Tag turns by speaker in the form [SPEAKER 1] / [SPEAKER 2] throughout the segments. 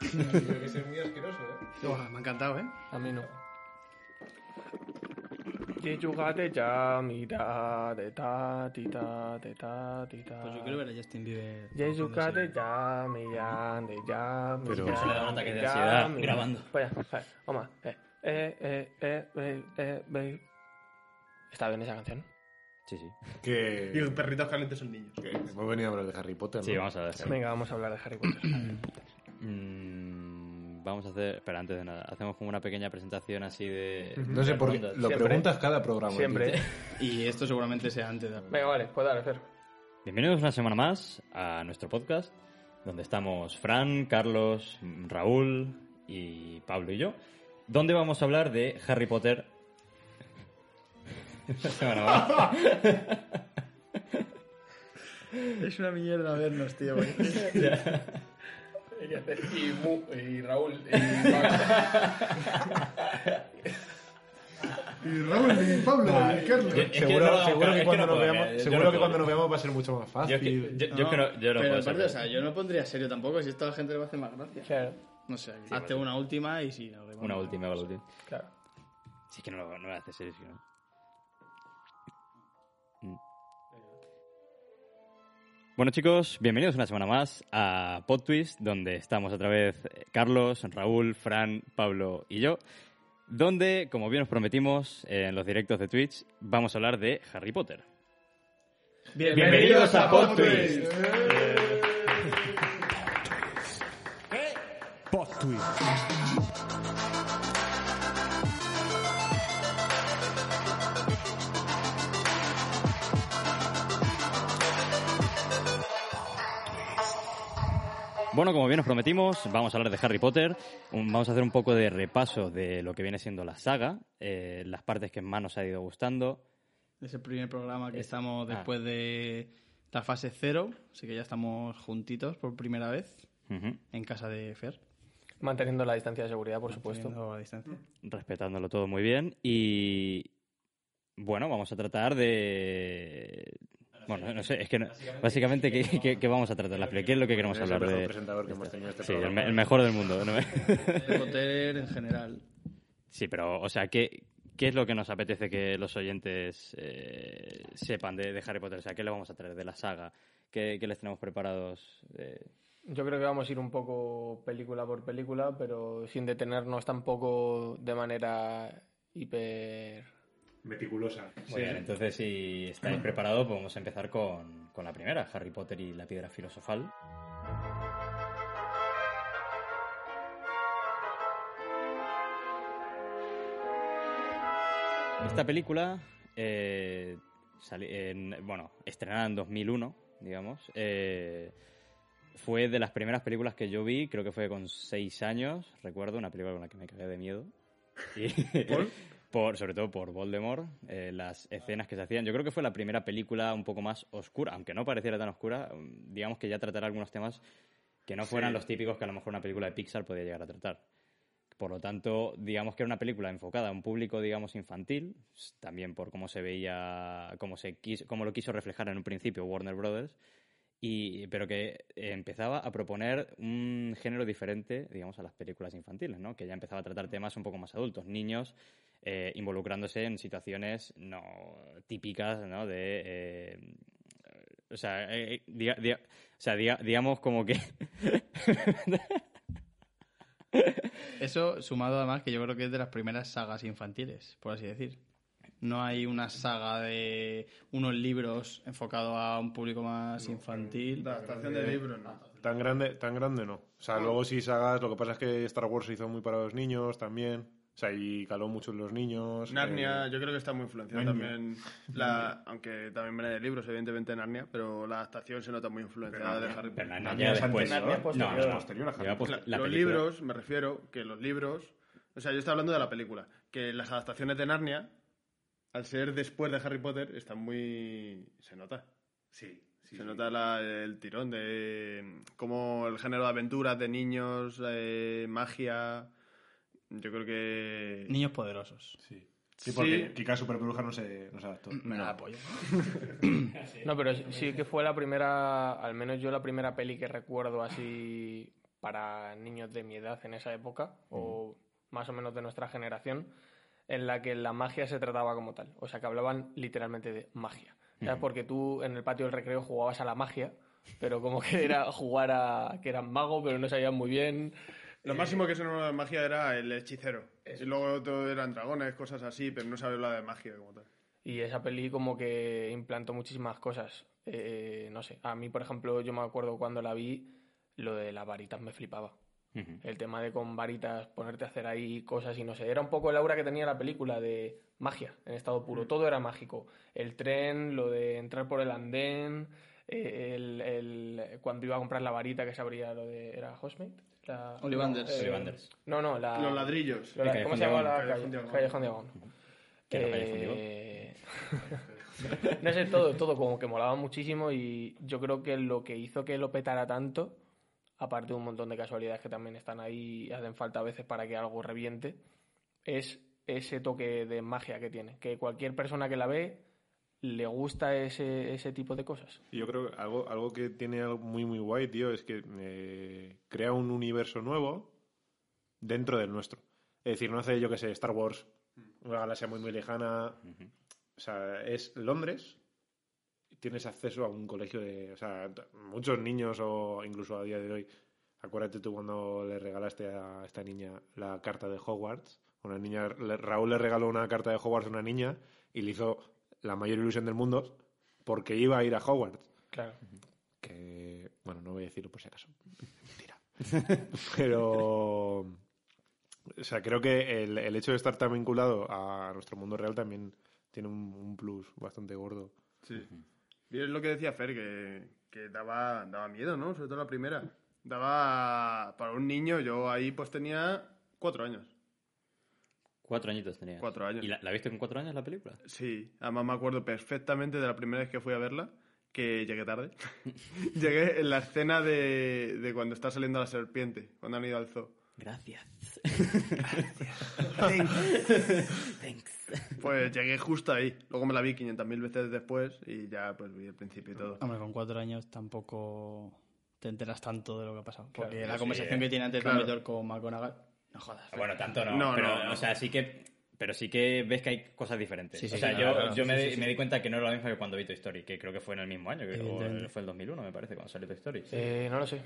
[SPEAKER 1] Tiene que ser muy asqueroso, ¿eh?
[SPEAKER 2] Buah, me ha encantado, ¿eh?
[SPEAKER 3] A mí no. Ya, mira, de ta, ti ta, de ta, ti ta.
[SPEAKER 2] Pues yo quiero ver a Justin Bieber.
[SPEAKER 3] Yeyugate ya, mira, de ya,
[SPEAKER 4] Pero-
[SPEAKER 3] mira,
[SPEAKER 4] Se
[SPEAKER 2] le da un ataque de ansiedad grabando.
[SPEAKER 3] Vaya, vaya, vamos, eh, eh, eh, eh, eh, eh, eh. ¿Está bien esa canción?
[SPEAKER 4] Sí, sí.
[SPEAKER 1] Y
[SPEAKER 5] Que,
[SPEAKER 1] los perritos calientes son niños.
[SPEAKER 5] que hemos venido a hablar de Harry Potter, ¿no?
[SPEAKER 4] Sí, vamos a ver.
[SPEAKER 3] Venga, vamos a hablar de Harry Potter.
[SPEAKER 4] Mm, vamos a hacer. Espera, antes de nada. Hacemos como una pequeña presentación así de.
[SPEAKER 5] No sé por qué. Lo
[SPEAKER 3] Siempre.
[SPEAKER 5] preguntas cada programa.
[SPEAKER 3] Siempre.
[SPEAKER 5] tío.
[SPEAKER 2] Y esto seguramente sea antes de...
[SPEAKER 3] Venga, vale, pues dale, Fer.
[SPEAKER 4] Bienvenidos una semana más a nuestro podcast, donde estamos Fran, Carlos, Raúl y Pablo y yo, donde vamos a hablar de Harry Potter. Una semana más.
[SPEAKER 2] Es una mierda vernos, tío.
[SPEAKER 3] Y, Mu, y Raúl.
[SPEAKER 5] Y Raúl, y Pablo, y Carlos.
[SPEAKER 4] Es que
[SPEAKER 5] Seguro,
[SPEAKER 4] no,
[SPEAKER 5] seguro
[SPEAKER 4] es
[SPEAKER 5] que
[SPEAKER 4] que
[SPEAKER 5] cuando
[SPEAKER 4] no
[SPEAKER 5] nos veamos,
[SPEAKER 4] yo
[SPEAKER 5] seguro
[SPEAKER 4] no
[SPEAKER 5] que cuando nos veamos va a ser mucho más
[SPEAKER 4] Yo, es
[SPEAKER 5] fácil.
[SPEAKER 4] que, yo, no, yo no
[SPEAKER 2] pero
[SPEAKER 4] puedo
[SPEAKER 2] aparte,
[SPEAKER 4] ser-
[SPEAKER 2] o sea, yo no pondría serio tampoco si esto a la gente le va a hacer más gracia.
[SPEAKER 3] Claro,
[SPEAKER 2] No sé, hazte una última y si no,
[SPEAKER 4] Una última, última.
[SPEAKER 3] claro.
[SPEAKER 4] Sí, es que no, lo- no me hace serio. sí, ¿no? Bueno chicos, bienvenidos una semana más a PodTwist, donde estamos otra vez eh, Carlos, Raúl, Fran, Pablo y yo, donde, como bien os prometimos eh, en los directos de Twitch, vamos a hablar de Harry Potter.
[SPEAKER 2] Bienvenidos a
[SPEAKER 5] PodTwist.
[SPEAKER 4] Bueno, como bien os prometimos, vamos a hablar de Harry Potter, un- vamos a hacer un poco de repaso de lo que viene siendo la saga, eh, las partes que más nos ha ido gustando,
[SPEAKER 2] Es el primer programa que
[SPEAKER 4] Es-
[SPEAKER 2] estamos
[SPEAKER 4] ah.
[SPEAKER 2] después de la fase cero, así que ya estamos juntitos por primera vez en casa de Fer.
[SPEAKER 3] Manteniendo la distancia de seguridad, por supuesto.
[SPEAKER 2] distancia.
[SPEAKER 4] respetándolo todo muy bien y bueno, vamos a tratar de... Bueno, no sé, es que no- básicamente, ¿qué, qué- qué vamos a tratar? La ¿Qué es lo que queremos
[SPEAKER 5] el
[SPEAKER 4] hablar
[SPEAKER 5] mejor
[SPEAKER 4] de...?
[SPEAKER 5] presentador que hemos tenido en este
[SPEAKER 4] Sí, el,
[SPEAKER 5] programa.
[SPEAKER 4] me- el mejor del mundo. ¿no?
[SPEAKER 2] Harry Potter en general.
[SPEAKER 4] Sí, pero, o sea, ¿qué, qué es lo que nos apetece que los oyentes eh, sepan de, de Harry Potter? O sea, ¿qué le vamos a traer de la saga? ¿Qué, qué les tenemos preparados? Eh,
[SPEAKER 3] Yo creo que vamos a ir un poco película por película, pero sin detenernos tampoco de manera hiper...
[SPEAKER 5] Meticulosa.
[SPEAKER 4] Muy bien, entonces si estáis preparados, pues vamos a empezar con, con la primera, Harry Potter y la piedra filosofal. Esta película, eh, en- bueno, estrenada en 2001, digamos, eh, fue de las primeras películas que yo vi, creo que fue con seis años, recuerdo, una película con la que me cagué de miedo. Y- por, sobre todo por Voldemort, eh, las escenas que se hacían. Yo creo que fue la primera película un poco más oscura, aunque no pareciera tan oscura, mm, digamos que ya tratará algunos temas que no fueran los típicos que a lo mejor una película de Pixar podía llegar a tratar. Por lo tanto, digamos que era una película enfocada a un público, digamos, infantil, también por cómo se veía, cómo, se quiso, cómo lo quiso reflejar en un principio Warner Brothers, y, pero que empezaba a proponer un género diferente, digamos, a las películas infantiles, ¿no? Que ya empezaba a tratar temas un poco más adultos, niños eh, involucrándose en situaciones no típicas, ¿no? De, eh, o sea, eh, o sea, diga- digamos como que
[SPEAKER 2] Eso sumado además que yo creo que es de las primeras sagas infantiles, por así decir. No hay una saga de unos libros enfocado a un público más infantil.
[SPEAKER 1] La adaptación de libros, ¿no?
[SPEAKER 5] Tan grande, tan grande no. O sea, luego sí sagas, lo que pasa es que Star Wars se hizo muy para los niños también. O sea, y caló mucho en los niños.
[SPEAKER 1] Narnia,
[SPEAKER 5] eh,
[SPEAKER 1] yo creo que está muy influenciada
[SPEAKER 5] Narnia.
[SPEAKER 1] también, la, aunque también viene de libros, evidentemente Narnia, pero la adaptación se nota muy influenciada de Harry
[SPEAKER 4] Pero
[SPEAKER 1] Potter.
[SPEAKER 5] Narnia es
[SPEAKER 4] después.
[SPEAKER 3] Narnia es posterior.
[SPEAKER 4] No, no.
[SPEAKER 5] posterior a Harry
[SPEAKER 4] Llega pos-
[SPEAKER 1] La-
[SPEAKER 4] la
[SPEAKER 1] los libros, me refiero, que los libros, o sea, yo estoy hablando de la película, que las adaptaciones de Narnia, al ser después de Harry Potter, están muy... se nota.
[SPEAKER 5] Sí, sí.
[SPEAKER 1] Se nota la- el tirón de cómo el género de aventuras de niños, eh, magia. Yo creo que.
[SPEAKER 2] Niños poderosos.
[SPEAKER 5] Sí. Sí,
[SPEAKER 1] Sí.
[SPEAKER 5] porque Kika Superbruja no se, no se adaptó.
[SPEAKER 2] Me la apoyo.
[SPEAKER 3] No, pero sí- sí que fue la primera, al menos yo la primera peli que recuerdo así para niños de mi edad en esa época, o más o menos de nuestra generación, en la que la magia se trataba como tal. O sea, que hablaban literalmente de magia. ¿Sabes? Porque tú en el patio del recreo jugabas a la magia, pero como que era jugar a que eran mago, pero no sabían muy bien.
[SPEAKER 1] Lo máximo que se nos de magia era el hechicero. Y luego todo eran dragones, cosas así, pero no se habla de magia como tal.
[SPEAKER 3] Y esa peli como que implantó muchísimas cosas. Eh, no sé, a mí, por ejemplo, yo me acuerdo cuando la vi, lo de las varitas me flipaba. El tema de con varitas ponerte a hacer ahí cosas y no sé. Era un poco el aura que tenía la película de magia en estado puro. Todo era mágico. El tren, lo de entrar por el andén, eh, el, el- cuando iba a comprar la varita que se abría lo de... ¿Era Housemate? La-
[SPEAKER 2] Ollivanders.
[SPEAKER 3] no, eh,
[SPEAKER 4] Ollivanders.
[SPEAKER 3] No, no, la...
[SPEAKER 1] Los ladrillos.
[SPEAKER 3] la- ¿Cómo se llama la
[SPEAKER 1] Callejón
[SPEAKER 3] Callejón Diagon? Eh, no sé, todo, todo como que molaba muchísimo y yo creo que lo que hizo que lo petara tanto, aparte de un montón de casualidades que también están ahí y hacen falta a veces para que algo reviente, es ese toque de magia que tiene. Que cualquier persona que la ve le gusta ese, ese tipo de cosas.
[SPEAKER 5] Y yo creo que algo, algo que tiene algo muy, muy guay, tío, es que eh, crea un universo nuevo dentro del nuestro. Es decir, no hace, yo que sé, Star Wars, una galaxia muy, muy lejana. O sea, es Londres. Tienes acceso a un colegio de. O sea, muchos niños, o incluso a día de hoy. Acuérdate tú cuando le regalaste a esta niña la carta de Hogwarts. Una niña, Raúl le regaló una carta de Hogwarts a una niña y le hizo la mayor ilusión del mundo porque iba a ir a Hogwarts.
[SPEAKER 3] Claro.
[SPEAKER 5] Que, bueno, no voy a decirlo por si acaso. Mentira. Pero, o sea, creo que el, el hecho de estar tan vinculado a nuestro mundo real también tiene un, un plus bastante gordo.
[SPEAKER 1] Sí. Y es lo que decía Fer, que, que daba, daba miedo, ¿no? Sobre todo la primera. Daba... Para un niño, yo ahí pues tenía cuatro años.
[SPEAKER 4] Cuatro añitos tenía.
[SPEAKER 1] Cuatro años.
[SPEAKER 4] ¿Y la, la viste con cuatro años la película?
[SPEAKER 1] Sí, además me acuerdo perfectamente de la primera vez que fui a verla, que llegué tarde. llegué en la escena de, de cuando está saliendo la serpiente, cuando han ido al zoo.
[SPEAKER 4] Gracias.
[SPEAKER 1] Pues llegué justo ahí. Luego me la vi 500.000 veces después y ya pues vi el principio y todo.
[SPEAKER 2] Hombre, con cuatro años tampoco te enteras tanto de lo que ha pasado. Porque
[SPEAKER 3] Claro,
[SPEAKER 2] la
[SPEAKER 4] sí,
[SPEAKER 2] conversación
[SPEAKER 4] eh.
[SPEAKER 2] que tiene antes
[SPEAKER 1] Claro.
[SPEAKER 2] Dumbledore con McGonagall... No jodas.
[SPEAKER 4] Bueno, tanto no.
[SPEAKER 1] No,
[SPEAKER 4] pero,
[SPEAKER 1] no, no.
[SPEAKER 4] O sea, sí que. Pero sí que ves que hay cosas diferentes.
[SPEAKER 2] Sí, sí,
[SPEAKER 4] o sea, yo,
[SPEAKER 2] claro,
[SPEAKER 4] yo me,
[SPEAKER 2] sí,
[SPEAKER 4] di-
[SPEAKER 2] sí.
[SPEAKER 4] me di cuenta que no era lo mismo que cuando vi Toy Story, que creo que fue en el mismo año, que, fue el 2001, me parece, cuando salió Toy Story.
[SPEAKER 3] Eh, no lo sé.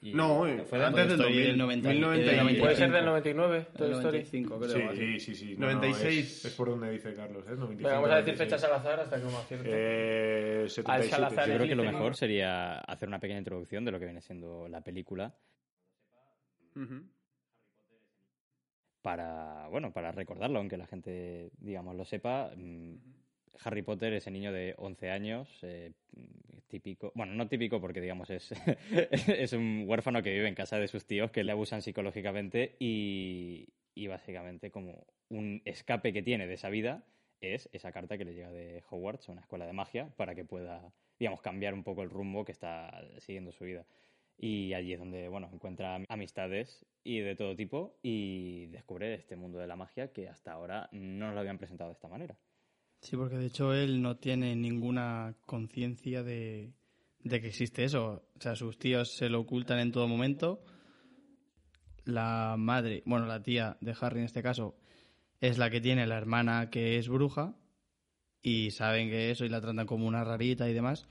[SPEAKER 4] Y-
[SPEAKER 1] No, eh,
[SPEAKER 4] fue
[SPEAKER 1] antes del
[SPEAKER 2] Toy Story
[SPEAKER 1] 2000,
[SPEAKER 2] del 90,
[SPEAKER 1] 1090
[SPEAKER 2] del
[SPEAKER 1] y-
[SPEAKER 3] Puede ser
[SPEAKER 2] 95.
[SPEAKER 3] del 99, Toy Story.
[SPEAKER 2] 95, creo.
[SPEAKER 5] Sí, sí, sí. sí. No,
[SPEAKER 1] 96.
[SPEAKER 5] es, es por donde dice Carlos, ¿eh? 95,
[SPEAKER 3] Venga, vamos a decir
[SPEAKER 5] 96.
[SPEAKER 3] fechas al azar hasta que uno acierte.
[SPEAKER 5] Eh, 77.
[SPEAKER 3] Salazar
[SPEAKER 4] Yo creo que lo
[SPEAKER 3] ¿no?
[SPEAKER 4] mejor sería hacer una pequeña introducción de lo que viene siendo la película para, bueno, para recordarlo, aunque la gente, digamos, lo sepa. mm, Harry Potter, ese niño de 11 años, eh, típico, bueno, no típico porque, digamos, es, es un huérfano que vive en casa de sus tíos que le abusan psicológicamente y, y básicamente como un escape que tiene de esa vida es esa carta que le llega de Hogwarts, una escuela de magia, para que pueda, digamos, cambiar un poco el rumbo que está siguiendo su vida. Y allí es donde, bueno, encuentra amistades y de todo tipo y descubre este mundo de la magia que hasta ahora no nos lo habían presentado de esta manera.
[SPEAKER 2] Sí, porque de hecho él no tiene ninguna conciencia de, de que existe eso. O sea, sus tíos se lo ocultan en todo momento. La madre, bueno, la tía de Harry en este caso, es la que tiene la hermana que es bruja y saben que eso y la tratan como una rarita y demás.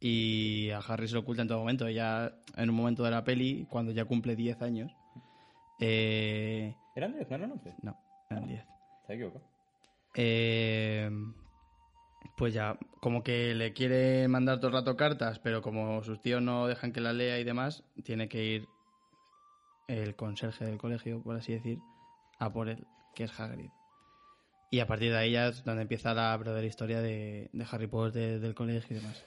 [SPEAKER 2] Y a Harry se lo oculta en todo momento. Ella, en un momento de la peli, cuando ya cumple 10 años, eh,
[SPEAKER 4] ¿Eran 10? ¿No eran 11?
[SPEAKER 2] no, eran 10.
[SPEAKER 4] ¿Se equivocado?
[SPEAKER 2] Eh, pues ya, como que le quiere mandar todo el rato cartas, pero como sus tíos no dejan que la lea y demás, tiene que ir el conserje del colegio, por así decir, a por él, que es Hagrid. Y a partir de ahí ya es donde empieza la verdadera historia de, de Harry Potter, del colegio y demás.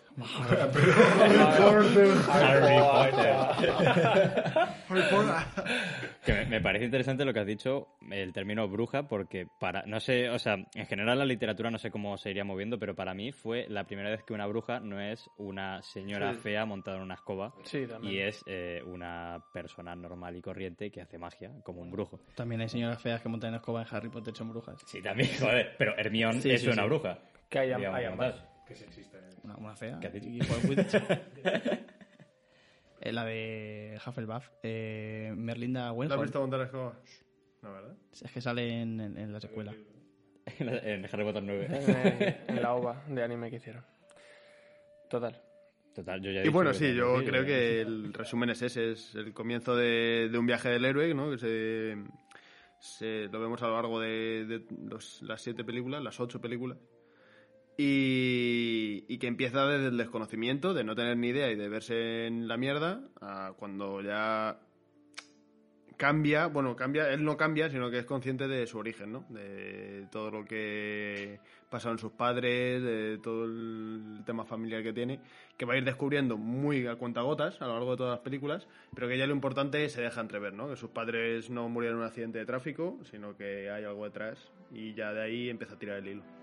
[SPEAKER 4] Que me, me parece interesante lo que has dicho, el término bruja, porque para, no sé, o sea, en general la literatura no sé cómo se iría moviendo, pero para mí fue la primera vez que una bruja no es una señora
[SPEAKER 1] Sí.
[SPEAKER 4] fea montada en una escoba,
[SPEAKER 3] Sí, también.
[SPEAKER 4] y es eh, una persona normal y corriente que hace magia, como un brujo.
[SPEAKER 2] También hay señoras feas que montan en escoba en Harry Potter, son brujas.
[SPEAKER 4] Sí, también, joder, pero Hermione
[SPEAKER 2] Sí,
[SPEAKER 4] es
[SPEAKER 2] sí,
[SPEAKER 4] una
[SPEAKER 2] sí.
[SPEAKER 4] bruja.
[SPEAKER 3] Que hay,
[SPEAKER 4] digamos,
[SPEAKER 3] hay ambas.
[SPEAKER 5] Que se existe.
[SPEAKER 2] Una, una fea.
[SPEAKER 4] ¿Qué has dicho?
[SPEAKER 2] y juega Quidditch. Eh, la de Hufflepuff. Eh, Merlinda
[SPEAKER 1] ¿Lo has visto montar escobas? No, ¿verdad?
[SPEAKER 2] Es que sale en, en- en la secuela.
[SPEAKER 4] en Harry Potter 9.
[SPEAKER 3] en, en la ova de anime que hicieron. Total.
[SPEAKER 4] Total, yo ya he
[SPEAKER 1] Y
[SPEAKER 4] dicho
[SPEAKER 1] bueno,
[SPEAKER 4] que
[SPEAKER 1] sí, yo
[SPEAKER 4] que-
[SPEAKER 1] creo que el resumen es ese, es el comienzo de, de un viaje del héroe, ¿no? Que se, se- lo vemos a lo largo de, de los- las siete películas, las ocho películas, y, y que empieza desde el desconocimiento, de no tener ni idea y de verse en la mierda, a cuando ya cambia, bueno, cambia, él no cambia, sino que es consciente de su origen, ¿no? De todo lo que pasaron sus padres, de todo el tema familiar que tiene, que va a ir descubriendo muy a cuentagotas a lo largo de todas las películas, pero que ya lo importante se deja entrever, ¿no? Que sus padres no murieron en un accidente de tráfico, sino que hay algo detrás y ya de ahí empieza a tirar el hilo.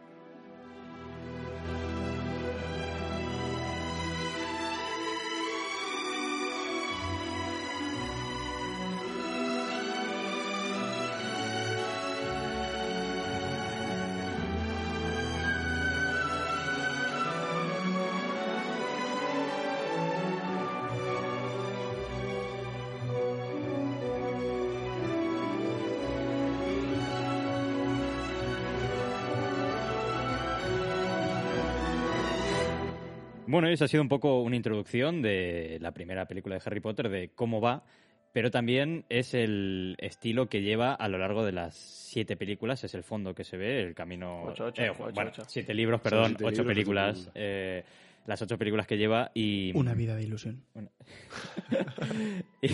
[SPEAKER 4] Bueno, esa ha sido un poco una introducción de la primera película de Harry Potter, de cómo va, pero también es el estilo que lleva a lo largo de las siete películas, es el fondo que se ve, el camino...
[SPEAKER 3] Ocho, ocho,
[SPEAKER 4] eh,
[SPEAKER 3] ocho,
[SPEAKER 4] bueno,
[SPEAKER 3] ocho.
[SPEAKER 4] siete libros, perdón,
[SPEAKER 5] siete
[SPEAKER 4] ocho
[SPEAKER 5] libros,
[SPEAKER 4] películas,
[SPEAKER 5] ocho
[SPEAKER 4] eh, las ocho películas que lleva y...
[SPEAKER 2] Una vida de ilusión.
[SPEAKER 4] y,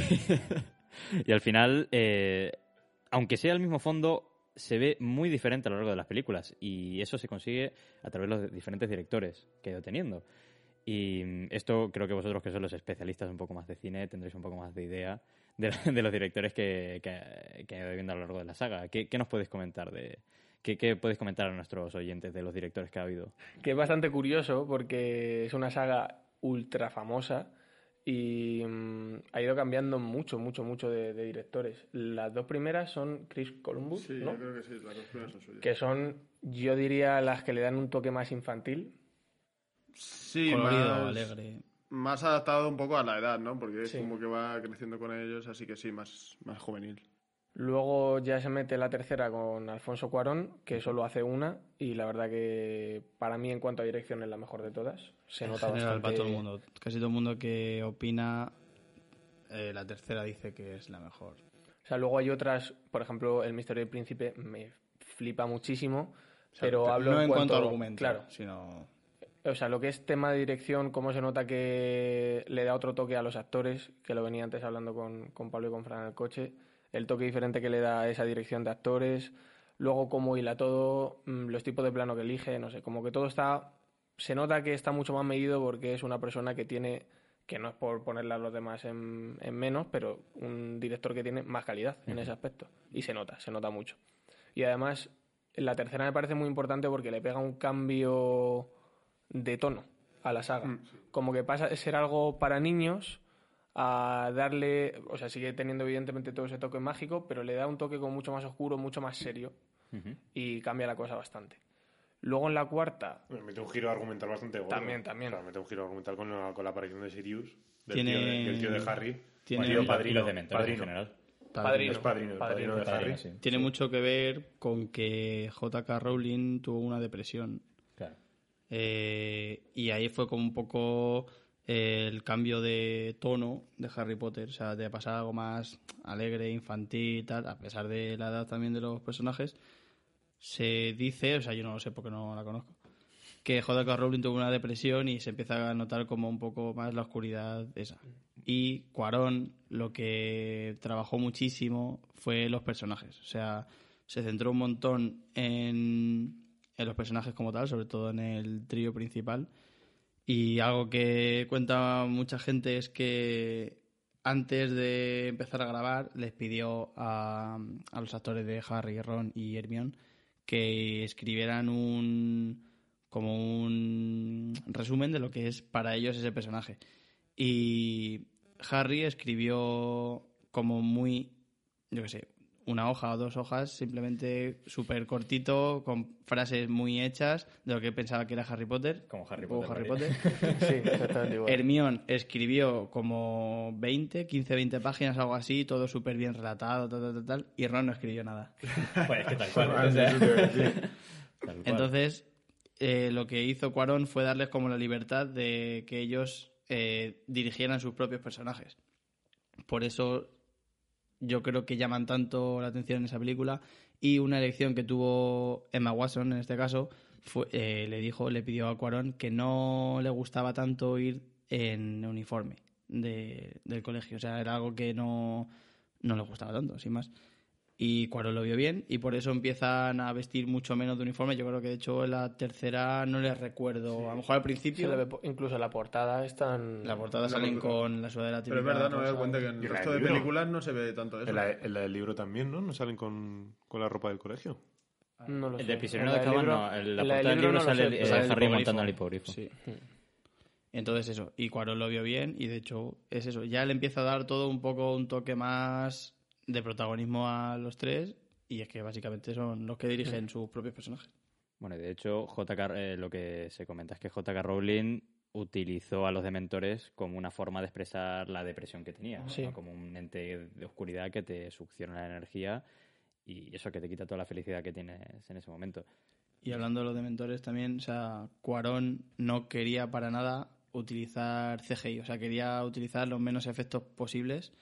[SPEAKER 4] y al final, eh, aunque sea el mismo fondo, se ve muy diferente a lo largo de las películas. Y eso se consigue a través de los diferentes directores que ha ido teniendo. Y mm, esto creo que vosotros, que sois los especialistas un poco más de cine, tendréis un poco más de idea de, de los directores que, que, que han ido viendo a lo largo de la saga. ¿Qué, qué nos podéis comentar de.? ¿Qué, ¿Qué podéis comentar a nuestros oyentes de los directores que ha habido?
[SPEAKER 3] Que es bastante curioso porque es una saga ultra famosa y mm, ha ido cambiando mucho, mucho, mucho de, de directores. Las dos primeras son Chris Columbus, ¿no?
[SPEAKER 1] creo que sí, las dos primeras son suyas.
[SPEAKER 3] que son, yo diría, las que le dan un toque más infantil.
[SPEAKER 1] Sí,
[SPEAKER 2] Colorido,
[SPEAKER 1] más,
[SPEAKER 2] alegre.
[SPEAKER 1] más adaptado un poco a la edad, ¿no? Porque es como que va creciendo con ellos, así que sí, más, más juvenil.
[SPEAKER 3] Luego ya se mete la tercera con Alfonso Cuarón, que solo hace una, y la verdad que para mí en cuanto a dirección es la mejor de todas. Se
[SPEAKER 2] en
[SPEAKER 3] nota
[SPEAKER 2] general,
[SPEAKER 3] bastante.
[SPEAKER 2] para todo el mundo. Casi todo el mundo que opina, eh, la tercera dice que es la mejor.
[SPEAKER 3] O sea, luego hay otras, por ejemplo, El misterio del príncipe me flipa muchísimo,
[SPEAKER 2] O sea,
[SPEAKER 3] pero hablo
[SPEAKER 2] no en cuanto a argumento,
[SPEAKER 3] Claro,
[SPEAKER 2] sino
[SPEAKER 3] o sea, lo que es tema de dirección, cómo se nota que le da otro toque a los actores, que lo venía antes hablando con, con Pablo y con Fran en el coche, el toque diferente que le da a esa dirección de actores, luego cómo hila todo, mm, los tipos de plano que elige, no sé, como que todo está, se nota que está mucho más medido porque es una persona que tiene, que no es por ponerle a los demás en, en menos, pero un director que tiene más calidad en ese aspecto, y se nota, se nota mucho. Y además, la tercera me parece muy importante porque le pega un cambio de tono a la saga. Como que pasa de ser algo para niños a darle, o sea, sigue teniendo evidentemente todo ese toque mágico, pero le da un toque como mucho más oscuro, mucho más serio
[SPEAKER 4] Ujú.
[SPEAKER 3] y cambia la cosa bastante. Luego en la cuarta,
[SPEAKER 5] Me mete un giro argumental bastante gordo.
[SPEAKER 3] También, también.
[SPEAKER 5] O sea, mete un giro argumental con la, con la aparición de Sirius, del,
[SPEAKER 2] Tiene-
[SPEAKER 5] tío, de, del tío de Harry.
[SPEAKER 2] tiene-
[SPEAKER 5] Tío padrino,
[SPEAKER 4] los dementores
[SPEAKER 5] padrino.
[SPEAKER 4] en general.
[SPEAKER 3] Padrino.
[SPEAKER 5] Es padrino, el padrino, de
[SPEAKER 4] Padrino,
[SPEAKER 5] Harry.
[SPEAKER 4] sí.
[SPEAKER 2] tiene mucho que ver con que J.K. Rowling tuvo una depresión. Eh, y ahí fue como un poco eh, el cambio de tono de Harry Potter, o sea, de pasar algo más alegre, infantil, tal, a pesar de la edad también de los personajes. Se dice, o sea, yo no lo sé porque no la conozco, que J.K. Rowling tuvo una depresión y se empieza a notar como un poco más la oscuridad esa. Y Cuarón lo que trabajó muchísimo fue los personajes, o sea, se centró un montón en, en los personajes como tal, sobre todo en el trío principal. Y algo que cuenta mucha gente es que antes de empezar a grabar les pidió a, a los actores de Harry, Ron y Hermione que escribieran un como un resumen de lo que es para ellos ese personaje. Y Harry escribió como muy, yo qué sé, una hoja o dos hojas, simplemente súper cortito, con frases muy hechas de lo que pensaba que era Harry Potter.
[SPEAKER 4] Como Harry
[SPEAKER 2] Como
[SPEAKER 4] Potter,
[SPEAKER 2] Harry. Potter.
[SPEAKER 3] Sí, exactamente igual.
[SPEAKER 2] Hermión escribió como 20, 15, 20 páginas, algo así, todo súper bien relatado, tal, tal, tal, tal, y Ron no escribió nada.
[SPEAKER 4] Pues es que tal cual. Cual.
[SPEAKER 2] Entonces, eh, lo que hizo Cuarón fue darles como la libertad de que ellos eh, dirigieran sus propios personajes. Por eso yo creo que llaman tanto la atención en esa película. Y una elección que tuvo Emma Watson, en este caso, fue, eh, le dijo, le pidió a Cuarón que no le gustaba tanto ir en uniforme de- del colegio. O sea, era algo que no, no le gustaba tanto, sin más. Y Cuarón lo vio bien y por eso empiezan a vestir mucho menos de uniforme. Yo creo que de hecho en la tercera no les recuerdo. A lo mejor al
[SPEAKER 3] Se
[SPEAKER 2] principio
[SPEAKER 3] le ve po- incluso en la portada están...
[SPEAKER 2] la portada salen con la sudadera
[SPEAKER 1] Pero es
[SPEAKER 2] típica
[SPEAKER 1] verdad, no me doy
[SPEAKER 2] rosa.
[SPEAKER 1] cuenta que en
[SPEAKER 5] ¿Y
[SPEAKER 1] el resto de
[SPEAKER 5] libro?
[SPEAKER 1] películas no se ve tanto eso.
[SPEAKER 5] En la, en la del libro también, ¿no? ¿No salen con, con la ropa del colegio?
[SPEAKER 3] No lo
[SPEAKER 4] El
[SPEAKER 3] sé.
[SPEAKER 4] de prisionero de
[SPEAKER 3] del
[SPEAKER 4] Azkaban,
[SPEAKER 3] libro-
[SPEAKER 4] no. En la portada del libro
[SPEAKER 3] no lo
[SPEAKER 4] sale, eh,
[SPEAKER 2] sale el
[SPEAKER 4] Harry montando al hipogrifo.
[SPEAKER 2] Sí. Entonces eso, y Cuarón lo vio bien y de hecho es eso, ya le empieza a dar todo un poco un toque más de protagonismo a los tres y es que básicamente son los que dirigen sus propios personajes.
[SPEAKER 4] Bueno, y de hecho, JK, eh, lo que se comenta es que JK Rowling utilizó a los dementores como una forma de expresar la depresión que tenía, como un ente de oscuridad que te succiona la energía y eso que te quita toda la felicidad que tienes en ese momento.
[SPEAKER 2] Y hablando de los dementores también, o sea, Cuarón no quería para nada utilizar CGI, o sea, quería utilizar los menos efectos posibles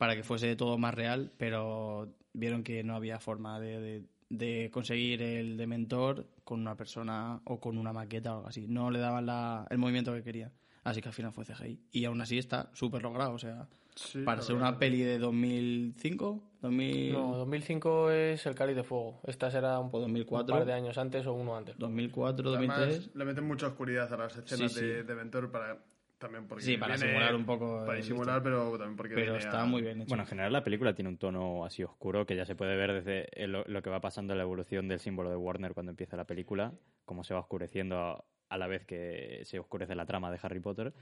[SPEAKER 2] para que fuese todo más real, pero vieron que no había forma de, de- de conseguir el dementor con una persona o con una maqueta o algo así. No le daban la- el movimiento que quería. Así que al final fue CGI. Y aún así está súper logrado, o sea,
[SPEAKER 1] Sí,
[SPEAKER 2] para ser una peli de 2005, 2000,
[SPEAKER 3] No, 2005 es El Cáliz de Fuego. Esta será un,
[SPEAKER 2] O 2004.
[SPEAKER 3] un par de años antes o uno antes.
[SPEAKER 2] 2004,
[SPEAKER 1] Además,
[SPEAKER 2] 2003.
[SPEAKER 1] le meten mucha oscuridad a las escenas
[SPEAKER 2] Sí, sí.
[SPEAKER 1] de, de Ventor para también porque
[SPEAKER 2] Sí, para
[SPEAKER 1] viene-
[SPEAKER 2] simular un poco
[SPEAKER 1] para disimular pero también porque
[SPEAKER 2] Pero está
[SPEAKER 1] a-
[SPEAKER 2] muy bien hecho.
[SPEAKER 4] Bueno, en general la película tiene un tono así oscuro que ya se puede ver desde lo, lo que va pasando en la evolución del símbolo de Warner cuando empieza la película, cómo se va oscureciendo a, a la vez que se oscurece la trama de Harry Potter.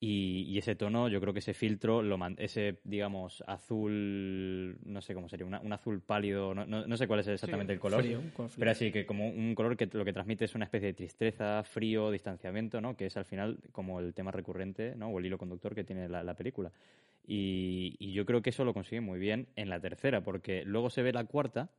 [SPEAKER 4] Y, y ese tono, yo creo que ese filtro, lo man- ese, digamos, azul, no sé cómo sería, una- un azul pálido, no, no- no sé cuál es exactamente el color,
[SPEAKER 2] Frío, con frío.
[SPEAKER 4] pero así que como un color que lo que transmite es una especie de tristeza, frío, distanciamiento, ¿no? Que es al final como el tema recurrente, ¿no? O el hilo conductor que tiene la, la película. Y, y yo creo que eso lo consigue muy bien en la tercera, porque luego se ve la cuarta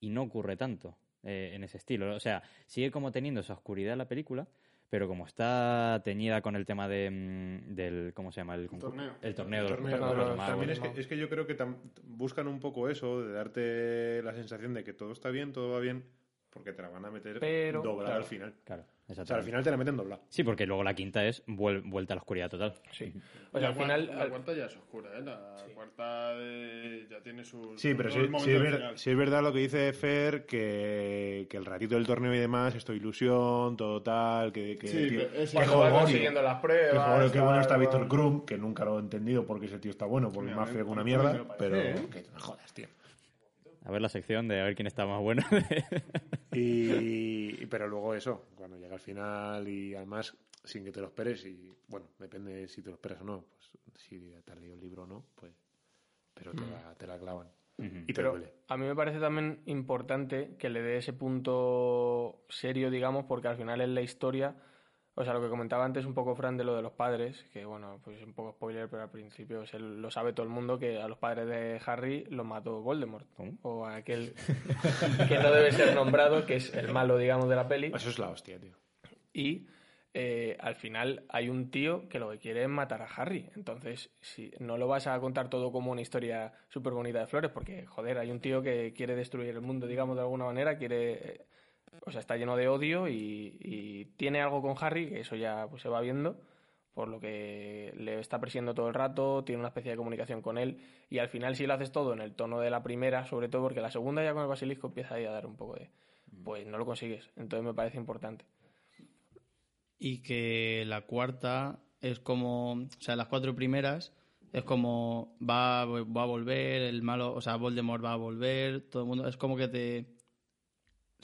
[SPEAKER 4] y no ocurre tanto eh, en ese estilo. O sea, sigue como teniendo esa oscuridad la película, pero como está teñida con el tema de, mm, del, ¿cómo se llama? El,
[SPEAKER 1] torneo.
[SPEAKER 4] El torneo de los,
[SPEAKER 5] Torneo,
[SPEAKER 3] torneo
[SPEAKER 4] de
[SPEAKER 3] de
[SPEAKER 4] los
[SPEAKER 3] los-
[SPEAKER 4] magos.
[SPEAKER 5] También es que, es que yo creo que tam- buscan un poco eso, de darte la sensación de que todo está bien, todo va bien, porque te la van a meter
[SPEAKER 3] Pero,
[SPEAKER 5] doblada
[SPEAKER 3] claro.
[SPEAKER 5] al final.
[SPEAKER 4] Claro,
[SPEAKER 5] O sea, al final te la meten doblada.
[SPEAKER 4] Sí, porque luego la quinta es vuel- vuelta a la oscuridad total.
[SPEAKER 3] Sí. O sea, al final...
[SPEAKER 1] La cuarta ya es oscura, ¿eh? La cuarta de- ya tiene su.
[SPEAKER 5] Sí, pero sí, sí es, ver- sí es verdad lo que dice Fer, que, que el ratito del torneo y demás, esto ilusión, todo tal, que... que
[SPEAKER 1] Sí,
[SPEAKER 5] tío,
[SPEAKER 1] es-
[SPEAKER 5] que
[SPEAKER 3] va consiguiendo las
[SPEAKER 5] que
[SPEAKER 3] pruebas...
[SPEAKER 5] qué bueno está Víctor. Krum, que nunca lo he entendido porque ese tío está bueno, porque es
[SPEAKER 1] Mira,
[SPEAKER 5] más feo que una
[SPEAKER 1] me
[SPEAKER 5] mierda, pero
[SPEAKER 1] ¿eh?
[SPEAKER 5] que me jodas, tío.
[SPEAKER 4] A ver la sección de a ver quién está más bueno.
[SPEAKER 5] Y, pero luego eso, cuando llega al final y además sin que te lo esperes y bueno, depende si te lo esperas o no, pues si te has leído el libro o no, pues pero te, la, te la clavan y te
[SPEAKER 3] Pero
[SPEAKER 5] duele.
[SPEAKER 3] a mí me parece también importante que le dé ese punto serio, digamos, porque al final es la historia. O sea, lo que comentaba antes un poco Fran de lo de los padres, que bueno, pues un poco spoiler, pero al principio se lo sabe todo el mundo que a los padres de Harry los mató Voldemort.
[SPEAKER 4] ¿Cómo?
[SPEAKER 3] O aquel que no debe ser nombrado, que es el malo, digamos, de la peli.
[SPEAKER 5] Eso es la hostia, tío.
[SPEAKER 3] Y eh, al final hay un tío que lo que quiere es matar a Harry. Entonces, si no lo vas a contar todo como una historia súper bonita de flores, porque, joder, hay un tío que quiere destruir el mundo, digamos, de alguna manera, quiere... o sea, está lleno de odio y, y tiene algo con Harry, que eso ya pues, se va viendo, por lo que le está persiguiendo todo el rato, tiene una especie de comunicación con él, y al final si lo haces todo en el tono de la primera, sobre todo porque la segunda ya con el basilisco empieza ahí a dar un poco de... Pues no lo consigues, entonces me parece importante.
[SPEAKER 2] y que la cuarta es como, o sea, las cuatro primeras es como va, va a volver, el malo, o sea, Voldemort va a volver, todo el mundo, es como que te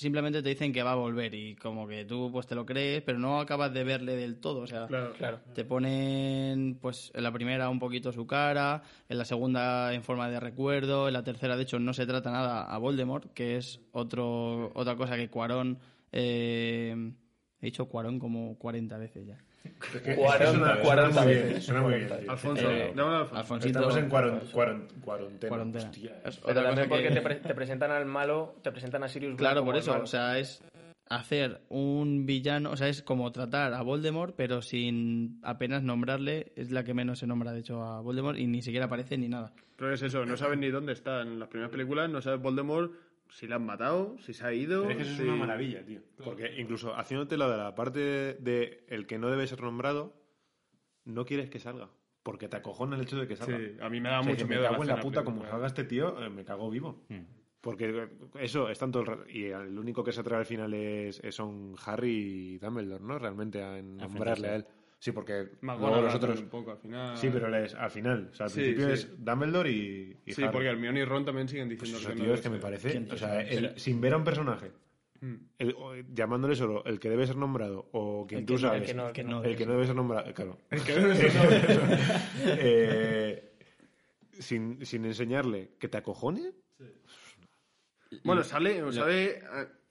[SPEAKER 2] simplemente te dicen que va a volver y como que tú pues te lo crees, pero no acabas de verle del todo. O sea,
[SPEAKER 1] Claro.
[SPEAKER 3] Claro.
[SPEAKER 2] te ponen pues en la primera un poquito su cara, en la segunda en forma de recuerdo, en la tercera de hecho no se trata nada a Voldemort, que es otro otra cosa que Cuarón eh, he dicho Cuarón como 40 veces ya.
[SPEAKER 5] Suena-
[SPEAKER 3] cuarenta
[SPEAKER 5] suena muy bien,
[SPEAKER 3] veces.
[SPEAKER 5] suena muy bien,
[SPEAKER 3] Cuarenta
[SPEAKER 5] tío.
[SPEAKER 1] Alfonso,
[SPEAKER 2] Eh,
[SPEAKER 1] Alfonso.
[SPEAKER 5] Estamos en cuaren- cuaren- cuarentena.
[SPEAKER 2] Cuarentena.
[SPEAKER 5] Hostia.
[SPEAKER 2] Es
[SPEAKER 3] Pero también porque
[SPEAKER 2] que-
[SPEAKER 3] te, pre- te presentan al malo, te presentan a Sirius Black
[SPEAKER 2] Claro, por eso, o sea, es hacer un villano, o sea, es como tratar a Voldemort, pero sin apenas nombrarle, es la que menos se nombra, de hecho, a Voldemort, y ni siquiera aparece ni nada.
[SPEAKER 1] Pero es eso, no sabes ni dónde está. En las primeras películas no sabes Voldemort si le han matado, si se ha ido.
[SPEAKER 5] Pero es que eso
[SPEAKER 1] si-
[SPEAKER 5] es una maravilla, tío. Porque incluso haciéndote la de la parte de el que no debe ser nombrado, no quieres que salga. Porque te acojona el hecho de que salga.
[SPEAKER 1] Sí, a mí me da
[SPEAKER 5] O sea,
[SPEAKER 1] mucho miedo.
[SPEAKER 5] Me cago en la puta, como salga este tío, eh, me cago vivo.
[SPEAKER 4] Hmm.
[SPEAKER 5] Porque eso es tanto el rato. Y el único que se atrae al final es, es son Harry y Dumbledore, ¿no? Realmente a nombrarle a él. Sí, porque luego los otros.
[SPEAKER 1] un poco al final.
[SPEAKER 5] Sí, pero les- al final. O sea, al
[SPEAKER 1] Sí,
[SPEAKER 5] principio
[SPEAKER 1] sí.
[SPEAKER 5] es Dumbledore y, y
[SPEAKER 1] Sí,
[SPEAKER 5] Harry.
[SPEAKER 1] porque Hermione y Ron también siguen
[SPEAKER 5] Pues
[SPEAKER 1] diciendo
[SPEAKER 5] eso,
[SPEAKER 1] que
[SPEAKER 5] tío,
[SPEAKER 1] no
[SPEAKER 5] es que me parece.
[SPEAKER 2] ¿Quién
[SPEAKER 5] O sea, el- sin ver a un personaje.
[SPEAKER 1] Mm.
[SPEAKER 5] el- o- llamándole solo el que debe ser nombrado o quien
[SPEAKER 2] El
[SPEAKER 5] tú
[SPEAKER 2] que no, el
[SPEAKER 5] sabes.
[SPEAKER 3] que no, el
[SPEAKER 2] que no.
[SPEAKER 5] El que no debe ser nombrado, claro.
[SPEAKER 1] El que debe ser
[SPEAKER 5] Eh, sin, sin enseñarle que te acojone.
[SPEAKER 1] Bueno, sale, sale, eh,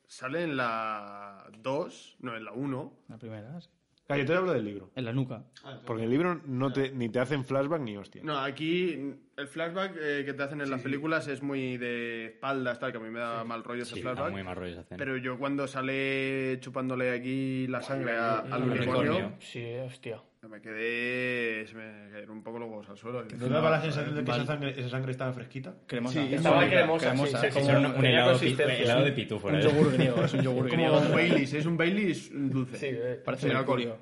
[SPEAKER 1] sale en la 2, no, en la 1.
[SPEAKER 2] La primera, sí.
[SPEAKER 5] Ah, yo te hablo del libro.
[SPEAKER 2] En la nuca.
[SPEAKER 5] Porque en el libro no te, ni te hacen flashback ni hostia.
[SPEAKER 1] No, aquí el flashback eh, que te hacen en las películas es muy de espaldas, tal, que a mí me da mal rollo ese
[SPEAKER 4] Sí, da
[SPEAKER 1] flashback.
[SPEAKER 4] muy mal rollo esa escena.
[SPEAKER 1] Pero yo cuando sale chupándole aquí la sangre a- al unicornio.
[SPEAKER 3] Sí, hostia.
[SPEAKER 1] Me quedé. Se me cayeron un poco los huevos al suelo.
[SPEAKER 5] ¿No te daba la sensación de que esa sangre, esa sangre estaba fresquita?
[SPEAKER 2] Cremosa.
[SPEAKER 1] Sí,
[SPEAKER 3] Estaba cremosa,
[SPEAKER 2] cremosa,
[SPEAKER 3] sí,
[SPEAKER 4] un, helado, helado de pitufo.
[SPEAKER 2] Un
[SPEAKER 4] ¿eh?
[SPEAKER 2] yogur griego, es un yogur griego.
[SPEAKER 1] Como un Baileys, es un Baileys dulce.
[SPEAKER 3] Sí, eh,
[SPEAKER 2] Parece
[SPEAKER 1] Sin alcohol.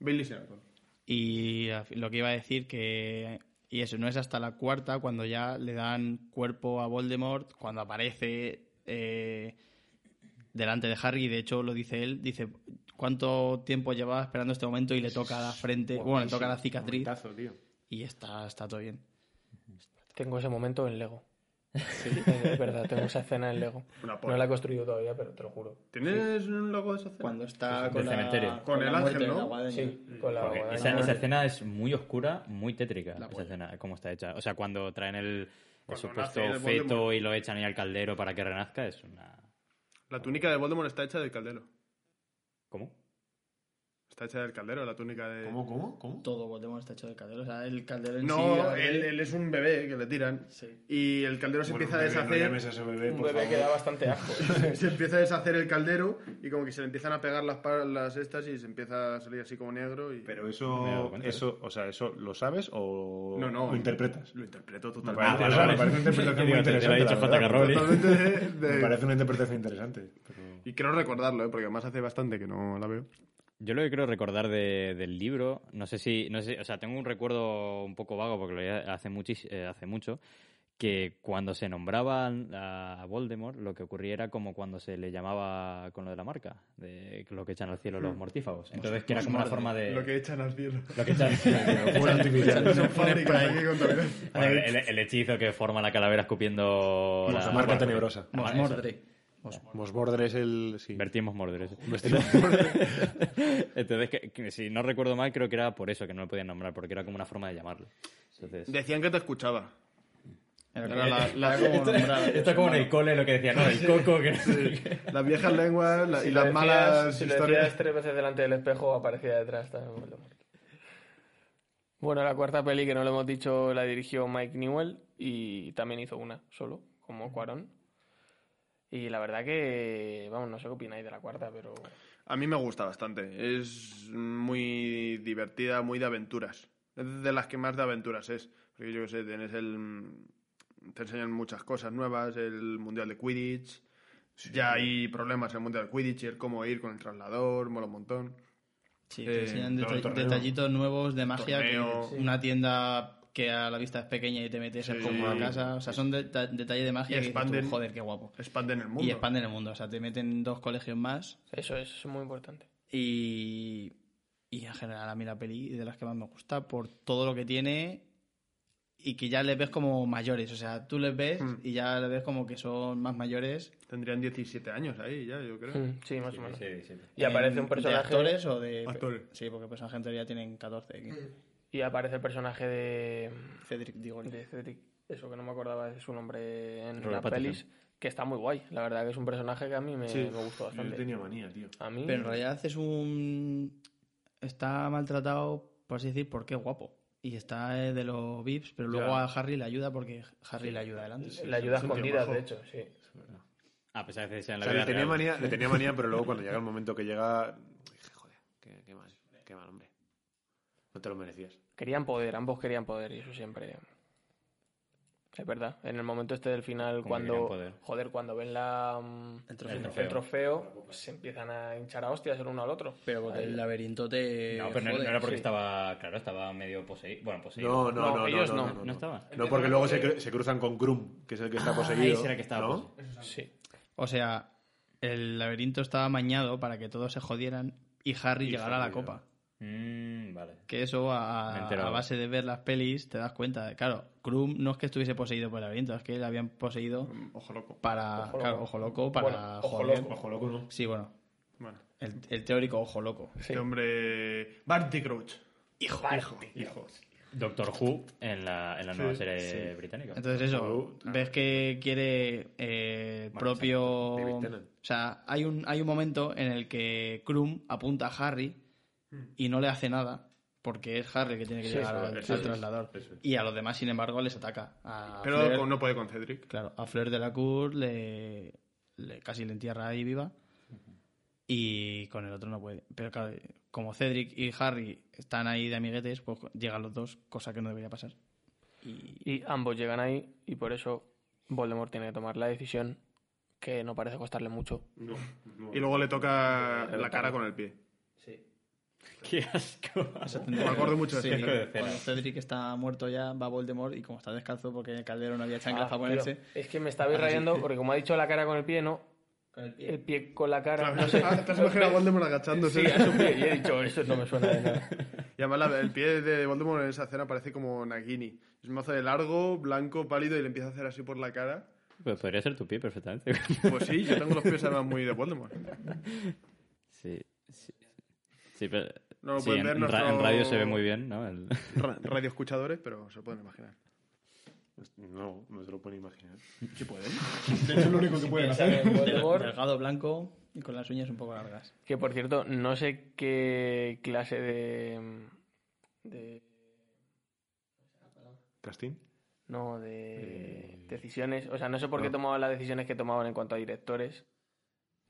[SPEAKER 1] Baileys sin alcohol.
[SPEAKER 2] Y lo que iba a decir que... Y eso, no es hasta la cuarta cuando ya le dan cuerpo a Voldemort, cuando aparece eh, delante de Harry, y de hecho lo dice él, dice cuánto tiempo llevaba esperando este momento y le toca la frente, bueno, le toca la cicatriz
[SPEAKER 5] Momentazo, tío.
[SPEAKER 2] y está, está todo bien.
[SPEAKER 3] Tengo ese momento en Lego. Es verdad, tengo esa escena en Lego. No la he construido todavía, pero te lo juro.
[SPEAKER 1] ¿Tienes un logo de esa escena?
[SPEAKER 2] Cuando está
[SPEAKER 4] Del cementerio.
[SPEAKER 1] Con Con el la ángel, ¿no? la.
[SPEAKER 3] Sí, con la
[SPEAKER 4] esa, esa escena es muy oscura, muy tétrica, esa
[SPEAKER 2] polla.
[SPEAKER 4] escena, cómo está hecha. O sea, cuando traen el, el supuesto
[SPEAKER 1] nace el
[SPEAKER 4] feto
[SPEAKER 1] Voldemort.
[SPEAKER 4] y lo echan ahí al caldero para que renazca, es una...
[SPEAKER 1] La túnica de Voldemort está hecha del caldero.
[SPEAKER 4] ¿Cómo?
[SPEAKER 1] Está hecha del caldero, la túnica de...
[SPEAKER 5] ¿Cómo, cómo, cómo?
[SPEAKER 2] Todo Voldemort está hecho de caldero. O sea, el caldero en
[SPEAKER 1] No,
[SPEAKER 2] sí...
[SPEAKER 1] él, él es un bebé que le tiran.
[SPEAKER 2] Sí.
[SPEAKER 1] Y el caldero se
[SPEAKER 5] Bueno,
[SPEAKER 1] empieza a
[SPEAKER 5] bebé, no
[SPEAKER 1] deshacer.
[SPEAKER 5] llames a ese bebé,
[SPEAKER 3] Un
[SPEAKER 5] por
[SPEAKER 3] bebé
[SPEAKER 5] favor.
[SPEAKER 3] que da bastante asco.
[SPEAKER 1] se empieza a deshacer el caldero y como que se le empiezan a pegar las, pa- las estas y se empieza a salir así como negro y...
[SPEAKER 5] Pero
[SPEAKER 4] Me he
[SPEAKER 5] eso,
[SPEAKER 4] cuenta.
[SPEAKER 5] eso, o sea, ¿eso lo sabes o
[SPEAKER 1] No, no.
[SPEAKER 5] lo interpretas?
[SPEAKER 1] Lo interpreto
[SPEAKER 5] Me
[SPEAKER 1] totalmente.
[SPEAKER 4] vale, vale.
[SPEAKER 5] me parece una interpretación muy
[SPEAKER 4] Digo, te- te lo ha
[SPEAKER 5] interesante.
[SPEAKER 4] dicho
[SPEAKER 5] la
[SPEAKER 4] J.K.
[SPEAKER 5] verdad.
[SPEAKER 4] Rowling.
[SPEAKER 1] Totalmente de- de-
[SPEAKER 5] Me parece una interpretación interesante. pero-
[SPEAKER 1] Y quiero recordarlo, ¿eh? porque además hace bastante que no la veo.
[SPEAKER 4] Yo lo que creo recordar de- del libro, no sé si, no sé, o sea, tengo un recuerdo un poco vago porque lo leí hace, muchis- eh, hace mucho, que cuando se nombraban a Voldemort, lo que ocurría era como cuando se le llamaba con lo de la marca, de lo que echan al cielo los mortífagos. Entonces, que era como una forma de...
[SPEAKER 1] Lo que echan al cielo.
[SPEAKER 4] lo que echan- el, hechizo que forma la calavera escupiendo
[SPEAKER 5] La marca tenebrosa.
[SPEAKER 2] Mosmordre
[SPEAKER 5] es el... Sí.
[SPEAKER 4] Vertimos mordores. Entonces, que, que si no recuerdo mal, creo que era por eso que no lo podían nombrar, porque era como una forma de llamarlo. Entonces,
[SPEAKER 1] Decían que te escuchaba.
[SPEAKER 2] Era
[SPEAKER 1] la- la-
[SPEAKER 2] como
[SPEAKER 4] Esto es como en el cole lo que decía, no, el coco, que qué.
[SPEAKER 1] Las viejas lenguas la-
[SPEAKER 3] Si
[SPEAKER 1] y las
[SPEAKER 3] decías-
[SPEAKER 1] malas
[SPEAKER 3] si lo
[SPEAKER 1] historias.
[SPEAKER 3] decías tres veces delante del espejo, aparecía detrás también. Bueno, la cuarta peli que no lo hemos dicho la dirigió Mike Newell y también hizo una solo, como Cuarón. Y la verdad que, vamos, no sé qué opináis de la cuarta, pero
[SPEAKER 1] A mí me gusta bastante. Es muy divertida, muy de aventuras. Es de las que más de aventuras es. Porque yo qué sé, tienes el. Te enseñan muchas cosas nuevas, el Mundial de Quidditch. Ya hay problemas en el Mundial de Quidditch y el cómo ir con el traslador, mola un montón.
[SPEAKER 2] Sí,
[SPEAKER 1] Eh,
[SPEAKER 2] te enseñan
[SPEAKER 5] torneo.
[SPEAKER 2] detallitos nuevos de magia.
[SPEAKER 1] Torneo.
[SPEAKER 2] que Una tienda que a la vista es pequeña y te metes
[SPEAKER 1] Sí.
[SPEAKER 2] como a casa. O sea, son deta- detalles de magia
[SPEAKER 1] Y
[SPEAKER 2] que dices tú,
[SPEAKER 1] expanden-
[SPEAKER 2] joder, qué guapo.
[SPEAKER 1] Expanden el mundo.
[SPEAKER 2] Y expanden el mundo. O sea, te meten dos colegios más
[SPEAKER 3] eso es, eso es muy importante.
[SPEAKER 2] y, y en general a mí la peli de las que más me gusta por todo lo que tiene y que ya les ves como mayores. O sea, tú les ves
[SPEAKER 1] Mm.
[SPEAKER 2] y ya les ves como que son más mayores.
[SPEAKER 1] Tendrían 17 años ahí ya, yo creo.
[SPEAKER 3] Mm, Sí, más o menos.
[SPEAKER 4] Sí, sí.
[SPEAKER 3] Y aparece un personaje.
[SPEAKER 2] ¿De actores o de...?
[SPEAKER 1] Actores.
[SPEAKER 2] Sí, porque personajes en teoría tienen 14. 15.
[SPEAKER 3] Y aparece el personaje de.
[SPEAKER 2] Cedric Diggory.
[SPEAKER 3] de Cedric. Eso que no me acordaba de su nombre en las
[SPEAKER 4] Pattinson.
[SPEAKER 3] pelis. Que está muy guay. La verdad que es un personaje que a mí me,
[SPEAKER 5] Sí,
[SPEAKER 3] me gustó
[SPEAKER 5] yo
[SPEAKER 3] bastante.
[SPEAKER 5] tenía manía, tío.
[SPEAKER 3] A mí.
[SPEAKER 2] Pero en realidad es un... Está maltratado, por así decir, porque es guapo. Y está de los VIPs, pero luego a Harry le ayuda porque Harry le ayuda adelante.
[SPEAKER 3] la ayuda
[SPEAKER 1] es un tío
[SPEAKER 3] escondida,
[SPEAKER 1] majo.
[SPEAKER 3] de hecho, sí.
[SPEAKER 4] A pesar de que sea en
[SPEAKER 5] O
[SPEAKER 4] la
[SPEAKER 5] sea,
[SPEAKER 4] vida
[SPEAKER 5] le tenía,
[SPEAKER 4] real.
[SPEAKER 5] manía, le tenía manía, pero luego cuando llega el momento que llega, dije, joder, qué, qué mal, qué mal, hombre. No te lo merecías.
[SPEAKER 3] Querían poder, ambos querían poder y eso siempre. Es verdad. En el momento este del final,
[SPEAKER 4] Como
[SPEAKER 3] cuando. Joder, cuando ven la.
[SPEAKER 2] El trofeo.
[SPEAKER 3] el
[SPEAKER 4] trofeo.
[SPEAKER 3] trofeo, pues se empiezan a hinchar a hostias el uno al otro.
[SPEAKER 2] Pero porque el laberinto te...
[SPEAKER 4] No, pero no, era porque
[SPEAKER 3] sí.
[SPEAKER 4] estaba, claro, estaba medio poseído. Bueno, poseído.
[SPEAKER 5] No, no,
[SPEAKER 3] No,
[SPEAKER 5] no, no,
[SPEAKER 3] ellos
[SPEAKER 5] no,
[SPEAKER 3] no.
[SPEAKER 5] no, no,
[SPEAKER 4] ¿No estaba?
[SPEAKER 5] No, porque luego se, cru- se cruzan con Grum, que es el que está
[SPEAKER 4] Ah,
[SPEAKER 5] poseído.
[SPEAKER 4] el que estaba
[SPEAKER 5] ¿no?
[SPEAKER 3] Sí.
[SPEAKER 2] O sea, el laberinto estaba amañado para que todos se jodieran y Harry
[SPEAKER 5] Y
[SPEAKER 2] llegara a la copa.
[SPEAKER 4] Mm, vale.
[SPEAKER 2] Que eso, a, a base de ver las pelis, te das cuenta. Claro, Krum no es que estuviese poseído por el laberinto, es que le habían poseído
[SPEAKER 1] Ojo loco.
[SPEAKER 2] para...
[SPEAKER 3] Ojo
[SPEAKER 2] claro,
[SPEAKER 3] loco.
[SPEAKER 2] ojo loco para
[SPEAKER 3] Bueno, ojo
[SPEAKER 2] joder.
[SPEAKER 3] loco.
[SPEAKER 5] Ojo loco, ¿no?
[SPEAKER 2] Sí, bueno,
[SPEAKER 1] Bueno,
[SPEAKER 2] el, el teórico ojo loco.
[SPEAKER 3] Sí.
[SPEAKER 1] este hombre... Barty Crouch. Hijo, hijo, hijo.
[SPEAKER 4] Doctor Who en la, en la nueva serie británica.
[SPEAKER 2] Entonces eso, ves que quiere eh,
[SPEAKER 5] Bueno,
[SPEAKER 2] propio... O sea, hay un, hay un momento en el que Krum apunta a Harry y no le hace nada porque es Harry el que tiene que
[SPEAKER 3] Sí,
[SPEAKER 2] llegar
[SPEAKER 5] eso-
[SPEAKER 2] al,
[SPEAKER 5] eso
[SPEAKER 2] al
[SPEAKER 5] es,
[SPEAKER 2] traslador.
[SPEAKER 5] es.
[SPEAKER 2] Y a los demás, sin embargo, les ataca. A
[SPEAKER 1] Pero no puede con Cedric.
[SPEAKER 2] Claro, a Fleur de la Cour le, le- casi le entierra ahí viva y con el otro no puede. Pero claro, como Cedric y Harry están ahí de amiguetes, pues llegan los dos, cosa que no debería pasar. Y
[SPEAKER 3] Y ambos llegan ahí y por eso Voldemort tiene que tomar la decisión que no parece costarle mucho.
[SPEAKER 5] No, no.
[SPEAKER 1] Y luego le toca la cara con el pie.
[SPEAKER 4] ¡Qué asco!
[SPEAKER 1] Me acuerdo mucho de
[SPEAKER 2] Sí, cuando Cedric está muerto ya, va Voldemort y como está descalzo porque en el caldero no había chanclas
[SPEAKER 3] Ah,
[SPEAKER 2] para ponerse...
[SPEAKER 3] es que me estaba rayando porque como ha dicho la cara con el pie, no. El pie con la cara.
[SPEAKER 1] Claro,
[SPEAKER 3] No sé.
[SPEAKER 1] te has imaginado a Voldemort agachándose.
[SPEAKER 3] Sí, a su pie. Y he dicho, eso no me suena de nada.
[SPEAKER 1] Y además la- el pie de Voldemort en esa escena parece como Nagini. Es un mazo de largo, blanco, pálido y le empieza a hacer así por la cara.
[SPEAKER 4] Pues podría ser tu pie perfectamente.
[SPEAKER 1] Pues sí, yo tengo los pies además muy de Voldemort.
[SPEAKER 4] sí, sí. Sí, pero...
[SPEAKER 1] No lo
[SPEAKER 4] sí,
[SPEAKER 1] pueden
[SPEAKER 4] en,
[SPEAKER 1] ver
[SPEAKER 4] en
[SPEAKER 1] nuestro-
[SPEAKER 4] en radio se ve muy bien, ¿no? El-
[SPEAKER 1] Radio escuchadores, pero se lo pueden imaginar.
[SPEAKER 5] No, no se lo pueden imaginar.
[SPEAKER 1] Sí pueden. De hecho, es lo único que pueden hacer.
[SPEAKER 2] Delgado, blanco y con las uñas un poco largas.
[SPEAKER 3] que por cierto, no sé qué clase de. de
[SPEAKER 5] ¿Castín?
[SPEAKER 3] no, de
[SPEAKER 5] Eh,
[SPEAKER 3] decisiones. O sea, no sé por qué
[SPEAKER 5] no.
[SPEAKER 3] tomaban las decisiones que tomaban en cuanto a directores.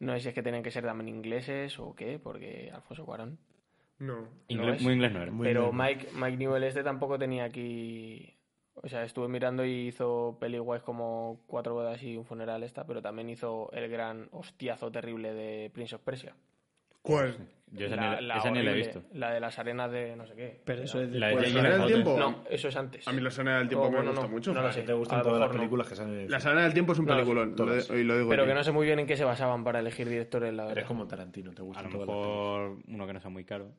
[SPEAKER 3] No sé si es que tenían que ser también ingleses o qué, porque Alfonso Cuarón.
[SPEAKER 1] No.
[SPEAKER 4] Inglés-
[SPEAKER 3] es.
[SPEAKER 4] muy inglés no era.
[SPEAKER 5] Muy
[SPEAKER 3] Pero. Mike, Mike Newell este tampoco tenía aquí... O sea, estuve mirando y hizo peli guays como Cuatro bodas y un funeral esta, pero también hizo el gran hostiazo terrible de Prince of Persia.
[SPEAKER 1] ¿Cuál?
[SPEAKER 4] Yo esa,
[SPEAKER 3] La-
[SPEAKER 4] ni,
[SPEAKER 3] la
[SPEAKER 4] esa ni la he visto.
[SPEAKER 3] La de las arenas de no sé qué.
[SPEAKER 2] Pero eso es
[SPEAKER 4] La de
[SPEAKER 1] ¿La del tiempo?
[SPEAKER 3] No, eso es antes.
[SPEAKER 1] A mí la escena del tiempo
[SPEAKER 3] Oh,
[SPEAKER 1] me
[SPEAKER 3] bueno,
[SPEAKER 1] gusta
[SPEAKER 3] no,
[SPEAKER 1] mucho.
[SPEAKER 3] no
[SPEAKER 5] ¿A
[SPEAKER 3] sé.
[SPEAKER 5] ti te
[SPEAKER 3] A
[SPEAKER 5] gustan todas las
[SPEAKER 3] mejor no.
[SPEAKER 5] películas que salen en el
[SPEAKER 1] La
[SPEAKER 5] cine?
[SPEAKER 1] escena del tiempo es un
[SPEAKER 3] No,
[SPEAKER 1] peliculón. lo
[SPEAKER 5] todas.
[SPEAKER 1] de- y lo digo
[SPEAKER 3] Pero que no sé muy bien en qué se basaban para elegir directores, la
[SPEAKER 5] Eres como Tarantino, te
[SPEAKER 4] A
[SPEAKER 5] gustan
[SPEAKER 4] lo
[SPEAKER 5] las películas.
[SPEAKER 4] mejor uno que no sea muy caro.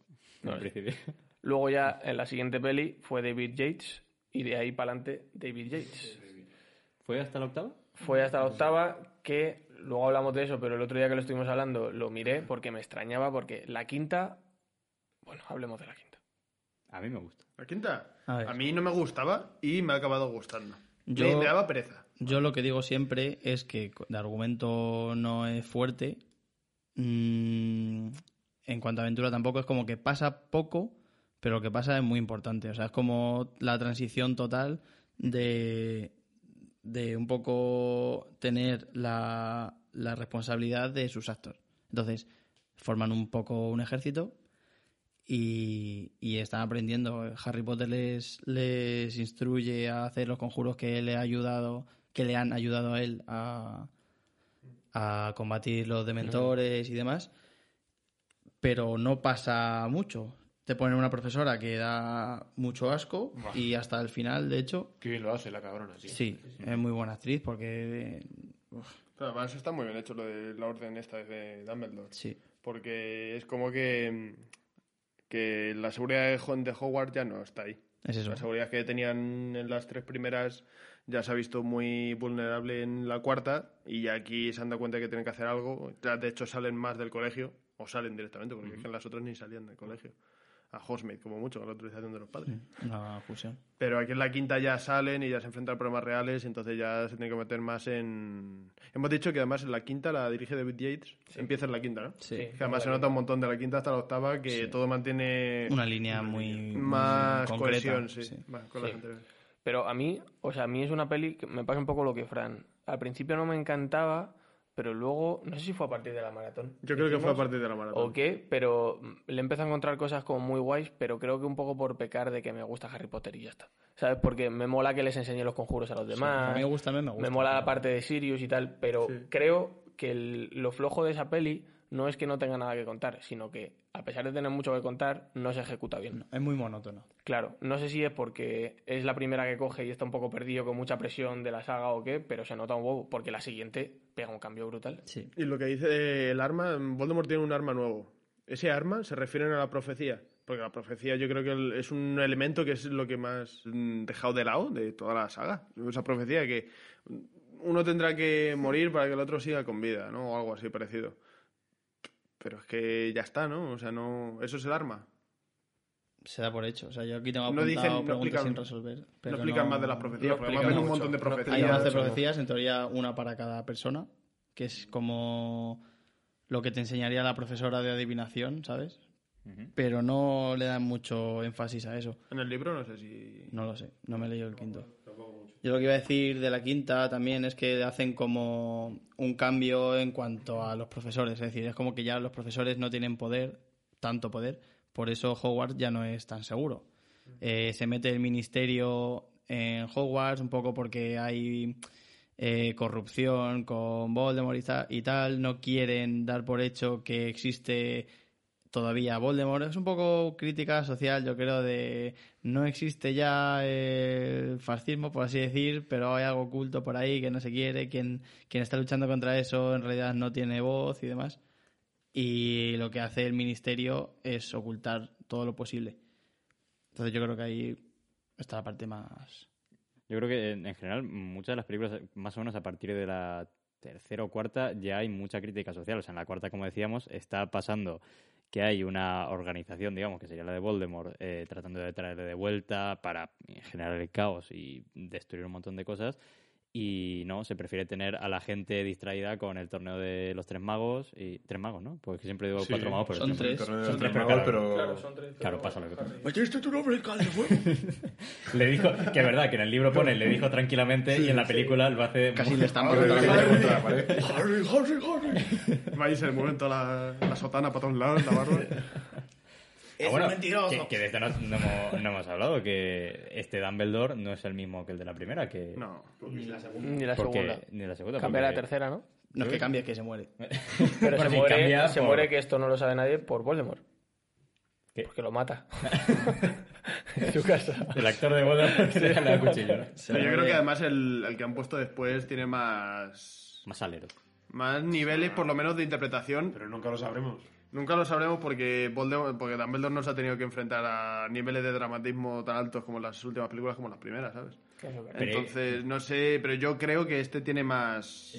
[SPEAKER 3] No
[SPEAKER 4] en principio.
[SPEAKER 3] Luego ya en la siguiente peli fue David Yates y de ahí para adelante David Yates.
[SPEAKER 4] ¿Fue hasta la octava?
[SPEAKER 3] Fue hasta la octava que luego hablamos de eso, pero el otro día que lo estuvimos hablando lo miré porque me extrañaba porque la quinta, bueno, hablemos de la quinta.
[SPEAKER 4] A mí me gusta.
[SPEAKER 1] ¿La quinta?
[SPEAKER 2] A
[SPEAKER 1] mí no me gustaba y me ha acabado gustando.
[SPEAKER 2] Yo-
[SPEAKER 1] Me, me daba pereza.
[SPEAKER 2] Yo lo que digo siempre es que de argumento no es fuerte. Mm, en cuanto a aventura tampoco es como que pasa poco, pero lo que pasa es muy importante. O sea, es como la transición total de, de un poco tener la, la responsabilidad de sus actos. Entonces, forman un poco un ejército y, y están aprendiendo. Harry Potter les, les instruye a hacer los conjuros que le ha ayudado, que le han ayudado a él a, a combatir los dementores y demás. Pero no pasa mucho. Te ponen una profesora que da mucho asco y hasta el final, de hecho,
[SPEAKER 5] Qué bien lo hace la cabrona, tío.
[SPEAKER 2] sí, es muy buena actriz porque
[SPEAKER 1] Pero además está muy bien hecho lo de la orden esta de Dumbledore.
[SPEAKER 2] sí.
[SPEAKER 1] Porque es como que, que la seguridad de Hogwarts ya no está ahí.
[SPEAKER 2] Es eso.
[SPEAKER 1] La seguridad que tenían en las tres primeras ya se ha visto muy vulnerable en la cuarta y aquí se han dado cuenta de que tienen que hacer algo. Ya, de hecho, salen más del colegio o salen directamente, porque es que en las otras ni salían del colegio. A Hostmate, como mucho, con la autorización de los padres.
[SPEAKER 2] Una fusión.
[SPEAKER 1] Pero aquí en la quinta ya salen y ya se enfrentan a problemas reales, entonces ya se tiene que meter más en... Hemos dicho que además en la quinta la dirige David Yates, empieza en la quinta, ¿no?
[SPEAKER 2] Sí.
[SPEAKER 1] Que además se nota un montón de la quinta hasta la octava que todo mantiene
[SPEAKER 2] Una línea muy.
[SPEAKER 1] más
[SPEAKER 2] muy concreta,
[SPEAKER 1] cohesión, sí, más con las anteriores.
[SPEAKER 3] Pero a mí, o sea, a mí es una peli que me pasa un poco lo que Fran. Al principio no me encantaba, pero luego, no sé si fue a partir de la maratón.
[SPEAKER 1] Yo creo que fue a partir de la maratón.
[SPEAKER 3] O qué, pero mm, le empecé a encontrar cosas como muy guays, pero creo que un poco por pecar de que me gusta Harry Potter y ya está. ¿Sabes? Porque me mola que les enseñe los conjuros a los
[SPEAKER 2] A
[SPEAKER 3] demás.
[SPEAKER 2] mí me gusta, a mí me gusta.
[SPEAKER 3] Me mola la parte de Sirius y tal, pero
[SPEAKER 1] Sí.
[SPEAKER 3] creo que el- lo flojo de esa peli no es que no tenga nada que contar, sino que a pesar de tener mucho que contar, no se ejecuta bien.
[SPEAKER 2] Es muy monótono.
[SPEAKER 3] Claro, no sé si es porque es la primera que coge y está un poco perdido con mucha presión de la saga o qué, pero se nota un huevo, porque la siguiente pega un cambio brutal.
[SPEAKER 2] Sí.
[SPEAKER 1] Y lo que dice el arma, Voldemort tiene un arma nuevo. Ese arma se refiere a la profecía. Porque la profecía yo creo que es un elemento que es lo que más mm, dejado de lado de toda la saga. Esa profecía que uno tendrá que morir para que el otro siga con vida, ¿no? O algo así parecido. Pero es que ya está, ¿no? O sea, no... Eso es el arma.
[SPEAKER 2] Se da por hecho. O sea, yo aquí tengo
[SPEAKER 1] No
[SPEAKER 2] apuntado
[SPEAKER 1] no
[SPEAKER 2] preguntas
[SPEAKER 1] explican-
[SPEAKER 2] sin resolver. Pero
[SPEAKER 1] no explican más de las profecías,
[SPEAKER 3] no
[SPEAKER 1] porque
[SPEAKER 3] explican
[SPEAKER 1] además ven un montón de profecías.
[SPEAKER 2] Hay
[SPEAKER 3] explican
[SPEAKER 2] 11
[SPEAKER 3] mucho, ¿no?
[SPEAKER 2] profecías, en teoría una para cada persona, que es como lo que te enseñaría la profesora de adivinación, ¿sabes? Pero no le dan mucho énfasis a eso.
[SPEAKER 1] En el libro no sé si...
[SPEAKER 2] No lo sé, no me he leído el quinto. Yo lo que iba a decir de la quinta también es que hacen como un cambio en cuanto a los profesores. Es decir, es como que ya los profesores no tienen poder, tanto poder, por eso Hogwarts ya no es tan seguro. Eh, se mete el ministerio en Hogwarts un poco porque hay eh, corrupción con Voldemort y ta- y tal. No quieren dar por hecho que existe todavía Voldemort. Es un poco crítica social, yo creo, de no existe ya el fascismo, por así decir, pero hay algo oculto por ahí que no se quiere. Quien, quien está luchando contra eso en realidad no tiene voz y demás. Y lo que hace el ministerio es ocultar todo lo posible. Entonces yo creo que ahí está la parte más...
[SPEAKER 4] Yo creo que en, en general muchas de las películas, más o menos a partir de la tercera o cuarta, ya hay mucha crítica social. O sea, en la cuarta, como decíamos, está pasando que hay una organización, digamos, que sería la de Voldemort, eh, tratando de traerle de vuelta para generar el caos y destruir un montón de cosas. Y no, se prefiere tener a la gente distraída con el torneo de los tres magos. y Tres magos, ¿no? Porque siempre digo
[SPEAKER 5] Sí,
[SPEAKER 4] cuatro magos, pero
[SPEAKER 2] son
[SPEAKER 4] siempre-
[SPEAKER 5] El
[SPEAKER 2] tres.
[SPEAKER 5] torneo de
[SPEAKER 2] Son
[SPEAKER 5] los
[SPEAKER 2] tres,
[SPEAKER 5] tres
[SPEAKER 4] pero
[SPEAKER 5] magos,
[SPEAKER 4] claro,
[SPEAKER 5] pero...
[SPEAKER 4] Claro, pasa lo que pasa.
[SPEAKER 2] ¿Metiste tu nombre en fuego?
[SPEAKER 4] Le dijo, que es verdad, que en el libro pone, le dijo tranquilamente y en la película lo hace...
[SPEAKER 2] Casi le están
[SPEAKER 5] contra la pared.
[SPEAKER 1] Harry, Harry, Harry. Va le mueve toda la, la sotana para todos lados, la barba.
[SPEAKER 4] Ah, bueno, Que, que de esto no, no hemos, no hemos hablado, que este Dumbledore no es el mismo que el de la primera, que...
[SPEAKER 1] No.
[SPEAKER 3] Ni la
[SPEAKER 4] porque-
[SPEAKER 3] segunda.
[SPEAKER 4] Ni la segunda.
[SPEAKER 3] Cambia la tercera, ¿no?
[SPEAKER 2] No es que cambie, es que se muere.
[SPEAKER 3] Pero se, muere,
[SPEAKER 4] cambia
[SPEAKER 3] se
[SPEAKER 4] por-
[SPEAKER 3] muere que esto no lo sabe nadie por Voldemort.
[SPEAKER 4] ¿Qué?
[SPEAKER 3] Porque lo mata. en su casa.
[SPEAKER 4] El actor de Voldemort se le da el cuchillo, ¿no?
[SPEAKER 1] Yo creo que además el, el que han puesto después tiene más,
[SPEAKER 4] Más alero.
[SPEAKER 1] más niveles, por lo menos, de interpretación.
[SPEAKER 5] Pero nunca lo sabremos.
[SPEAKER 1] Nunca lo sabremos porque, Voldemort, porque Dumbledore no se ha tenido que enfrentar a niveles de dramatismo tan altos como las últimas películas, como las primeras, ¿sabes? Entonces, no sé, pero yo creo que este tiene más,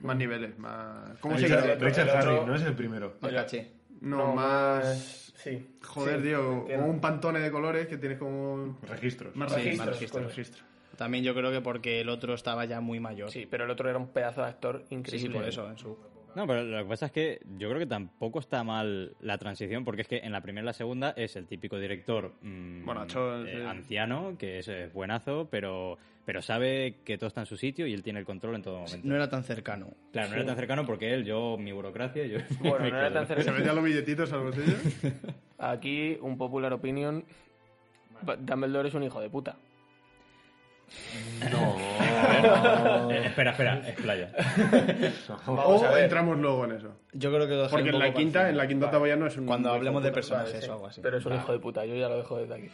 [SPEAKER 1] más niveles, más... ¿Cómo se
[SPEAKER 5] Richard,
[SPEAKER 1] dice?
[SPEAKER 3] otro-
[SPEAKER 5] Richard Harry, no es el primero.
[SPEAKER 2] Más caché.
[SPEAKER 1] No, más...
[SPEAKER 3] Sí.
[SPEAKER 1] Joder,
[SPEAKER 3] Sí,
[SPEAKER 1] tío, como un pantone de colores que tienes como...
[SPEAKER 5] Registros.
[SPEAKER 1] Más
[SPEAKER 2] Sí,
[SPEAKER 1] registros.
[SPEAKER 2] más registros.
[SPEAKER 1] registro.
[SPEAKER 2] También yo creo que porque el otro estaba ya muy mayor.
[SPEAKER 3] Sí, pero el otro era un pedazo de actor
[SPEAKER 2] sí,
[SPEAKER 3] increíble.
[SPEAKER 2] sí, por eso. En su...
[SPEAKER 4] No, pero lo que pasa es que yo creo que tampoco está mal la transición, porque es que en la primera y la segunda es el típico director mm, eh,
[SPEAKER 1] sí.
[SPEAKER 4] anciano, que es buenazo, pero, pero sabe que todo está en su sitio y él tiene el control en todo momento.
[SPEAKER 2] No era tan cercano.
[SPEAKER 4] Claro, no era tan cercano porque él, yo, mi burocracia, yo...
[SPEAKER 3] Bueno, no era tan
[SPEAKER 1] Se
[SPEAKER 3] cercano.
[SPEAKER 1] metían los billetitos al bolsillo.
[SPEAKER 3] Aquí, un popular opinion. Dumbledore es un hijo de puta.
[SPEAKER 4] Eh, espera, espera, explaya.
[SPEAKER 3] Vamos
[SPEAKER 1] o
[SPEAKER 3] a ver.
[SPEAKER 1] entramos luego en eso.
[SPEAKER 2] Yo creo que lo
[SPEAKER 1] Porque en la quinta, en la quinta todavía no es un...
[SPEAKER 2] Cuando hablemos de personajes o algo así.
[SPEAKER 3] Pero es un hijo de puta, yo ya lo dejo desde aquí.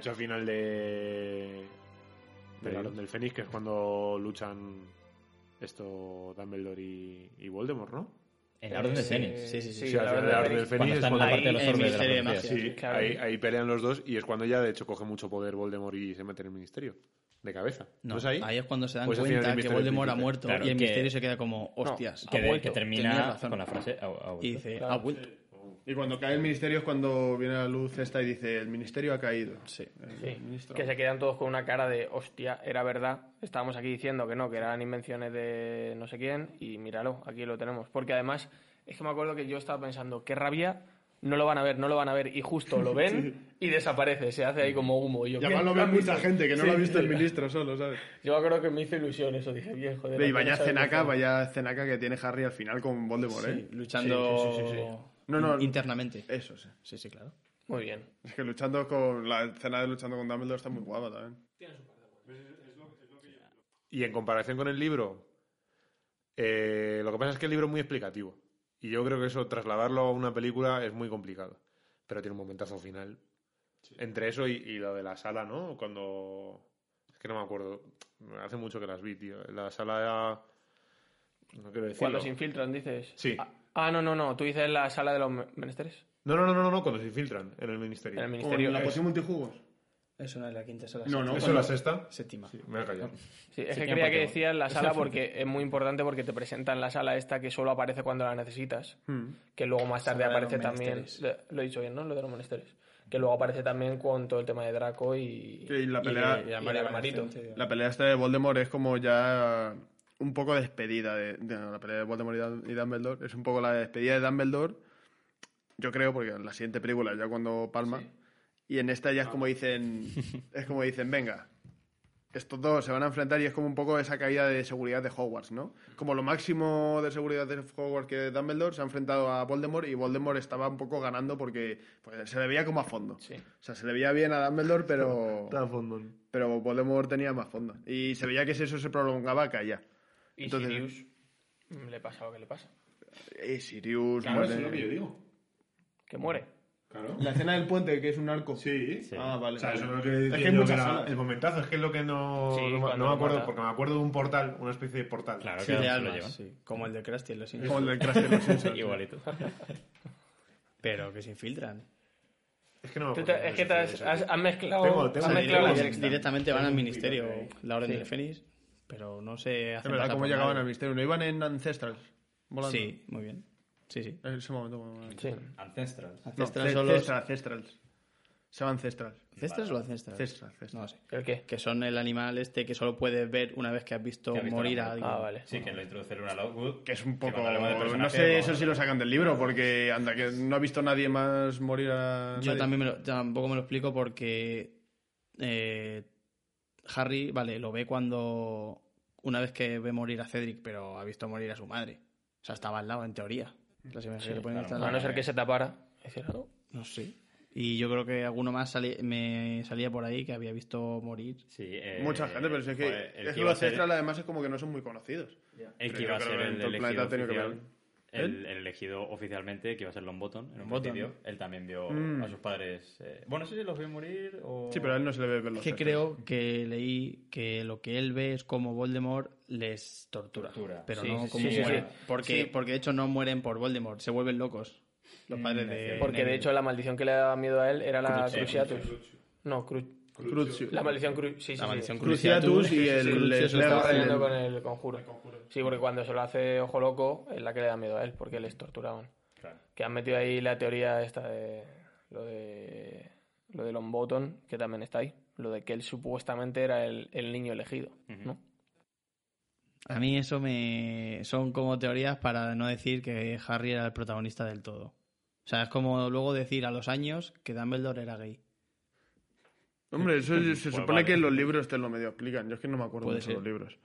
[SPEAKER 5] Hecho al final de. del Orden del Fénix, que es cuando luchan esto Dumbledore y, y Voldemort, ¿no?
[SPEAKER 4] En la Orden del
[SPEAKER 3] Sí,
[SPEAKER 4] Fénix.
[SPEAKER 2] Sí, sí, sí.
[SPEAKER 5] Sí, de la Orden del Fénix es
[SPEAKER 4] la
[SPEAKER 5] cuando-
[SPEAKER 4] parte de los
[SPEAKER 2] Ahí,
[SPEAKER 4] orbes de la
[SPEAKER 2] Ministerio de. Magia.
[SPEAKER 5] Sí,
[SPEAKER 3] Claro.
[SPEAKER 5] ahí, ahí pelean los dos y es cuando ya de hecho coge mucho poder Voldemort y se mete en el ministerio. De cabeza.
[SPEAKER 2] No,
[SPEAKER 5] es ahí?
[SPEAKER 2] ahí es cuando se dan
[SPEAKER 5] Pues
[SPEAKER 2] cuenta que Voldemort ha muerto
[SPEAKER 4] Claro,
[SPEAKER 2] y el
[SPEAKER 4] que-
[SPEAKER 2] misterio se queda como, hostias.
[SPEAKER 3] Ha
[SPEAKER 4] Que, de-
[SPEAKER 3] vuelto.
[SPEAKER 4] que termina con la frase. "Ha- ha vuelto".
[SPEAKER 2] Y dice,
[SPEAKER 3] Claro.
[SPEAKER 2] ha vuelto.
[SPEAKER 1] Y cuando cae el ministerio es cuando viene a la luz esta y dice, el ministerio ha caído.
[SPEAKER 2] Sí.
[SPEAKER 1] El
[SPEAKER 3] Sí, que se quedan todos con una cara de hostia, era verdad. Estábamos aquí diciendo que no, que eran invenciones de no sé quién, y míralo, aquí lo tenemos. Porque además, es que me acuerdo que yo estaba pensando, qué rabia, no lo van a ver, no lo van a ver, y justo lo ven y desaparece, se hace ahí como humo. Y yo,
[SPEAKER 1] Y además lo ve mucha gente que no
[SPEAKER 3] Sí,
[SPEAKER 1] lo ha visto el
[SPEAKER 3] sí.
[SPEAKER 1] ministro solo, ¿sabes?
[SPEAKER 3] Yo me acuerdo que me hizo ilusión eso, dije, bien, joder.
[SPEAKER 1] Y vaya cenaca, vaya cenaca que tiene Harry al final con Voldemort, ¿eh?
[SPEAKER 2] Sí, luchando
[SPEAKER 1] No, no.
[SPEAKER 2] internamente.
[SPEAKER 1] Eso, sí.
[SPEAKER 2] Sí, sí, claro.
[SPEAKER 3] Muy bien.
[SPEAKER 1] Es que luchando con... La escena de luchando con Dumbledore está muy guapa también.
[SPEAKER 5] Y en comparación con el libro, eh, lo que pasa es que el libro es muy explicativo. Y yo creo que eso, trasladarlo a una película es muy complicado. Pero tiene un momentazo final. Entre eso y, y lo de la sala, ¿no? Cuando. Es que no me acuerdo. Hace mucho que las vi, tío. La sala era. No quiero decirlo.
[SPEAKER 3] Cuando se infiltran, dices.
[SPEAKER 5] Sí.
[SPEAKER 3] Ah, ah, no, no, no, tú dices la sala de los me- menesteres.
[SPEAKER 5] No, no, no, no, no, cuando se infiltran en el ministerio.
[SPEAKER 3] En el
[SPEAKER 1] ¿O
[SPEAKER 3] ministerio.
[SPEAKER 1] en la
[SPEAKER 3] Es-
[SPEAKER 1] poción multijugos?
[SPEAKER 2] Eso no es la quinta, eso es la
[SPEAKER 1] No, no.
[SPEAKER 5] ¿Eso es la sexta?
[SPEAKER 2] séptima.
[SPEAKER 5] Sí, me he callado.
[SPEAKER 3] Sí, es
[SPEAKER 4] Sí,
[SPEAKER 3] que creía que decías la sala porque es muy importante porque te presentan la sala esta que solo aparece cuando la necesitas.
[SPEAKER 1] Hmm.
[SPEAKER 3] Que luego más tarde
[SPEAKER 2] Sala de
[SPEAKER 3] aparece también. Lo he dicho bien, ¿no? Lo de los menesteres. Que luego aparece también con todo el tema de Draco y.
[SPEAKER 1] Sí, y la
[SPEAKER 3] y
[SPEAKER 1] pelea-
[SPEAKER 2] Y. La
[SPEAKER 1] pelea esta de Voldemort es como ya un poco despedida de, de- la pelea de Voldemort y Dum- y Dumbledore es un poco la despedida de Dumbledore yo creo porque en la siguiente película ya cuando palma y en esta ya es como dicen es como dicen venga estos dos se van a enfrentar y es como un poco esa caída de seguridad de Hogwarts, ¿no? Como lo máximo de seguridad de Hogwarts que Dumbledore se ha enfrentado a Voldemort y Voldemort estaba un poco ganando porque pues, se le veía como a fondo.
[SPEAKER 3] Sí.
[SPEAKER 1] O sea, se le veía bien a Dumbledore, pero pero Voldemort tenía más fondo. Y se veía que si eso se prolongaba, caía.
[SPEAKER 3] Y
[SPEAKER 1] Entonces-
[SPEAKER 3] Sirius mm, le pasa lo que le pasa.
[SPEAKER 1] Y Sirius
[SPEAKER 5] Claro,
[SPEAKER 1] muere.
[SPEAKER 5] eso es lo que yo digo.
[SPEAKER 3] Que muere.
[SPEAKER 5] Claro.
[SPEAKER 1] La escena del puente, que es un arco.
[SPEAKER 5] Sí.
[SPEAKER 4] Sí.
[SPEAKER 1] Ah, vale.
[SPEAKER 5] O sea, eso es lo que
[SPEAKER 1] Es que hay muchas
[SPEAKER 5] era el momentazo, es que es lo que no,
[SPEAKER 3] Sí,
[SPEAKER 5] no, no me acuerdo,
[SPEAKER 3] mata.
[SPEAKER 5] porque me acuerdo de un portal, una especie de portal.
[SPEAKER 4] Claro,
[SPEAKER 2] Sí,
[SPEAKER 4] que
[SPEAKER 2] de
[SPEAKER 4] lo
[SPEAKER 2] sí. Como el de Krusty en los
[SPEAKER 1] Como
[SPEAKER 2] Simpsons.
[SPEAKER 1] el del Crash de los Simpsons.
[SPEAKER 4] Igualito.
[SPEAKER 2] Pero que se infiltran.
[SPEAKER 5] Es que no me acuerdo
[SPEAKER 3] es
[SPEAKER 5] de
[SPEAKER 3] que te
[SPEAKER 5] de
[SPEAKER 3] has, has- has mezclado,
[SPEAKER 5] Tengo-
[SPEAKER 3] has
[SPEAKER 5] tengo-
[SPEAKER 3] mezclado
[SPEAKER 5] tengo-
[SPEAKER 3] sexta.
[SPEAKER 2] directamente van al ministerio, la orden del Fénix, pero no se
[SPEAKER 1] Es verdad, cómo llegaban al misterio. ¿No iban en Ancestrals? Volando.
[SPEAKER 2] Sí, muy bien. Sí, sí.
[SPEAKER 1] En ese momento. bueno,
[SPEAKER 3] Sí.
[SPEAKER 4] Ancestral.
[SPEAKER 1] No,
[SPEAKER 2] Ancestral
[SPEAKER 1] Ce-
[SPEAKER 2] son los...
[SPEAKER 1] Cestra, Ancestrals. Se llama Ancestral.
[SPEAKER 2] ¿Ancestras o ancestras?
[SPEAKER 1] Cestra, Cestra.
[SPEAKER 2] No sé.
[SPEAKER 3] ¿El qué?
[SPEAKER 2] Que son el animal este que solo puedes ver una vez que has visto, morir a alguien.
[SPEAKER 3] Ah, vale.
[SPEAKER 4] Sí, que lo introduce Luna Lovegood.
[SPEAKER 1] Que es un poco... No sé eso si lo sacan del libro, porque anda, que no ha visto nadie más morir a
[SPEAKER 2] Yo
[SPEAKER 1] nadie.
[SPEAKER 2] también me lo- tampoco me lo explico porque eh, Harry, vale, lo ve cuando una vez que ve morir a Cedric, pero ha visto morir a su madre. O sea, estaba al lado, en teoría. Las imágenes que
[SPEAKER 4] claro.
[SPEAKER 3] A no ser que se tapara. Decir, "Ah, no".
[SPEAKER 2] No sé. Y yo creo que alguno más sali- me salía por ahí que había visto morir.
[SPEAKER 4] Sí, eh,
[SPEAKER 1] Mucha gente, pero si es que,
[SPEAKER 4] joder, el
[SPEAKER 1] es
[SPEAKER 4] que
[SPEAKER 1] que
[SPEAKER 4] iba a
[SPEAKER 1] los
[SPEAKER 4] ser-
[SPEAKER 1] Ancestral además es como que no son muy conocidos.
[SPEAKER 4] El
[SPEAKER 1] Pero
[SPEAKER 4] que
[SPEAKER 1] yo
[SPEAKER 4] iba a
[SPEAKER 1] creo
[SPEAKER 4] ser
[SPEAKER 1] que en
[SPEAKER 4] el
[SPEAKER 1] todo el planeta ha tenido que ver.
[SPEAKER 4] El, el elegido oficialmente, que iba a ser Longbottom en un
[SPEAKER 2] Longbottom,
[SPEAKER 4] principio. Él también vio
[SPEAKER 1] Mm.
[SPEAKER 4] a sus padres. eh, bueno, no sé si los vio morir o.
[SPEAKER 1] Sí, pero a él no se le ve ver
[SPEAKER 2] Es
[SPEAKER 1] los
[SPEAKER 2] que creo que leí que lo que él ve es como Voldemort les tortura.
[SPEAKER 4] Tortura.
[SPEAKER 2] Pero
[SPEAKER 3] Sí,
[SPEAKER 2] no
[SPEAKER 3] sí,
[SPEAKER 2] como
[SPEAKER 3] sí, sí,
[SPEAKER 2] mueren.
[SPEAKER 3] sí.
[SPEAKER 2] Porque,
[SPEAKER 3] Sí.
[SPEAKER 2] porque de hecho no mueren por Voldemort, se vuelven locos. Los padres
[SPEAKER 4] Mm,
[SPEAKER 2] de.
[SPEAKER 4] es
[SPEAKER 3] Porque de hecho la maldición que le daba miedo a él era la
[SPEAKER 4] Cruciatus.
[SPEAKER 3] Cruciatus. No, Cru-
[SPEAKER 1] Crucius.
[SPEAKER 3] la maldición Cru... Sí, sí,
[SPEAKER 2] La
[SPEAKER 3] sí.
[SPEAKER 2] maldición
[SPEAKER 1] Cruciatus y el...
[SPEAKER 2] Cruciatus
[SPEAKER 1] el-
[SPEAKER 2] está
[SPEAKER 3] Estaba
[SPEAKER 1] el-
[SPEAKER 3] rayando con el conjuro. Sí, porque cuando se lo hace Ojo Loco es la que le da miedo a él, porque les torturaban.
[SPEAKER 4] Claro.
[SPEAKER 3] Que han metido ahí la teoría esta de lo de lo de Longbottom, que también está ahí. Lo de que él supuestamente era el, el niño elegido, ¿no?
[SPEAKER 2] A mí eso me. Son como teorías para no decir que Harry era el protagonista del todo. O sea, es como luego decir a los años que Dumbledore era gay.
[SPEAKER 1] Hombre, eso se
[SPEAKER 4] Pues
[SPEAKER 1] supone
[SPEAKER 4] vale.
[SPEAKER 1] que en los libros te lo medio explican. Yo es que no me acuerdo
[SPEAKER 2] Puede
[SPEAKER 1] mucho de los libros.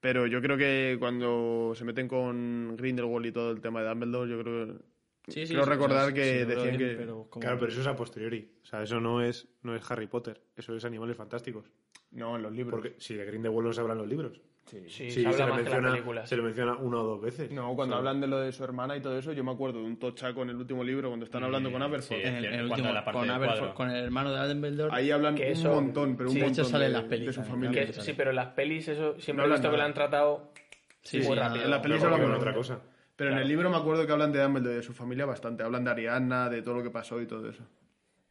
[SPEAKER 1] Pero yo creo que cuando se meten con Grindelwald y todo el tema de Dumbledore, yo creo que...
[SPEAKER 2] Sí, sí, sí,
[SPEAKER 1] recordar que decían
[SPEAKER 2] bien,
[SPEAKER 1] que-
[SPEAKER 2] pero
[SPEAKER 5] Claro, pero eso es a posteriori. O sea, eso no es, no es Harry Potter. Eso es Animales Fantásticos.
[SPEAKER 1] No, en los libros.
[SPEAKER 5] Porque si de Grindelwald no se hablan los libros.
[SPEAKER 3] Sí,
[SPEAKER 5] Sí,
[SPEAKER 3] se habla
[SPEAKER 5] se, le
[SPEAKER 3] más que la
[SPEAKER 5] menciona,
[SPEAKER 3] película.
[SPEAKER 5] se le menciona una o dos veces.
[SPEAKER 1] No, cuando
[SPEAKER 5] sea,
[SPEAKER 1] hablan de lo de su hermana y todo eso, yo me acuerdo de un tochaco en el último libro, cuando están hablando con Aberforth.
[SPEAKER 4] sí.
[SPEAKER 2] En el, en el
[SPEAKER 4] Cuando
[SPEAKER 2] último,
[SPEAKER 4] la parte
[SPEAKER 2] con, el hermano de Dumbledore.
[SPEAKER 1] Ahí hablan
[SPEAKER 3] Que
[SPEAKER 1] un montón, pero un
[SPEAKER 2] sí, de
[SPEAKER 1] montón
[SPEAKER 2] hecho sale en
[SPEAKER 1] de,
[SPEAKER 2] las pelis
[SPEAKER 1] de su
[SPEAKER 2] también,
[SPEAKER 1] familia.
[SPEAKER 3] Que-
[SPEAKER 2] claro.
[SPEAKER 3] sí, pero en las pelis eso siempre
[SPEAKER 1] No
[SPEAKER 3] he
[SPEAKER 1] hablan
[SPEAKER 3] visto que lo
[SPEAKER 1] nada.
[SPEAKER 3] han tratado
[SPEAKER 2] Sí,
[SPEAKER 3] muy
[SPEAKER 2] sí,
[SPEAKER 3] rápido.
[SPEAKER 1] En la peli
[SPEAKER 5] pero
[SPEAKER 1] se habla
[SPEAKER 5] con otra cosa.
[SPEAKER 1] Pero en el libro me acuerdo que hablan de Dumbledore y de su familia bastante. Hablan de Ariana, de todo lo que pasó y todo eso.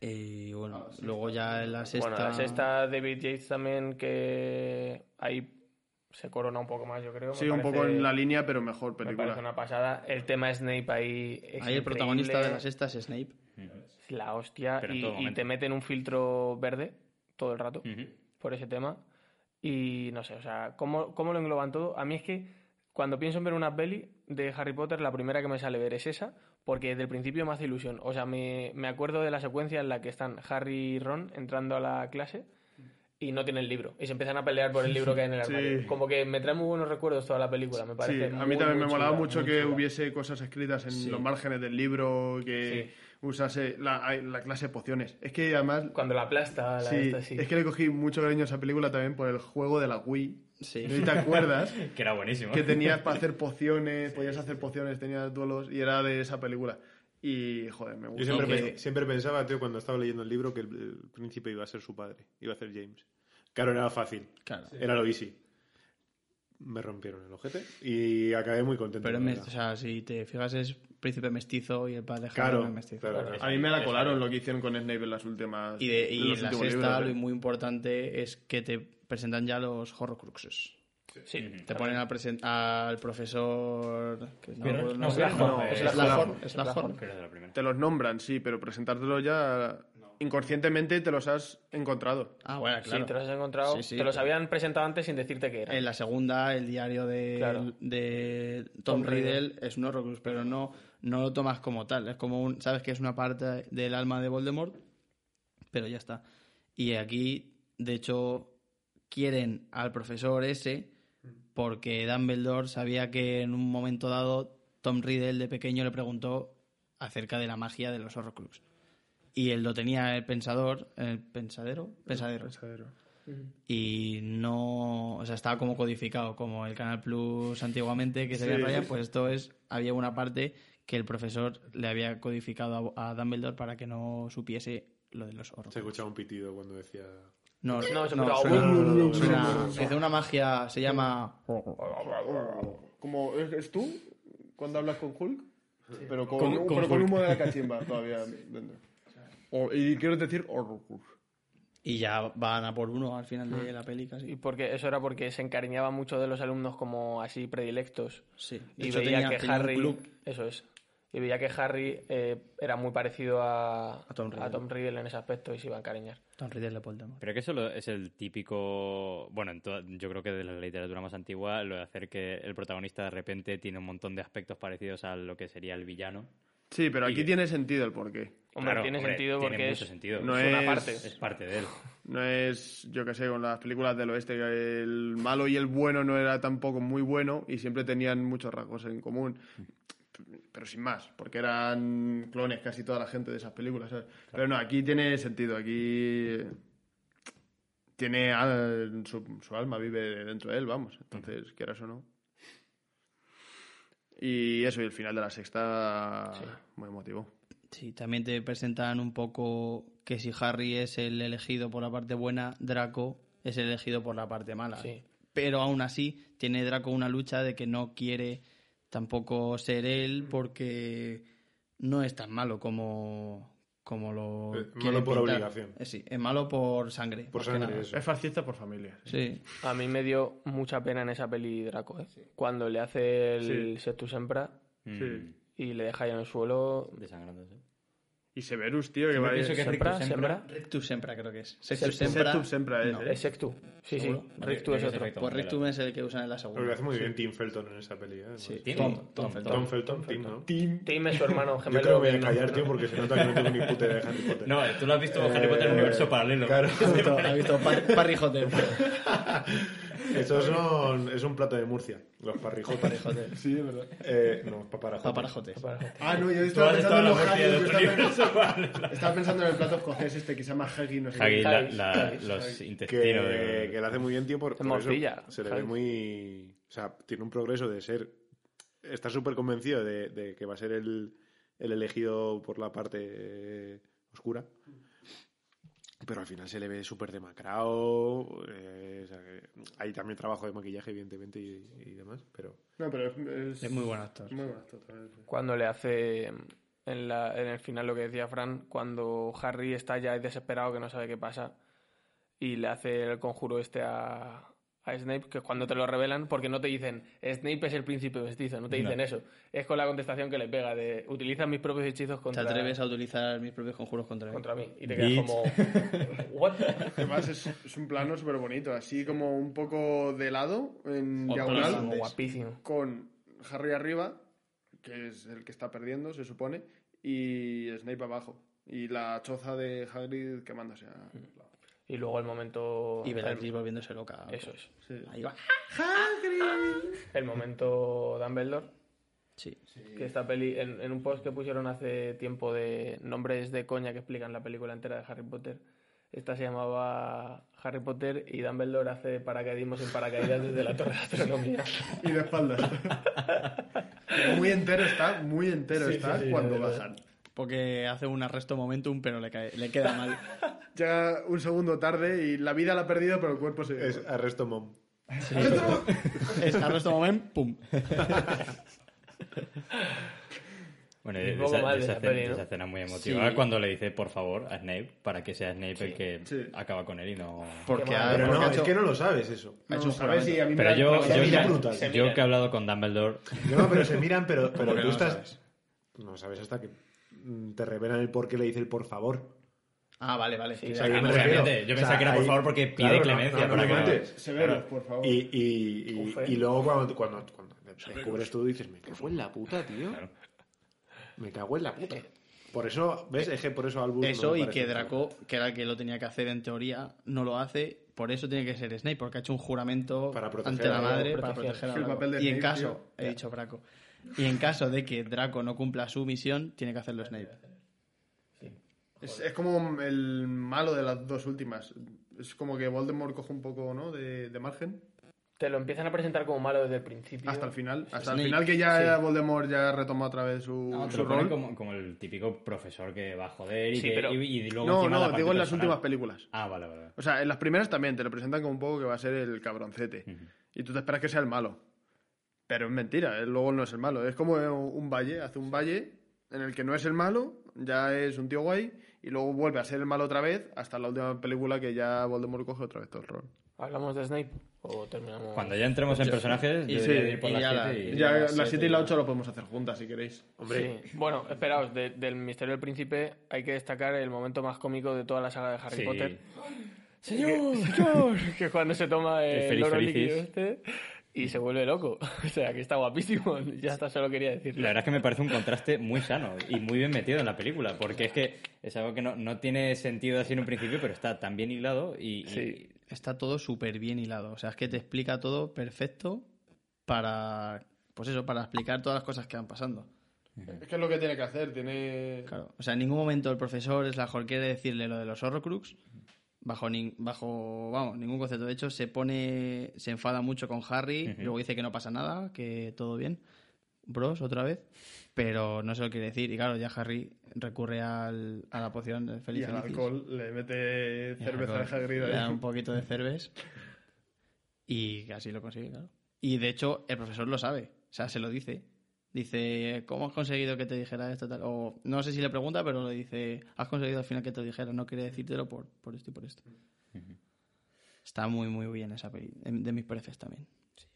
[SPEAKER 2] Y bueno, luego ya en la sexta.
[SPEAKER 3] Bueno, la sexta David Yates también que ahí se corona un poco más, yo creo. me
[SPEAKER 1] Sí, un poco en la línea, pero mejor
[SPEAKER 3] Me
[SPEAKER 1] película.
[SPEAKER 3] parece una pasada. El tema Snape ahí es
[SPEAKER 2] Ahí el protagonista de la sexta es Snape.
[SPEAKER 3] Es la hostia. Y, y te meten un filtro verde todo el rato por ese tema. Y no sé, o sea, ¿cómo, cómo lo engloban todo? A mí es que cuando pienso en ver una peli de Harry Potter, la primera que me sale ver es esa, porque desde el principio me hace ilusión. O sea, me, me acuerdo de la secuencia en la que están Harry y Ron entrando a la clase y no tienen el libro. Y se empiezan a pelear por el libro que hay en el
[SPEAKER 1] Sí.
[SPEAKER 3] armario. Como que me trae muy buenos recuerdos toda la película, me
[SPEAKER 1] Sí,
[SPEAKER 3] parece.
[SPEAKER 1] a mí
[SPEAKER 3] muy,
[SPEAKER 1] también
[SPEAKER 3] muy
[SPEAKER 1] me molaba mucho que
[SPEAKER 3] chula.
[SPEAKER 1] hubiese cosas escritas en
[SPEAKER 2] Sí.
[SPEAKER 1] los márgenes del libro, que usase la, la clase de pociones. Es que además,
[SPEAKER 3] Cuando la aplasta, la
[SPEAKER 1] sí,
[SPEAKER 3] esta, sí.
[SPEAKER 1] es que le cogí mucho cariño a esa película también por el juego de la Wii.
[SPEAKER 2] Sí.
[SPEAKER 1] No te acuerdas
[SPEAKER 4] Que era buenísimo.
[SPEAKER 1] que tenías para hacer pociones, podías hacer pociones, tenías duelos y era de esa película. Y joder, me
[SPEAKER 5] Yo
[SPEAKER 1] gustó.
[SPEAKER 5] siempre,
[SPEAKER 2] que-
[SPEAKER 5] pe- siempre pensaba, tío, cuando estaba leyendo el libro, que el, el príncipe iba a ser su padre, iba a ser James. Claro, era fácil,
[SPEAKER 2] Claro.
[SPEAKER 5] era lo easy. Me rompieron el ojete y acabé muy contento.
[SPEAKER 2] Pero me- o sea, si te fijas es príncipe mestizo y el padre
[SPEAKER 5] claro,
[SPEAKER 2] es mestizo.
[SPEAKER 5] claro,
[SPEAKER 1] A mí me la colaron lo que hicieron con Snape en las últimas.
[SPEAKER 2] Y, de, y
[SPEAKER 1] en
[SPEAKER 2] en la sexta
[SPEAKER 1] libros,
[SPEAKER 2] lo
[SPEAKER 1] ¿eh?
[SPEAKER 2] muy importante es que te presentan ya los horrocruxes.
[SPEAKER 3] Sí.
[SPEAKER 2] Te ponen al, presen- al profesor... Que no,
[SPEAKER 4] Pero- no,
[SPEAKER 2] No,
[SPEAKER 3] es.
[SPEAKER 4] Que la primera.
[SPEAKER 1] Te los nombran, sí, pero presentártelo ya inconscientemente te los has encontrado.
[SPEAKER 2] Ah, bueno, claro.
[SPEAKER 3] Sí, te los has encontrado.
[SPEAKER 2] Sí, sí,
[SPEAKER 3] te los
[SPEAKER 2] claro.
[SPEAKER 3] habían presentado antes sin decirte qué era.
[SPEAKER 2] En la segunda, el diario de,
[SPEAKER 3] Claro.
[SPEAKER 2] de Tom,
[SPEAKER 3] Tom
[SPEAKER 2] Riddle
[SPEAKER 3] Riddle.
[SPEAKER 2] es un Horrocrux, pero no, no lo tomas como tal. Es como un, sabes que es una parte del alma de Voldemort, pero ya está. Y aquí, de hecho, quieren al profesor ese porque Dumbledore sabía que en un momento dado Tom Riddle de pequeño le preguntó acerca de la magia de los Horrocrux. Y él lo tenía el pensador, el pensadero, pensadero y no, o sea, estaba como codificado, como el Canal Plus antiguamente que se
[SPEAKER 1] Sí.
[SPEAKER 2] raya, pues esto es, había una parte que el profesor le había codificado a, a Dumbledore para que no supiese lo de los
[SPEAKER 5] Se
[SPEAKER 2] horrores.
[SPEAKER 5] escuchaba un pitido cuando decía.
[SPEAKER 2] No,
[SPEAKER 3] No,
[SPEAKER 2] no, no, suena- se hace una magia, se llama...
[SPEAKER 1] Como ¿es, es tú cuando hablas con Hulk, pero con,
[SPEAKER 4] Con-
[SPEAKER 1] pero
[SPEAKER 4] con
[SPEAKER 1] humo de la cachimba todavía dentro. O- y quiero decir.
[SPEAKER 2] Y ya van a por uno al final de la peli casi.
[SPEAKER 3] Y porque eso era porque se encariñaba mucho de los alumnos como así predilectos.
[SPEAKER 2] Sí. De
[SPEAKER 3] Y
[SPEAKER 2] hecho,
[SPEAKER 3] veía
[SPEAKER 2] tenía-
[SPEAKER 3] que
[SPEAKER 2] tenía
[SPEAKER 3] Harry. Eso es. Y veía que Harry eh, era muy parecido a,
[SPEAKER 2] A Tom Riddle.
[SPEAKER 3] Riddle en ese aspecto y se iba a encariñar.
[SPEAKER 2] Tom Riddle de Voldemort.
[SPEAKER 4] Pero que eso lo- es el típico. Bueno, en toda- yo creo que de la literatura más antigua, lo de hacer que el protagonista de repente tiene un montón de aspectos parecidos a lo que sería el villano.
[SPEAKER 1] Sí, pero aquí
[SPEAKER 4] Y-
[SPEAKER 1] tiene sentido el porqué.
[SPEAKER 3] Hombre,
[SPEAKER 4] Claro,
[SPEAKER 3] tiene
[SPEAKER 4] hombre,
[SPEAKER 3] sentido
[SPEAKER 4] tiene
[SPEAKER 3] porque
[SPEAKER 4] mucho
[SPEAKER 3] es,
[SPEAKER 4] sentido.
[SPEAKER 1] No
[SPEAKER 3] es una
[SPEAKER 1] es-
[SPEAKER 3] parte.
[SPEAKER 4] Es parte de él.
[SPEAKER 1] No es, yo que sé, con las películas del oeste, que el malo y el bueno no era tampoco muy bueno y siempre tenían muchos rasgos en común. Pero sin más, porque eran clones casi toda la gente de esas películas. ¿sabes? Pero no, aquí tiene sentido. Aquí tiene al- su, su alma, vive dentro de él, vamos. Entonces, quieras o no. Y eso, y el final de la sexta, muy emotivo.
[SPEAKER 2] Sí, también te presentan un poco que si Harry es el elegido por la parte buena, Draco es el elegido por la parte mala.
[SPEAKER 3] Sí.
[SPEAKER 2] Pero aún así tiene Draco una lucha de que no quiere tampoco ser él porque no es tan malo como, como lo
[SPEAKER 5] Eh, malo por
[SPEAKER 2] pintar.
[SPEAKER 5] obligación.
[SPEAKER 2] Eh, sí, es malo por sangre.
[SPEAKER 5] Por sangre.
[SPEAKER 1] Es fascista por familia.
[SPEAKER 2] Sí,
[SPEAKER 3] A mí me dio mucha pena en esa peli Draco, ¿eh? Cuando le hace el
[SPEAKER 1] Sí.
[SPEAKER 3] Septus Sempra
[SPEAKER 1] Sí.
[SPEAKER 3] y le deja ahí en el suelo.
[SPEAKER 4] Desangrándose.
[SPEAKER 1] Y Severus, tío, que va
[SPEAKER 4] que es
[SPEAKER 3] Sempra, Sempra.
[SPEAKER 2] Rectus Sempra creo que es.
[SPEAKER 3] Sextus
[SPEAKER 2] Sempra.
[SPEAKER 1] Sextus Sempra es,
[SPEAKER 2] no.
[SPEAKER 1] ¿eh?
[SPEAKER 3] Es Sectu. Sí, sí. Rictus es otro.
[SPEAKER 2] Pues. Rectum es el que usan en la
[SPEAKER 5] Lo que
[SPEAKER 2] segunda.
[SPEAKER 5] hace muy bien Tim Felton en esa peli. ¿eh?
[SPEAKER 2] Sí,
[SPEAKER 4] Tim.
[SPEAKER 2] Tom,
[SPEAKER 4] Tom,
[SPEAKER 2] Tom Felton.
[SPEAKER 5] Tom Felton, Tim, ¿no?
[SPEAKER 3] Tim es su hermano
[SPEAKER 5] Yo
[SPEAKER 3] gemelo.
[SPEAKER 5] creo que voy a
[SPEAKER 3] no-
[SPEAKER 5] callar, tío, porque se nota que no tengo ni puta de Harry Potter.
[SPEAKER 4] No, tú lo has visto Harry Potter en universo paralelo.
[SPEAKER 5] Claro.
[SPEAKER 2] Ha visto, Parry Hotel.
[SPEAKER 5] Estos son, es un plato de Murcia, los parrijotes.
[SPEAKER 1] Sí, es verdad.
[SPEAKER 5] Eh, no, paparajotes.
[SPEAKER 2] Paparajotes.
[SPEAKER 1] Ah, no, yo estaba pensando en los haggis. Estaba, pensando en el plato escocés este que se llama haggis, no sé
[SPEAKER 4] Aquí
[SPEAKER 1] qué.
[SPEAKER 4] la-
[SPEAKER 3] Haggis,
[SPEAKER 4] la-
[SPEAKER 3] haggis,
[SPEAKER 4] los
[SPEAKER 1] haggis.
[SPEAKER 4] intestinos
[SPEAKER 5] que,
[SPEAKER 4] de...
[SPEAKER 5] que lo hace muy bien, tío, por, por eso
[SPEAKER 3] morcilla,
[SPEAKER 5] se le ve muy... O sea, tiene un progreso de ser... Está súper convencido de, de que va a ser el, el elegido por la parte eh, oscura. Pero al final se le ve súper demacrado. eh, o sea, que hay también trabajo de maquillaje, evidentemente, y, y demás. Pero
[SPEAKER 1] No, pero es, es,
[SPEAKER 2] Es muy buen actor.
[SPEAKER 1] muy buen actor también, sí.
[SPEAKER 3] Cuando le hace en, la, en el final lo que decía Fran, cuando Harry está ya desesperado que no sabe qué pasa y le hace el conjuro este a, a Snape, que es cuando te lo revelan, porque no te dicen Snape es el príncipe mestizo, no te dicen
[SPEAKER 4] No.
[SPEAKER 3] eso. Es con la contestación que le pega de utiliza mis propios hechizos
[SPEAKER 2] ¿Te
[SPEAKER 3] contra,
[SPEAKER 2] atreves a utilizar mis propios conjuros contra mí?
[SPEAKER 3] contra mí. Y te quedas como ¿What?
[SPEAKER 1] Además es, es un plano súper bonito, así como un poco de lado, en
[SPEAKER 2] O
[SPEAKER 1] diagonal.
[SPEAKER 3] Como guapísimo.
[SPEAKER 1] con Harry arriba, que es el que está perdiendo, se supone, y Snape abajo. Y la choza de Hagrid quemándose. a-
[SPEAKER 3] Y luego el momento
[SPEAKER 2] Y Bellatrix
[SPEAKER 3] el,
[SPEAKER 2] volviéndose loca.
[SPEAKER 3] eso es.
[SPEAKER 1] Sí.
[SPEAKER 2] Ahí va.
[SPEAKER 3] El momento Dumbledore
[SPEAKER 2] Sí.
[SPEAKER 3] Que esta peli, en, en un post que pusieron hace tiempo de nombres de coña que explican la película entera de Harry Potter, esta se llamaba Harry Potter y Dumbledore hace paracaidismo sin paracaídas desde la torre de astronomía.
[SPEAKER 1] Y de espaldas. muy entero está, muy entero
[SPEAKER 3] Sí,
[SPEAKER 1] está
[SPEAKER 3] sí, sí,
[SPEAKER 1] cuando bajan.
[SPEAKER 2] Porque hace un arresto momentum, pero le, cae- le queda mal.
[SPEAKER 1] Llega un segundo tarde y la vida la ha perdido, pero el cuerpo se...
[SPEAKER 5] es arresto mom.
[SPEAKER 2] es arresto momentum, pum.
[SPEAKER 4] Bueno, esa,
[SPEAKER 3] mal
[SPEAKER 4] de esa
[SPEAKER 3] peli,
[SPEAKER 4] esa escena muy emotiva
[SPEAKER 2] Sí.
[SPEAKER 4] cuando le dice por favor a Snape para que sea Snape el que
[SPEAKER 1] Sí.
[SPEAKER 4] acaba con él y no...
[SPEAKER 2] Porque,
[SPEAKER 3] mal.
[SPEAKER 5] Pero
[SPEAKER 2] porque
[SPEAKER 5] no,
[SPEAKER 2] ha
[SPEAKER 5] es
[SPEAKER 2] hecho-
[SPEAKER 5] que no lo sabes eso.
[SPEAKER 2] ha hecho
[SPEAKER 1] No,
[SPEAKER 2] un
[SPEAKER 1] ¿sabes? Y a mí me
[SPEAKER 4] Pero yo, yo,
[SPEAKER 5] mira
[SPEAKER 4] que,
[SPEAKER 5] brutal.
[SPEAKER 3] Se
[SPEAKER 4] yo
[SPEAKER 3] miran.
[SPEAKER 4] que he hablado con Dumbledore,
[SPEAKER 5] No, pero se miran, pero, pero
[SPEAKER 2] ¿Cómo que
[SPEAKER 5] tú
[SPEAKER 2] no lo
[SPEAKER 5] estás...
[SPEAKER 2] sabes?
[SPEAKER 5] No sabes hasta que te revelan el por qué le dice el por favor.
[SPEAKER 2] Ah, vale, vale.
[SPEAKER 3] Sí,
[SPEAKER 5] O sea, yo me
[SPEAKER 4] Obviamente,
[SPEAKER 5] refiero-
[SPEAKER 4] yo
[SPEAKER 5] o
[SPEAKER 4] pensaba
[SPEAKER 5] sea,
[SPEAKER 4] que era por
[SPEAKER 5] ahí-
[SPEAKER 4] favor porque pide
[SPEAKER 5] claro, no,
[SPEAKER 4] clemencia
[SPEAKER 5] no,
[SPEAKER 4] no-.
[SPEAKER 1] Severos, por favor.
[SPEAKER 5] Y, y, y,
[SPEAKER 3] eh.
[SPEAKER 5] y luego cuando, cuando, cuando descubres tú dices, me cago en la puta, tío.
[SPEAKER 4] Claro.
[SPEAKER 5] Me cago en la puta. Por eso, ¿ves? Es que por eso Albus... no
[SPEAKER 2] Eso y que Draco, que era el que lo tenía que hacer en teoría, no lo hace. Por eso tiene que ser Snape, porque ha hecho un juramento
[SPEAKER 5] Para proteger
[SPEAKER 2] ante la
[SPEAKER 5] a-
[SPEAKER 2] madre para proteger a Draco. Y en caso,
[SPEAKER 1] tío.
[SPEAKER 2] he dicho Draco, y en caso de que Draco no cumpla su misión, tiene que hacerlo Snape.
[SPEAKER 1] Es, es como el malo de las dos últimas. Es como que Voldemort coge un poco, ¿no? De, de margen.
[SPEAKER 3] Te lo empiezan a presentar como malo desde el principio.
[SPEAKER 1] Hasta el final. Hasta
[SPEAKER 2] Snape.
[SPEAKER 1] el final que ya
[SPEAKER 3] Sí.
[SPEAKER 1] Voldemort ya retoma otra vez su,
[SPEAKER 4] No,
[SPEAKER 1] su rol.
[SPEAKER 4] como, como el típico profesor que va a joder y,
[SPEAKER 3] Sí,
[SPEAKER 4] que,
[SPEAKER 3] pero-
[SPEAKER 4] y, y luego
[SPEAKER 1] No,
[SPEAKER 4] la
[SPEAKER 1] no, digo en las
[SPEAKER 4] personal.
[SPEAKER 1] últimas películas.
[SPEAKER 4] Ah, vale, vale.
[SPEAKER 1] O sea, en las primeras también te lo presentan como un poco que va a ser el cabroncete. Y tú te esperas que sea el malo. Pero es mentira, él luego no es el malo. Es como un valle, hace un valle en el que no es el malo, ya es un tío guay, y luego vuelve a ser el malo otra vez hasta la última película que ya Voldemort coge otra vez todo el rol.
[SPEAKER 3] ¿Hablamos de Snape? ¿O terminamos?
[SPEAKER 4] Cuando ya entremos en personajes,
[SPEAKER 2] y
[SPEAKER 4] yo
[SPEAKER 2] sí,
[SPEAKER 4] ir por
[SPEAKER 2] y
[SPEAKER 4] las
[SPEAKER 2] ya
[SPEAKER 4] siete
[SPEAKER 2] la-
[SPEAKER 4] y-
[SPEAKER 2] y
[SPEAKER 1] Ya
[SPEAKER 2] las
[SPEAKER 1] las
[SPEAKER 2] siete
[SPEAKER 1] 7 y la
[SPEAKER 2] ya.
[SPEAKER 1] 8 lo podemos hacer juntas si queréis.
[SPEAKER 5] Hombre,
[SPEAKER 3] Sí. Bueno, esperaos, de- del Misterio del Príncipe hay que destacar el momento más cómico de toda la saga de Harry
[SPEAKER 4] Sí.
[SPEAKER 3] Potter. ¡Señor! ¡Señor! Que es cuando se toma
[SPEAKER 4] El
[SPEAKER 3] el
[SPEAKER 4] Feliz
[SPEAKER 3] oro líquido este y se vuelve loco. O sea, que está guapísimo. Ya está, solo quería
[SPEAKER 4] La
[SPEAKER 3] decirlo.
[SPEAKER 4] verdad es que me parece un contraste muy sano y muy bien metido en la película, porque es que es algo que no, no tiene sentido así en un principio, pero está tan bien hilado y.
[SPEAKER 2] Está todo súper bien hilado. O sea, es que te explica todo perfecto para, pues eso, para explicar todas las cosas que van pasando.
[SPEAKER 1] Es que es lo que tiene que hacer, tiene...
[SPEAKER 2] Claro. O sea, en ningún momento el profesor Slahor quiere decirle lo de los Horrocrux bajo, nin- bajo vamos, ningún concepto. De hecho, se pone, se enfada mucho con Harry, luego dice que no pasa nada, que todo bien. Bros, otra vez. Pero no se lo quiere decir. Y claro, ya Harry recurre al, a la poción del
[SPEAKER 1] Y
[SPEAKER 2] Feliz
[SPEAKER 1] al
[SPEAKER 2] Felicis.
[SPEAKER 1] alcohol le mete
[SPEAKER 2] Y
[SPEAKER 1] cerveza de. Hagrid
[SPEAKER 2] Le da un poquito de cerveza. Y así lo consigue, claro. Y de hecho, el profesor lo sabe. O sea, se lo dice. Dice, ¿cómo has conseguido que te dijera esto? Tal? O no sé si le pregunta, pero le dice, has conseguido al final que te dijera. No quería decírtelo por, por esto y por esto. Está muy, muy bien esa peli. De, de mis prefes también.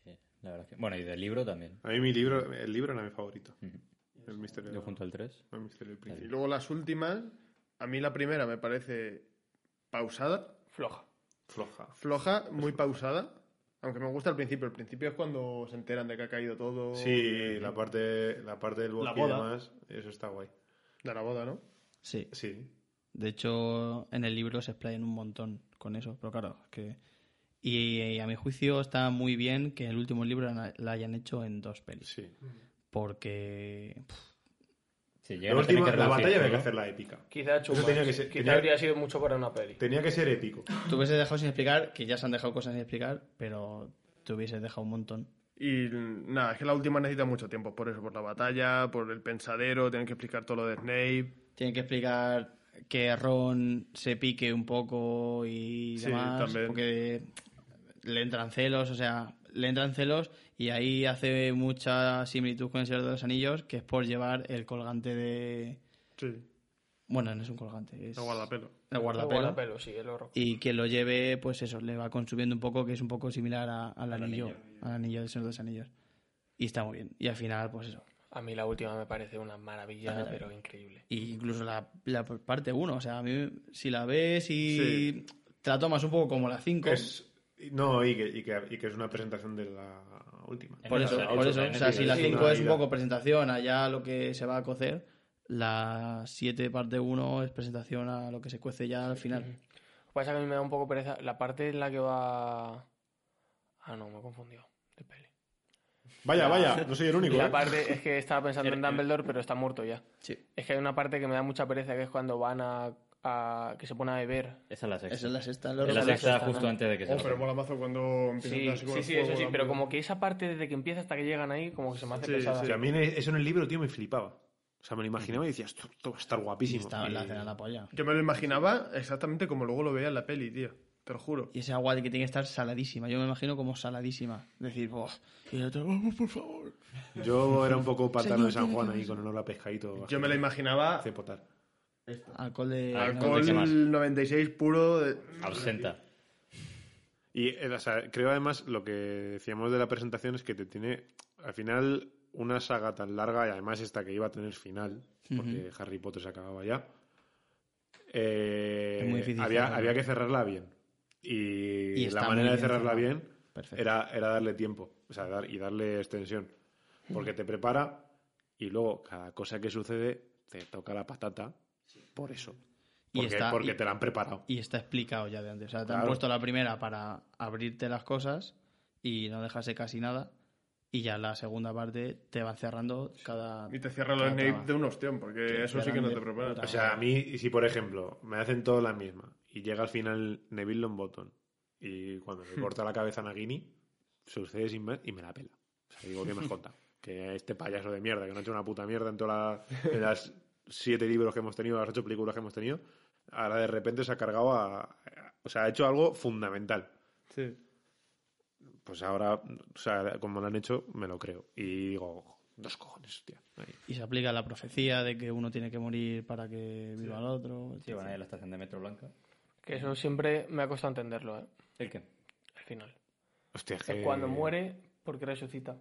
[SPEAKER 4] sí, la verdad que- bueno, y del libro también.
[SPEAKER 5] a mí mi libro, el libro era mi favorito. El misterio,
[SPEAKER 4] Yo junto al 3.
[SPEAKER 5] el misterio del
[SPEAKER 1] Y luego las últimas, a mí la primera me parece pausada,
[SPEAKER 3] Floja.
[SPEAKER 5] Floja.
[SPEAKER 1] floja, muy pausada. Aunque me gusta el principio. El principio es cuando se enteran de que ha caído todo.
[SPEAKER 5] Sí, la parte, la parte del bosque y demás, eso está guay.
[SPEAKER 1] De la boda, ¿no?
[SPEAKER 2] Sí.
[SPEAKER 5] Sí.
[SPEAKER 2] De hecho, en el libro se explayan un montón con eso. Pero claro, es que Y, a mi juicio está muy bien que el último libro la, la hayan hecho en dos pelis.
[SPEAKER 5] Sí.
[SPEAKER 2] Porque pff,
[SPEAKER 4] Sí,
[SPEAKER 5] La, última, batalla había que hacerla épica.
[SPEAKER 3] Quizá, más.
[SPEAKER 5] tenía que ser-
[SPEAKER 3] Quizá
[SPEAKER 5] tenía-
[SPEAKER 3] habría sido mucho para una peli.
[SPEAKER 5] Tenía que ser épico.
[SPEAKER 2] te hubieses dejado sin explicar, que ya se han dejado cosas sin explicar, pero te hubieses dejado un montón.
[SPEAKER 1] Y nada, es que la última necesita mucho tiempo, por eso, por la batalla, por el pensadero, tienen que explicar todo lo de Snape.
[SPEAKER 2] Tienen que explicar que Ron se pique un poco y
[SPEAKER 1] Sí,
[SPEAKER 2] demás,
[SPEAKER 1] también.
[SPEAKER 2] porque le entran celos, o sea, le entran celos y ahí hace mucha similitud con el Señor de los Anillos, que es por llevar el colgante de...
[SPEAKER 1] Sí,
[SPEAKER 2] Bueno, no es un colgante, es
[SPEAKER 1] el guardapelo.
[SPEAKER 2] el
[SPEAKER 3] El
[SPEAKER 2] guardapelo.
[SPEAKER 3] sí, el horror.
[SPEAKER 2] Y quien lo lleve, pues eso, le va consumiendo un poco, que es un poco similar a- al anillo,
[SPEAKER 4] anillo.
[SPEAKER 2] al anillo del Señor de los Anillos. Y está muy bien. Y al final, pues eso.
[SPEAKER 3] A mí la última me parece una maravilla, pero increíble.
[SPEAKER 2] Y incluso la, la parte 1, o sea, a mí, si la ves y
[SPEAKER 1] Sí.
[SPEAKER 2] te la tomas un poco como la 5,
[SPEAKER 5] Es, no, y que, y, que, y que es una presentación de la última.
[SPEAKER 2] por eso, por eso, o sea, si la
[SPEAKER 3] sí,
[SPEAKER 2] 5
[SPEAKER 5] una
[SPEAKER 2] es un poco presentación allá a lo que se va a cocer, la 7 parte 1 es presentación a lo que se cuece ya al final.
[SPEAKER 3] Lo que pasa es que a mí me da un poco pereza. La parte en la que va. Ah, no, me he confundido. De peli.
[SPEAKER 5] Vaya, vaya, no soy el único.
[SPEAKER 3] La
[SPEAKER 5] ¿eh?
[SPEAKER 3] parte es que estaba pensando en Dumbledore, pero está muerto ya.
[SPEAKER 2] Sí.
[SPEAKER 3] Es que hay una parte que me da mucha pereza, que es cuando van a. a- que se pone a beber.
[SPEAKER 4] Esa es la sexta.
[SPEAKER 2] Esa es la sexta.
[SPEAKER 4] Es la
[SPEAKER 3] Esa es la
[SPEAKER 4] sexta
[SPEAKER 3] sexta,
[SPEAKER 4] justo
[SPEAKER 3] ¿no?
[SPEAKER 4] antes de que se
[SPEAKER 1] Oh, pero mola mazo cuando empiezan
[SPEAKER 3] Sí,
[SPEAKER 1] así con
[SPEAKER 3] sí,
[SPEAKER 1] el
[SPEAKER 3] sí,
[SPEAKER 1] fuego,
[SPEAKER 3] eso sí,
[SPEAKER 1] la
[SPEAKER 3] pero como que esa parte desde que empieza hasta que llegan ahí, como que se me hace
[SPEAKER 1] Sí,
[SPEAKER 3] pesada.
[SPEAKER 5] O sea, a mí eso en el libro, tío, me flipaba. O sea, me lo imaginaba y decía, esto, esto va a estar
[SPEAKER 2] Y
[SPEAKER 5] guapísimo.
[SPEAKER 2] está en la
[SPEAKER 5] Y-
[SPEAKER 2] cena de la polla.
[SPEAKER 1] Yo me lo imaginaba exactamente como luego lo veía en la peli, tío. Te lo juro.
[SPEAKER 2] Y ese agua que tiene que estar saladísima. Yo me imagino como saladísima. Decir, "Buah". Y el otro, "Oh, por favor.
[SPEAKER 5] Yo era un poco patano de San Juan ahí con olor a pescadito.
[SPEAKER 1] Yo me la imaginaba
[SPEAKER 5] Hace
[SPEAKER 2] Alcohol de.
[SPEAKER 4] Alcohol.
[SPEAKER 1] alcohol
[SPEAKER 4] ¿qué más?
[SPEAKER 1] 96 puro. de-
[SPEAKER 4] Ausenta.
[SPEAKER 5] Y eh, o sea, creo además lo que decíamos de la presentación es que te tiene al final una saga tan larga y además esta que iba a tener final, porque Harry Potter se acababa ya. eh,
[SPEAKER 2] Es muy difícil
[SPEAKER 5] había, había que cerrarla bien. Y, la manera de
[SPEAKER 2] bien
[SPEAKER 5] cerrarla bien
[SPEAKER 2] Perfecto.
[SPEAKER 5] era, era darle tiempo o sea, dar, y darle extensión. Porque te prepara y luego cada cosa que sucede te toca la patata por eso.
[SPEAKER 2] Y
[SPEAKER 5] Porque,
[SPEAKER 2] está-
[SPEAKER 5] porque
[SPEAKER 2] y-
[SPEAKER 5] te la han preparado.
[SPEAKER 2] Y está explicado ya de antes. O sea, te
[SPEAKER 5] Claro.
[SPEAKER 2] han puesto la primera para abrirte las cosas y no dejarse casi nada. Y ya la segunda parte te van cerrando cada.
[SPEAKER 1] Y te cierra los
[SPEAKER 2] trama.
[SPEAKER 1] de un ostión, porque
[SPEAKER 2] Sí,
[SPEAKER 1] eso sí que no te prepara.
[SPEAKER 5] O sea, a mí, si por ejemplo me hacen todas la misma y llega al final Neville Longbottom y cuando me corta la cabeza Nagini, sucede sin ver y me la pela. O sea, digo, ¿qué me has contado? Que este payaso de mierda, que no ha hecho una puta mierda en todas las, en las siete libros que hemos tenido, las ocho películas que hemos tenido, ahora de repente se ha cargado a... o sea, ha hecho algo fundamental.
[SPEAKER 1] Sí.
[SPEAKER 5] Pues ahora, o sea, como lo han hecho, me lo creo. Y digo, dos cojones, hostia. Ahí.
[SPEAKER 2] Y se aplica la profecía de que uno tiene que morir para que viva el otro.
[SPEAKER 4] Sí, van a ir a la estación de Metro Blanca.
[SPEAKER 3] Que eso siempre me ha costado entenderlo, ¿eh?
[SPEAKER 4] ¿El qué?
[SPEAKER 3] Al final.
[SPEAKER 5] Hostia,
[SPEAKER 3] Es
[SPEAKER 5] que-
[SPEAKER 3] cuando muere, porque resucita.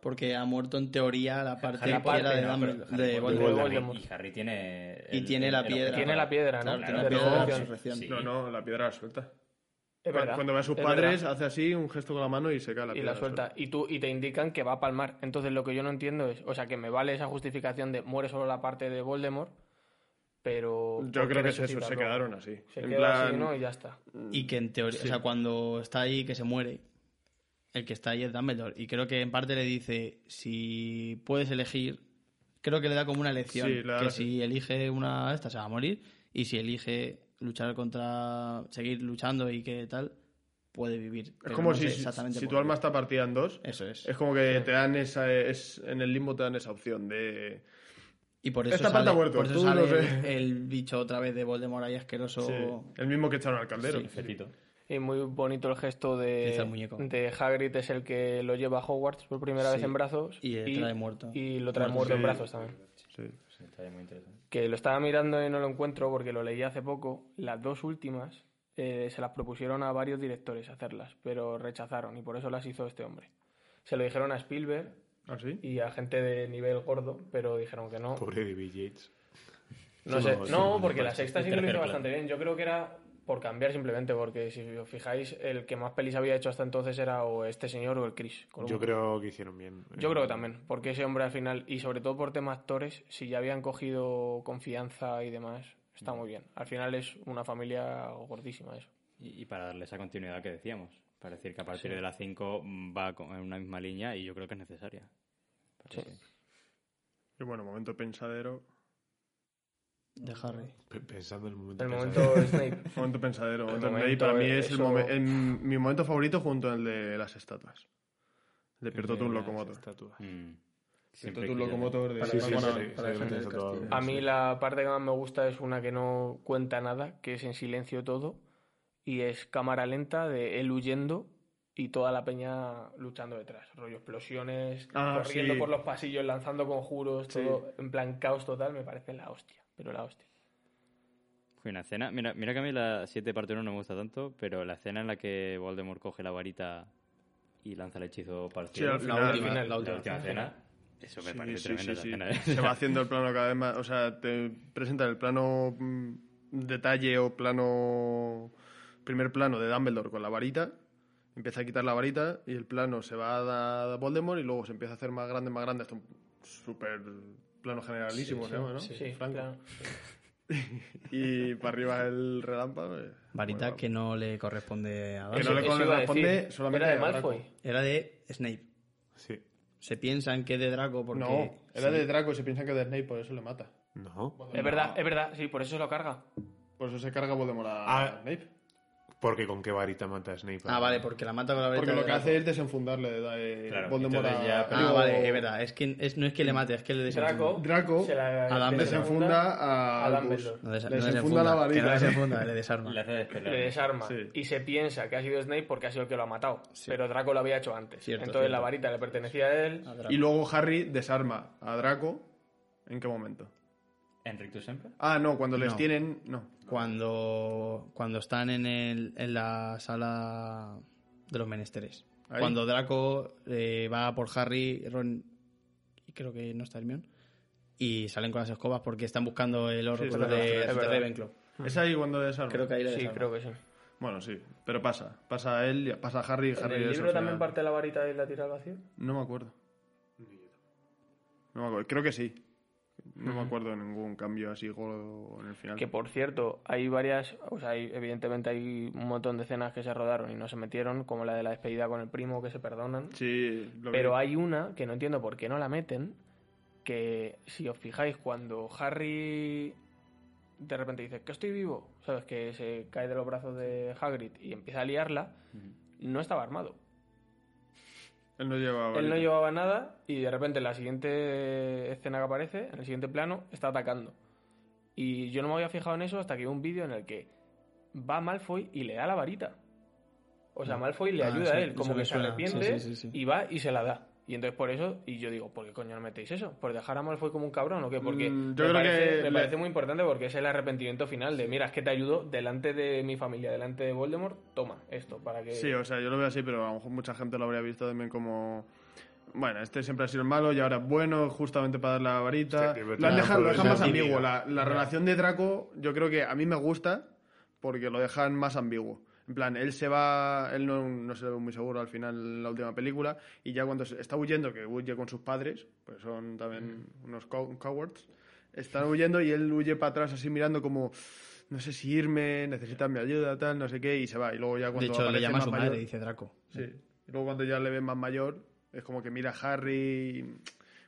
[SPEAKER 2] Porque ha muerto en teoría la parte
[SPEAKER 3] La parte,
[SPEAKER 2] de,
[SPEAKER 3] no,
[SPEAKER 2] Dumbledore-
[SPEAKER 4] Harry
[SPEAKER 2] de
[SPEAKER 4] Potter-
[SPEAKER 2] Voldemort.
[SPEAKER 3] Voldemort.
[SPEAKER 4] Y Harry tiene...
[SPEAKER 2] Y tiene la piedra.
[SPEAKER 3] Tiene la piedra, ¿no?
[SPEAKER 2] Claro, tiene la
[SPEAKER 3] De
[SPEAKER 2] piedra de la
[SPEAKER 3] resurrección.
[SPEAKER 2] resurrección.
[SPEAKER 4] Sí.
[SPEAKER 1] No, no, la piedra la suelta.
[SPEAKER 3] Es
[SPEAKER 1] Cuando-
[SPEAKER 3] verdad,
[SPEAKER 1] Cuando ve a sus
[SPEAKER 3] es
[SPEAKER 1] padres,
[SPEAKER 3] verdad.
[SPEAKER 1] hace así un gesto con la mano y se cae la
[SPEAKER 3] y
[SPEAKER 1] piedra.
[SPEAKER 3] la suelta. Y, tú, y te indican que va a palmar. Entonces lo que yo no entiendo es, o sea, que me vale esa justificación de muere solo la parte de Voldemort, pero...
[SPEAKER 1] Yo
[SPEAKER 3] ¿por qué
[SPEAKER 1] creo que es eso, se quedaron así.
[SPEAKER 3] Se
[SPEAKER 1] en
[SPEAKER 3] queda
[SPEAKER 1] plan,
[SPEAKER 3] así, ¿no? Y ya está.
[SPEAKER 2] Y que en teoría, o sea, cuando está ahí, que se muere, el que está ahí es Dumbledore. Y creo que en parte le dice, si puedes elegir, creo que le da como una elección,
[SPEAKER 1] Sí, le da
[SPEAKER 2] que si elige una de estas se va a morir, y si elige luchar contra, seguir luchando y que tal, puede vivir.
[SPEAKER 1] Es como
[SPEAKER 2] no
[SPEAKER 1] si, si-
[SPEAKER 2] exactamente
[SPEAKER 1] si
[SPEAKER 2] por
[SPEAKER 1] tu alma está partida en dos.
[SPEAKER 2] Eso es.
[SPEAKER 1] Es como que te dan esa. Es, en el limbo te dan esa opción de.
[SPEAKER 2] Y por eso
[SPEAKER 1] Esta
[SPEAKER 2] sale,
[SPEAKER 1] pata muerto,
[SPEAKER 2] por eso sale
[SPEAKER 1] no sé.
[SPEAKER 2] el, el bicho otra vez de Voldemort ahí asqueroso.
[SPEAKER 1] sí, el mismo que echaron al caldero.
[SPEAKER 2] Sí,
[SPEAKER 4] Fetito.
[SPEAKER 3] Y muy bonito el gesto de,
[SPEAKER 2] el muñeco.
[SPEAKER 3] de Hagrid, es el que lo lleva a Hogwarts por primera
[SPEAKER 2] Sí.
[SPEAKER 3] vez en brazos.
[SPEAKER 2] Y le trae muerto.
[SPEAKER 3] Y lo trae
[SPEAKER 2] Muerto,
[SPEAKER 3] muerto en brazos también.
[SPEAKER 1] Sí.
[SPEAKER 4] Sí, está muy interesante.
[SPEAKER 3] Que lo estaba mirando y no lo encuentro porque lo leí hace poco. Las dos últimas eh, se las propusieron a varios directores hacerlas, pero rechazaron y por eso las hizo este hombre. Se lo dijeron a Spielberg
[SPEAKER 1] ¿Ah, sí?
[SPEAKER 3] y a gente de nivel gordo, pero dijeron que no.
[SPEAKER 5] Pobre David Yates.
[SPEAKER 3] No sé,
[SPEAKER 5] no,
[SPEAKER 3] porque la sexta sí que lo hizo bastante bien. Yo creo que era por cambiar simplemente, porque si os fijáis, el que más pelis había hecho hasta entonces era o este señor o el Chris. Columbus.
[SPEAKER 5] Yo creo que hicieron bien.
[SPEAKER 3] Yo creo que también, porque ese hombre al final, y sobre todo por temas actores, si ya habían cogido confianza y demás, está muy bien. Al final es una familia gordísima eso.
[SPEAKER 4] Y, y para darle esa continuidad que decíamos. Para decir que a partir de las 5 va con- en una misma línea y yo creo que es necesaria.
[SPEAKER 3] Sí.
[SPEAKER 1] Y bueno, momento pensadero.
[SPEAKER 2] De Harry.
[SPEAKER 5] Pe- Pensando en el momento.
[SPEAKER 3] El momento Snape.
[SPEAKER 1] Momento pensadero.
[SPEAKER 3] El
[SPEAKER 1] Momento
[SPEAKER 3] momento,
[SPEAKER 1] Snape para mí es el momen- en- mi momento favorito junto al de las estatuas. De Pierto
[SPEAKER 5] De
[SPEAKER 1] un locomotor.
[SPEAKER 5] estatuas.
[SPEAKER 4] Mm.
[SPEAKER 1] Pierto
[SPEAKER 4] Siempre
[SPEAKER 1] un locomotor de
[SPEAKER 5] Sí, sí, sí,
[SPEAKER 1] bueno,
[SPEAKER 5] sí,
[SPEAKER 2] para el.
[SPEAKER 3] A mí
[SPEAKER 5] sí.
[SPEAKER 3] la parte que más me gusta es una que no cuenta nada, que es en silencio todo, y es cámara lenta de él huyendo y toda la peña luchando detrás. Rollo explosiones,
[SPEAKER 1] Ah,
[SPEAKER 3] corriendo
[SPEAKER 1] sí.
[SPEAKER 3] por los pasillos, lanzando conjuros,
[SPEAKER 1] Sí.
[SPEAKER 3] todo en plan caos total, me parece la hostia, pero la hostia.
[SPEAKER 4] Fue una escena. Mira, mira que a mí la 7 parte 1 no me gusta tanto, pero la escena en la que Voldemort coge la varita y lanza el hechizo para el
[SPEAKER 1] Sí,
[SPEAKER 2] La
[SPEAKER 1] final,
[SPEAKER 2] última, la
[SPEAKER 4] la
[SPEAKER 2] última.
[SPEAKER 4] última cena, eso me
[SPEAKER 1] Sí,
[SPEAKER 4] parece
[SPEAKER 1] sí,
[SPEAKER 4] tremenda
[SPEAKER 1] sí, sí.
[SPEAKER 4] esa escena. ¿eh?
[SPEAKER 1] Se va haciendo el plano cada vez más. O sea, te presenta el plano mm, detalle o plano. Primer plano de Dumbledore con la varita. Empieza a quitar la varita y el plano se va a a Voldemort y luego se empieza a hacer más grande, más grande. Hasta un súper plano generalísimo,
[SPEAKER 2] Sí,
[SPEAKER 1] se llama, ¿no?
[SPEAKER 3] Sí,
[SPEAKER 1] Franco.
[SPEAKER 3] claro.
[SPEAKER 1] Y para arriba el relámpago. eh,
[SPEAKER 2] Varita
[SPEAKER 1] bueno,
[SPEAKER 2] que no le corresponde a
[SPEAKER 1] Que no le
[SPEAKER 3] a
[SPEAKER 1] corresponde
[SPEAKER 3] decir.
[SPEAKER 1] solamente
[SPEAKER 3] Era de
[SPEAKER 1] a Draco.
[SPEAKER 3] Malfoy.
[SPEAKER 2] Era de Snape.
[SPEAKER 5] Sí.
[SPEAKER 2] Se piensan que es de Draco porque...
[SPEAKER 1] No, era
[SPEAKER 2] Sí.
[SPEAKER 1] de Draco y se piensa que es de Snape, por eso le mata.
[SPEAKER 5] No.
[SPEAKER 3] Es verdad, es verdad, sí, por eso se lo carga.
[SPEAKER 1] Por eso se carga Voldemort a
[SPEAKER 5] Ah.
[SPEAKER 1] Snape.
[SPEAKER 5] Porque con qué varita mata a Snape.
[SPEAKER 2] Ah, vale, porque la mata con la varita
[SPEAKER 1] Porque lo
[SPEAKER 2] de
[SPEAKER 1] que
[SPEAKER 2] Draco.
[SPEAKER 1] hace es desenfundarle da, eh,
[SPEAKER 4] Claro,
[SPEAKER 1] Voldemort a...
[SPEAKER 4] ya-
[SPEAKER 2] Ah,
[SPEAKER 1] digo,
[SPEAKER 2] vale, es verdad. Es que es, no es que le mate, es que le desenfunda.
[SPEAKER 3] Draco,
[SPEAKER 1] Draco
[SPEAKER 3] se la
[SPEAKER 1] desenfunda a.
[SPEAKER 3] Dumbledore.
[SPEAKER 2] No,
[SPEAKER 1] desenfunda la
[SPEAKER 2] Que
[SPEAKER 1] varita.
[SPEAKER 2] no desenfunda, le desarma.
[SPEAKER 4] Le
[SPEAKER 3] le desarma
[SPEAKER 1] Sí.
[SPEAKER 3] y se piensa que ha sido Snape porque ha sido el que lo ha matado.
[SPEAKER 2] Sí.
[SPEAKER 3] Pero Draco lo había hecho antes.
[SPEAKER 2] Cierto,
[SPEAKER 3] Entonces
[SPEAKER 2] cierto.
[SPEAKER 3] la varita le pertenecía a él.
[SPEAKER 2] A.
[SPEAKER 1] Y luego Harry desarma a Draco. ¿En qué momento?
[SPEAKER 4] ¿Enric tú siempre?
[SPEAKER 1] Ah, no, cuando les
[SPEAKER 2] No.
[SPEAKER 1] tienen... No.
[SPEAKER 2] Cuando, cuando están en, el, en la sala de los menesteres.
[SPEAKER 1] Ahí.
[SPEAKER 2] Cuando Draco eh, va por Harry, Ron y creo que no está Hermione, y salen con las escobas porque están buscando el oro
[SPEAKER 1] Sí, es
[SPEAKER 2] de, de. Ravenclaw.
[SPEAKER 1] ¿Es ahí cuando desarma?
[SPEAKER 2] Creo que ahí le
[SPEAKER 3] Sí, creo que sí.
[SPEAKER 1] Bueno, sí. Pero pasa. Pasa a él, pasa a Harry y
[SPEAKER 3] ¿En
[SPEAKER 1] Harry
[SPEAKER 3] el
[SPEAKER 1] es
[SPEAKER 3] libro también parte la varita y la tira al vacío?
[SPEAKER 1] No me acuerdo. No me acuerdo. Creo que sí. No me acuerdo de ningún cambio así gordo en el final.
[SPEAKER 3] Que por cierto, hay varias, o sea, hay- evidentemente hay un montón de escenas que se rodaron y no se metieron, como la de la despedida con el primo que se perdonan.
[SPEAKER 1] Sí, lo
[SPEAKER 3] Pero
[SPEAKER 1] vi.
[SPEAKER 3] hay una que no entiendo por qué no la meten, que si os fijáis, cuando Harry de repente dice que estoy vivo, ¿sabes? Que se cae de los brazos de Hagrid y empieza a liarla, no estaba armado.
[SPEAKER 1] Él no lleva
[SPEAKER 3] Él no llevaba nada y de repente en la siguiente escena que aparece, en el siguiente plano, está atacando. Y yo no me había fijado en eso hasta que vi un vídeo en el que va Malfoy y le da la varita. O sea, Malfoy le
[SPEAKER 2] Ah,
[SPEAKER 3] ayuda
[SPEAKER 2] sí,
[SPEAKER 3] a él, como que se arrepiente
[SPEAKER 2] Sí, sí, sí, sí.
[SPEAKER 3] y va y se la da. Y entonces por eso, y yo digo, ¿por qué coño no metéis eso? ¿Por dejar a Malfoy como un cabrón o qué? Porque
[SPEAKER 1] Mm,
[SPEAKER 3] me,
[SPEAKER 1] yo creo
[SPEAKER 3] parece,
[SPEAKER 1] que
[SPEAKER 3] me
[SPEAKER 1] le-
[SPEAKER 3] parece muy importante porque es el arrepentimiento final de, mira, es que te ayudo delante de mi familia, delante de Voldemort, toma esto, para que...
[SPEAKER 1] Sí, o sea, yo lo veo así, pero a lo mejor mucha gente lo habría visto también como... Bueno, este siempre ha sido el malo y ahora es bueno, justamente para dar la varita. Lo han dejado, lo dejan más ambiguo. La, la relación de Draco, yo creo que a mí me gusta porque lo dejan más ambiguo. En plan, él se va, él no, no se ve muy seguro al final la última película y ya cuando se- está huyendo, que huye con sus padres, pues son también unos cow- cowards, están huyendo y él huye para atrás así mirando como, no sé si irme, necesitan mi ayuda, tal, no sé qué, y se va. Y luego ya
[SPEAKER 2] De
[SPEAKER 1] cuando
[SPEAKER 2] hecho, le
[SPEAKER 1] aparece
[SPEAKER 2] llama a
[SPEAKER 1] más
[SPEAKER 2] su
[SPEAKER 1] mayor-
[SPEAKER 2] madre, dice Draco.
[SPEAKER 1] Sí. Y luego cuando ya le ven más mayor, es como que mira a Harry,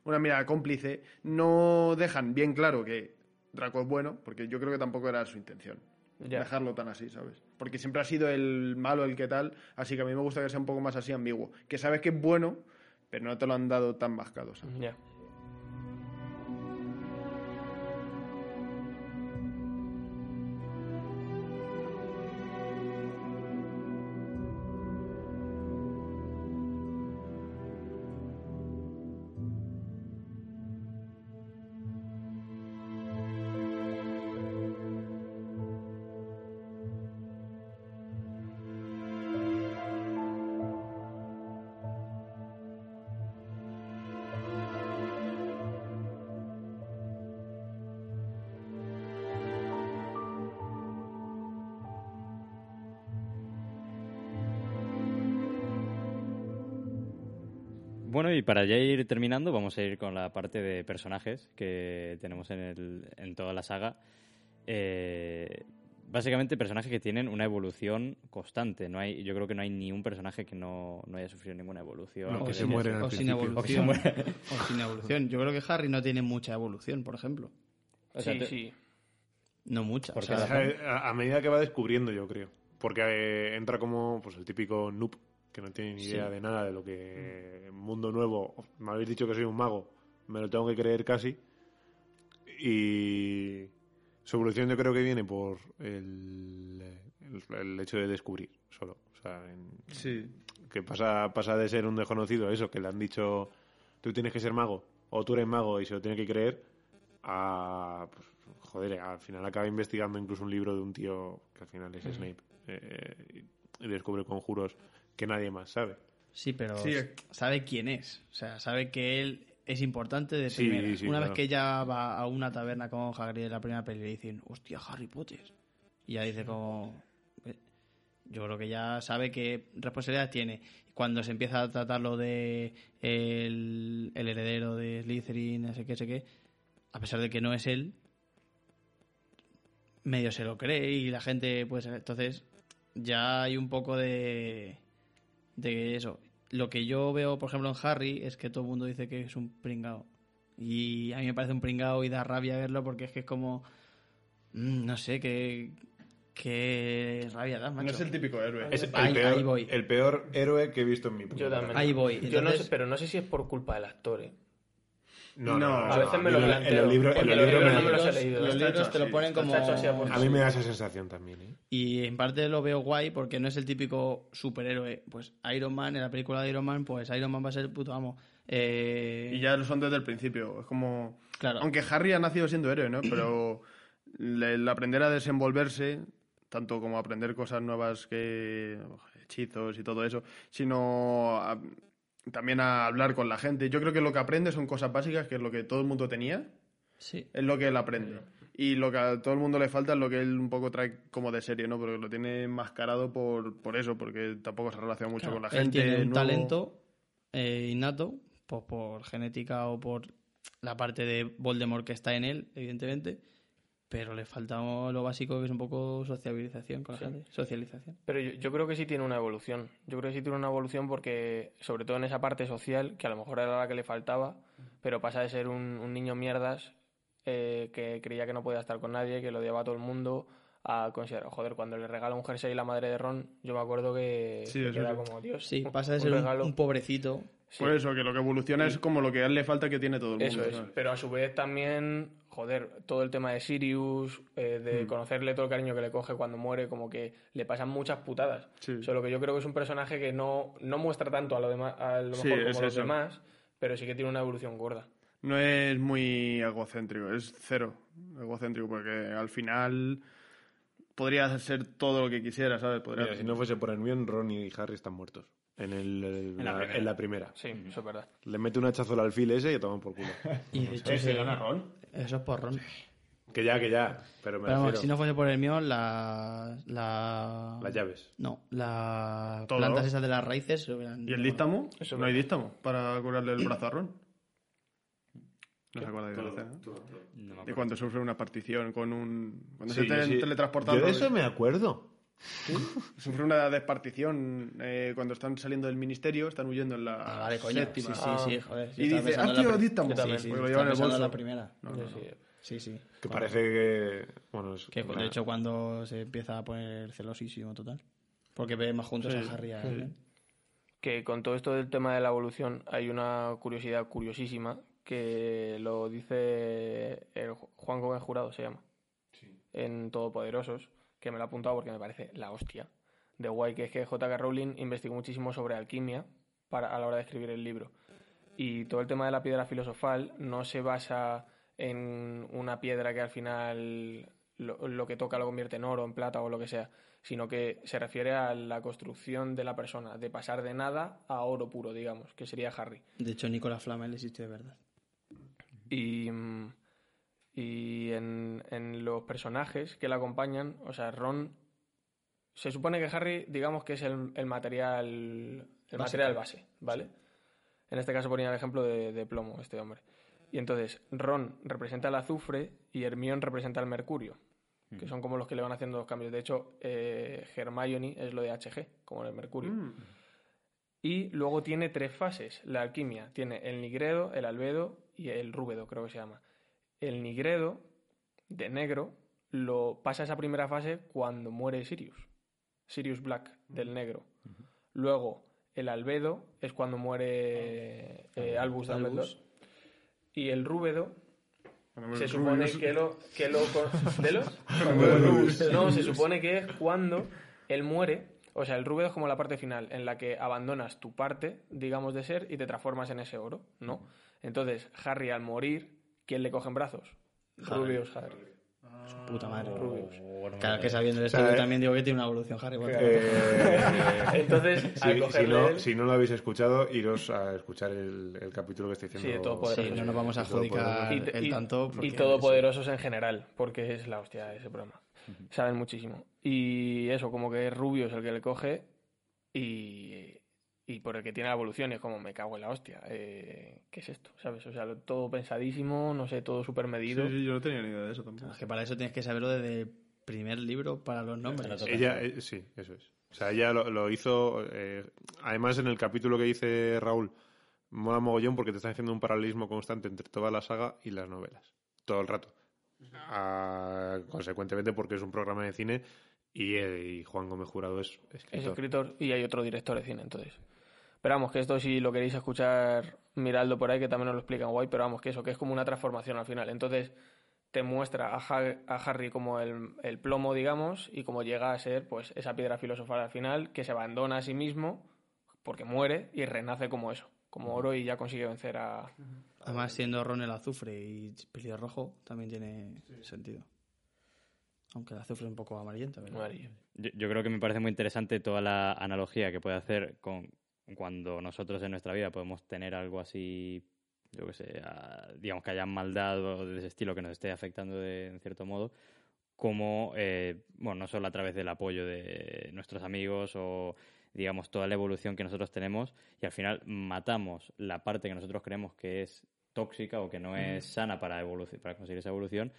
[SPEAKER 1] una mirada cómplice. No dejan bien claro que Draco es bueno, porque yo creo que tampoco era su intención. Dejarlo tan así, ¿sabes? Porque siempre ha sido el malo el que tal, así que a mí me gusta que sea un poco más así ambiguo. Que sabes que es bueno, pero no te lo han dado tan mascado. ¿sabes?
[SPEAKER 3] Ya.
[SPEAKER 4] Para ya ir terminando, vamos a ir con la parte de personajes que tenemos en, el, en toda la saga. Eh, básicamente personajes que tienen una evolución constante. No hay, yo creo que no hay ni un personaje que no, no haya sufrido ninguna evolución.
[SPEAKER 5] No,
[SPEAKER 4] que
[SPEAKER 5] se
[SPEAKER 2] o sin.
[SPEAKER 4] O se
[SPEAKER 2] evolución.
[SPEAKER 4] muere.
[SPEAKER 2] O sin evolución. Yo creo que Harry no tiene mucha evolución, por ejemplo.
[SPEAKER 4] O sea,
[SPEAKER 3] sí,
[SPEAKER 4] te-
[SPEAKER 3] sí.
[SPEAKER 2] No mucha. O
[SPEAKER 5] O sea, a medida que va descubriendo, yo creo. Porque eh, entra como pues el típico noob que no tiene ni idea
[SPEAKER 2] Sí.
[SPEAKER 5] de nada de lo que mundo nuevo. Me habéis dicho que soy un mago, me lo tengo que creer casi. Y su evolución yo creo que viene por el, el, el hecho de descubrir solo. O sea, en-
[SPEAKER 1] Sí.
[SPEAKER 5] que pasa, pasa de ser un desconocido a eso, que le han dicho tú tienes que ser mago o tú eres mago y se lo tiene que creer, a pues, joder, al final acaba investigando incluso un libro de un tío que al final es Snape eh, y y descubre conjuros que nadie más sabe.
[SPEAKER 2] Sí, pero
[SPEAKER 1] Sí.
[SPEAKER 2] sabe quién es. O sea, sabe que él es importante de
[SPEAKER 5] Sí,
[SPEAKER 2] primera.
[SPEAKER 5] sí,
[SPEAKER 2] una
[SPEAKER 5] claro.
[SPEAKER 2] vez que ya va a una taberna con Hagrid en la primera peli y le dicen, hostia, Harry Potter. Y ya dice como... eh, Yo creo que ya sabe qué responsabilidad tiene. Cuando se empieza a tratar lo de el, el heredero de Slytherin, no sé qué, sé qué, a pesar de que no es él, medio se lo cree y la gente, pues entonces ya hay un poco de, de eso. Lo que yo veo, por ejemplo, en Harry es que todo el mundo dice que es un pringao. Y a mí me parece un pringao y da rabia verlo porque es que es como... mm, no sé, qué, qué rabia da, macho.
[SPEAKER 1] No es el típico héroe.
[SPEAKER 5] Es el,
[SPEAKER 2] Ahí-
[SPEAKER 5] peor,
[SPEAKER 2] ahí voy.
[SPEAKER 5] el peor héroe que he visto en mi vida.
[SPEAKER 3] también.
[SPEAKER 2] Ahí voy.
[SPEAKER 3] Yo no sé, pero no sé si es por culpa del actor, ¿eh?
[SPEAKER 5] No, no,
[SPEAKER 1] No,
[SPEAKER 5] no,
[SPEAKER 3] A veces me lo planteo.
[SPEAKER 5] En los libros, en
[SPEAKER 3] porque
[SPEAKER 5] los
[SPEAKER 3] los
[SPEAKER 5] libros
[SPEAKER 3] libros
[SPEAKER 5] me
[SPEAKER 3] no me los he leído.
[SPEAKER 2] Los libros
[SPEAKER 1] hecho
[SPEAKER 2] te lo ponen como...
[SPEAKER 3] a
[SPEAKER 5] mí me da esa sensación también, ¿eh?
[SPEAKER 2] Y en parte lo veo guay porque no es el típico superhéroe. Pues Iron Man, en la película de Iron Man, pues Iron Man va a ser el puto amo. Eh,
[SPEAKER 1] Y ya lo son desde el principio. Es como.
[SPEAKER 2] Claro.
[SPEAKER 1] Aunque Harry ha nacido siendo héroe, ¿no? Pero el aprender a desenvolverse, tanto como aprender cosas nuevas que. hechizos y todo eso, sino a- también a hablar con la gente. Yo creo que lo que aprende son cosas básicas, que es lo que todo el mundo tenía,
[SPEAKER 2] Sí.
[SPEAKER 1] es lo que él aprende. Y lo que a todo el mundo le falta es lo que él un poco trae como de serie, ¿no? Porque lo tiene enmascarado por, por eso, porque tampoco se relaciona mucho
[SPEAKER 2] Claro,
[SPEAKER 1] con la
[SPEAKER 2] él
[SPEAKER 1] gente.
[SPEAKER 2] tiene un
[SPEAKER 1] nuevo.
[SPEAKER 2] talento eh, innato, pues por genética o por la parte de Voldemort que está en él, evidentemente, pero le falta lo básico que es un poco sociabilización con la gente. Socialización.
[SPEAKER 3] Pero yo, yo creo que sí tiene una evolución. Yo creo que sí tiene una evolución porque, sobre todo en esa parte social, que a lo mejor era la que le faltaba, pero pasa de ser un, un niño mierdas eh, que creía que no podía estar con nadie, que lo odiaba a todo el mundo, a considerar, joder, cuando le regala un jersey la madre de Ron, yo me acuerdo que,
[SPEAKER 1] Sí, eso
[SPEAKER 3] como, Dios,
[SPEAKER 2] Sí, pasa de
[SPEAKER 3] un
[SPEAKER 2] ser un,
[SPEAKER 3] regalo.
[SPEAKER 2] un pobrecito.
[SPEAKER 3] Sí.
[SPEAKER 1] Por eso, que lo que evoluciona es como lo que a él le falta que tiene todo el mundo.
[SPEAKER 3] Eso es,
[SPEAKER 1] ¿sabes?
[SPEAKER 3] pero a su vez también, joder, todo el tema de Sirius, eh, de
[SPEAKER 1] Mm.
[SPEAKER 3] conocerle todo el cariño que le coge cuando muere, como que le pasan muchas putadas.
[SPEAKER 1] Sí.
[SPEAKER 3] Solo que yo creo que es un personaje que no, no muestra tanto a lo, demás, a lo
[SPEAKER 1] Sí,
[SPEAKER 3] mejor
[SPEAKER 1] es
[SPEAKER 3] como los
[SPEAKER 1] eso.
[SPEAKER 3] demás, pero sí que tiene una evolución gorda.
[SPEAKER 1] No es muy egocéntrico, es cero egocéntrico, porque al final podría ser todo lo que quisiera, ¿sabes? Podría...
[SPEAKER 5] Mira, si no fuese por Hermione, Ron y Harry están muertos. En, el, el-
[SPEAKER 4] En la
[SPEAKER 5] la,
[SPEAKER 4] primera.
[SPEAKER 5] en la primera.
[SPEAKER 3] Sí, eso es verdad.
[SPEAKER 5] Le mete un hachazo al alfil ese y a tomar por culo.
[SPEAKER 2] Y de hecho,
[SPEAKER 1] ¿Ese
[SPEAKER 2] sí,
[SPEAKER 1] gana Ron?
[SPEAKER 2] Eso es por Ron.
[SPEAKER 5] que ya, que ya. Pero me
[SPEAKER 2] Pero
[SPEAKER 5] refiero.
[SPEAKER 2] si no fuese por el mío, la, la...
[SPEAKER 5] Las llaves.
[SPEAKER 2] No, las
[SPEAKER 1] Todo.
[SPEAKER 2] plantas esas de las raíces se hubieran...
[SPEAKER 1] ¿Y el dístamo?
[SPEAKER 3] Eso
[SPEAKER 1] no hay dístamo para curarle el brazo a Ron. No se acuerda de la escena.
[SPEAKER 4] No me
[SPEAKER 1] De cuando sufre una partición con un... Cuando
[SPEAKER 5] Sí,
[SPEAKER 1] se te-
[SPEAKER 5] sí.
[SPEAKER 1] teletransportando...
[SPEAKER 5] Yo de eso me acuerdo.
[SPEAKER 1] Sufre una despartición eh, cuando están saliendo del ministerio, están huyendo en la
[SPEAKER 2] Ah, vale, coño.
[SPEAKER 1] séptima.
[SPEAKER 2] Sí, sí, sí, joder.
[SPEAKER 1] Y dice, ah, tío,
[SPEAKER 3] también,
[SPEAKER 1] Sí,
[SPEAKER 2] Sí,
[SPEAKER 1] porque lo
[SPEAKER 2] estaba
[SPEAKER 1] llevan en el
[SPEAKER 2] pensando en
[SPEAKER 1] bolso.
[SPEAKER 2] la primera.
[SPEAKER 1] No, no,
[SPEAKER 3] Sí,
[SPEAKER 1] no.
[SPEAKER 3] sí.
[SPEAKER 2] Sí, sí.
[SPEAKER 5] Que
[SPEAKER 2] Bueno,
[SPEAKER 5] parece que. Bueno, es
[SPEAKER 2] Que
[SPEAKER 5] una-
[SPEAKER 2] de hecho cuando se empieza a poner celosísimo total. Porque ve más juntos
[SPEAKER 1] Sí,
[SPEAKER 2] a Harry a Hermione.
[SPEAKER 3] Que con todo esto del tema de la evolución hay una curiosidad curiosísima que lo dice el Ju- Juan Gómez Jurado, se llama, en Todopoderosos, que me lo ha apuntado porque me parece la hostia de guay, que es que J.K. Rowling investigó muchísimo sobre alquimia para, a la hora de escribir el libro. Y todo el tema de la piedra filosofal no se basa en una piedra que al final lo, lo que toca lo convierte en oro, en plata o lo que sea, sino que se refiere a la construcción de la persona, de pasar de nada a oro puro, digamos, que sería Harry.
[SPEAKER 2] De hecho, Nicolas Flamel existe de verdad.
[SPEAKER 3] Y, mm, y en, en los personajes que le acompañan, o sea, Ron. Se supone que Harry, digamos que es el, el material. El
[SPEAKER 2] Básico.
[SPEAKER 3] material base, ¿vale? En este caso ponía el ejemplo de, de plomo, este hombre. Y entonces, Ron representa el azufre y Hermione representa el mercurio. que son como los que le van haciendo los cambios. De hecho, eh, Hermione es lo de HG, como en el Mercurio.
[SPEAKER 1] Mm.
[SPEAKER 3] Y luego tiene tres fases. La alquimia tiene el nigredo, el albedo y el rúbedo, creo que se llama. El nigredo, de negro, lo pasa esa primera fase cuando muere Sirius. Sirius Black, del negro. Luego, el albedo es cuando muere eh, Albus Dumbledore. Y el rúbedo se
[SPEAKER 1] el
[SPEAKER 3] supone
[SPEAKER 1] Rubius-
[SPEAKER 3] que lo, que lo ¿de los? No, se supone que es cuando él muere. O sea, el rúbedo es como la parte final, en la que abandonas tu parte, digamos, de ser y te transformas en ese oro, ¿no? Entonces, Harry al morir, ¿quién le coge en brazos? Rubius Harry.
[SPEAKER 2] Puta madre.
[SPEAKER 3] Rubius.
[SPEAKER 2] Claro que sabiendo esto,
[SPEAKER 5] O sea,
[SPEAKER 2] yo también digo que tiene una evolución Harry Potter.
[SPEAKER 5] Eh,
[SPEAKER 3] Entonces,
[SPEAKER 5] si,
[SPEAKER 3] al
[SPEAKER 5] si
[SPEAKER 3] cogerle
[SPEAKER 5] no,
[SPEAKER 3] él-
[SPEAKER 5] si no lo habéis escuchado, iros a escuchar el, el capítulo que estoy diciendo.
[SPEAKER 3] Sí, de Todopoderoso.
[SPEAKER 2] Sí, no nos vamos a adjudicar
[SPEAKER 3] y,
[SPEAKER 2] el
[SPEAKER 3] y-
[SPEAKER 2] tanto.
[SPEAKER 3] y
[SPEAKER 2] porque-
[SPEAKER 3] todopoderosos en general, porque es la hostia de ese programa. Saben muchísimo. Y eso, como que Rubio es el que le coge y, y por el que tiene la evolución. Y es como, me cago en la hostia. eh, ¿Qué es esto? ¿Sabes? O sea, todo pensadísimo, no sé, todo súper medido.
[SPEAKER 1] Sí, sí, yo no tenía ni idea de eso tampoco.
[SPEAKER 2] Es que para eso tienes que saberlo desde el primer libro para los nombres.
[SPEAKER 5] Ella, eh, sí, eso es. O sea, ella lo, lo hizo. eh, además, en el capítulo que dice Raúl, mola mogollón porque te está haciendo un paralelismo constante entre toda la saga y las novelas. Todo el rato. Ah, consecuentemente, porque es un programa de cine y, eh, y Juan Gómez Jurado es
[SPEAKER 3] Es
[SPEAKER 5] escritor.
[SPEAKER 3] escritor y hay otro director de cine, entonces. Pero vamos, que esto si lo queréis escuchar, miradlo por ahí, que también nos lo explican guay, pero vamos, que eso, que es como una transformación al final. Entonces, te muestra a, Ha- a Harry como el, el plomo, digamos, y como llega a ser, pues, esa piedra filosofal al final, que se abandona a sí mismo, porque muere, y renace como eso, como oro, y ya consigue vencer a...
[SPEAKER 2] Además, siendo Ron el azufre y pelirrojo, también tiene sentido. Aunque el azufre es un poco amarillento.
[SPEAKER 4] yo creo que me parece muy interesante toda la analogía que puede hacer con cuando nosotros en nuestra vida podemos tener algo así, yo que sé, a- digamos que haya maldad o de ese estilo que nos esté afectando de, en cierto modo, como, eh, bueno, no solo a través del apoyo de nuestros amigos o, digamos, toda la evolución que nosotros tenemos y al final matamos la parte que nosotros creemos que es tóxica o que no es sana para, para conseguir esa evolución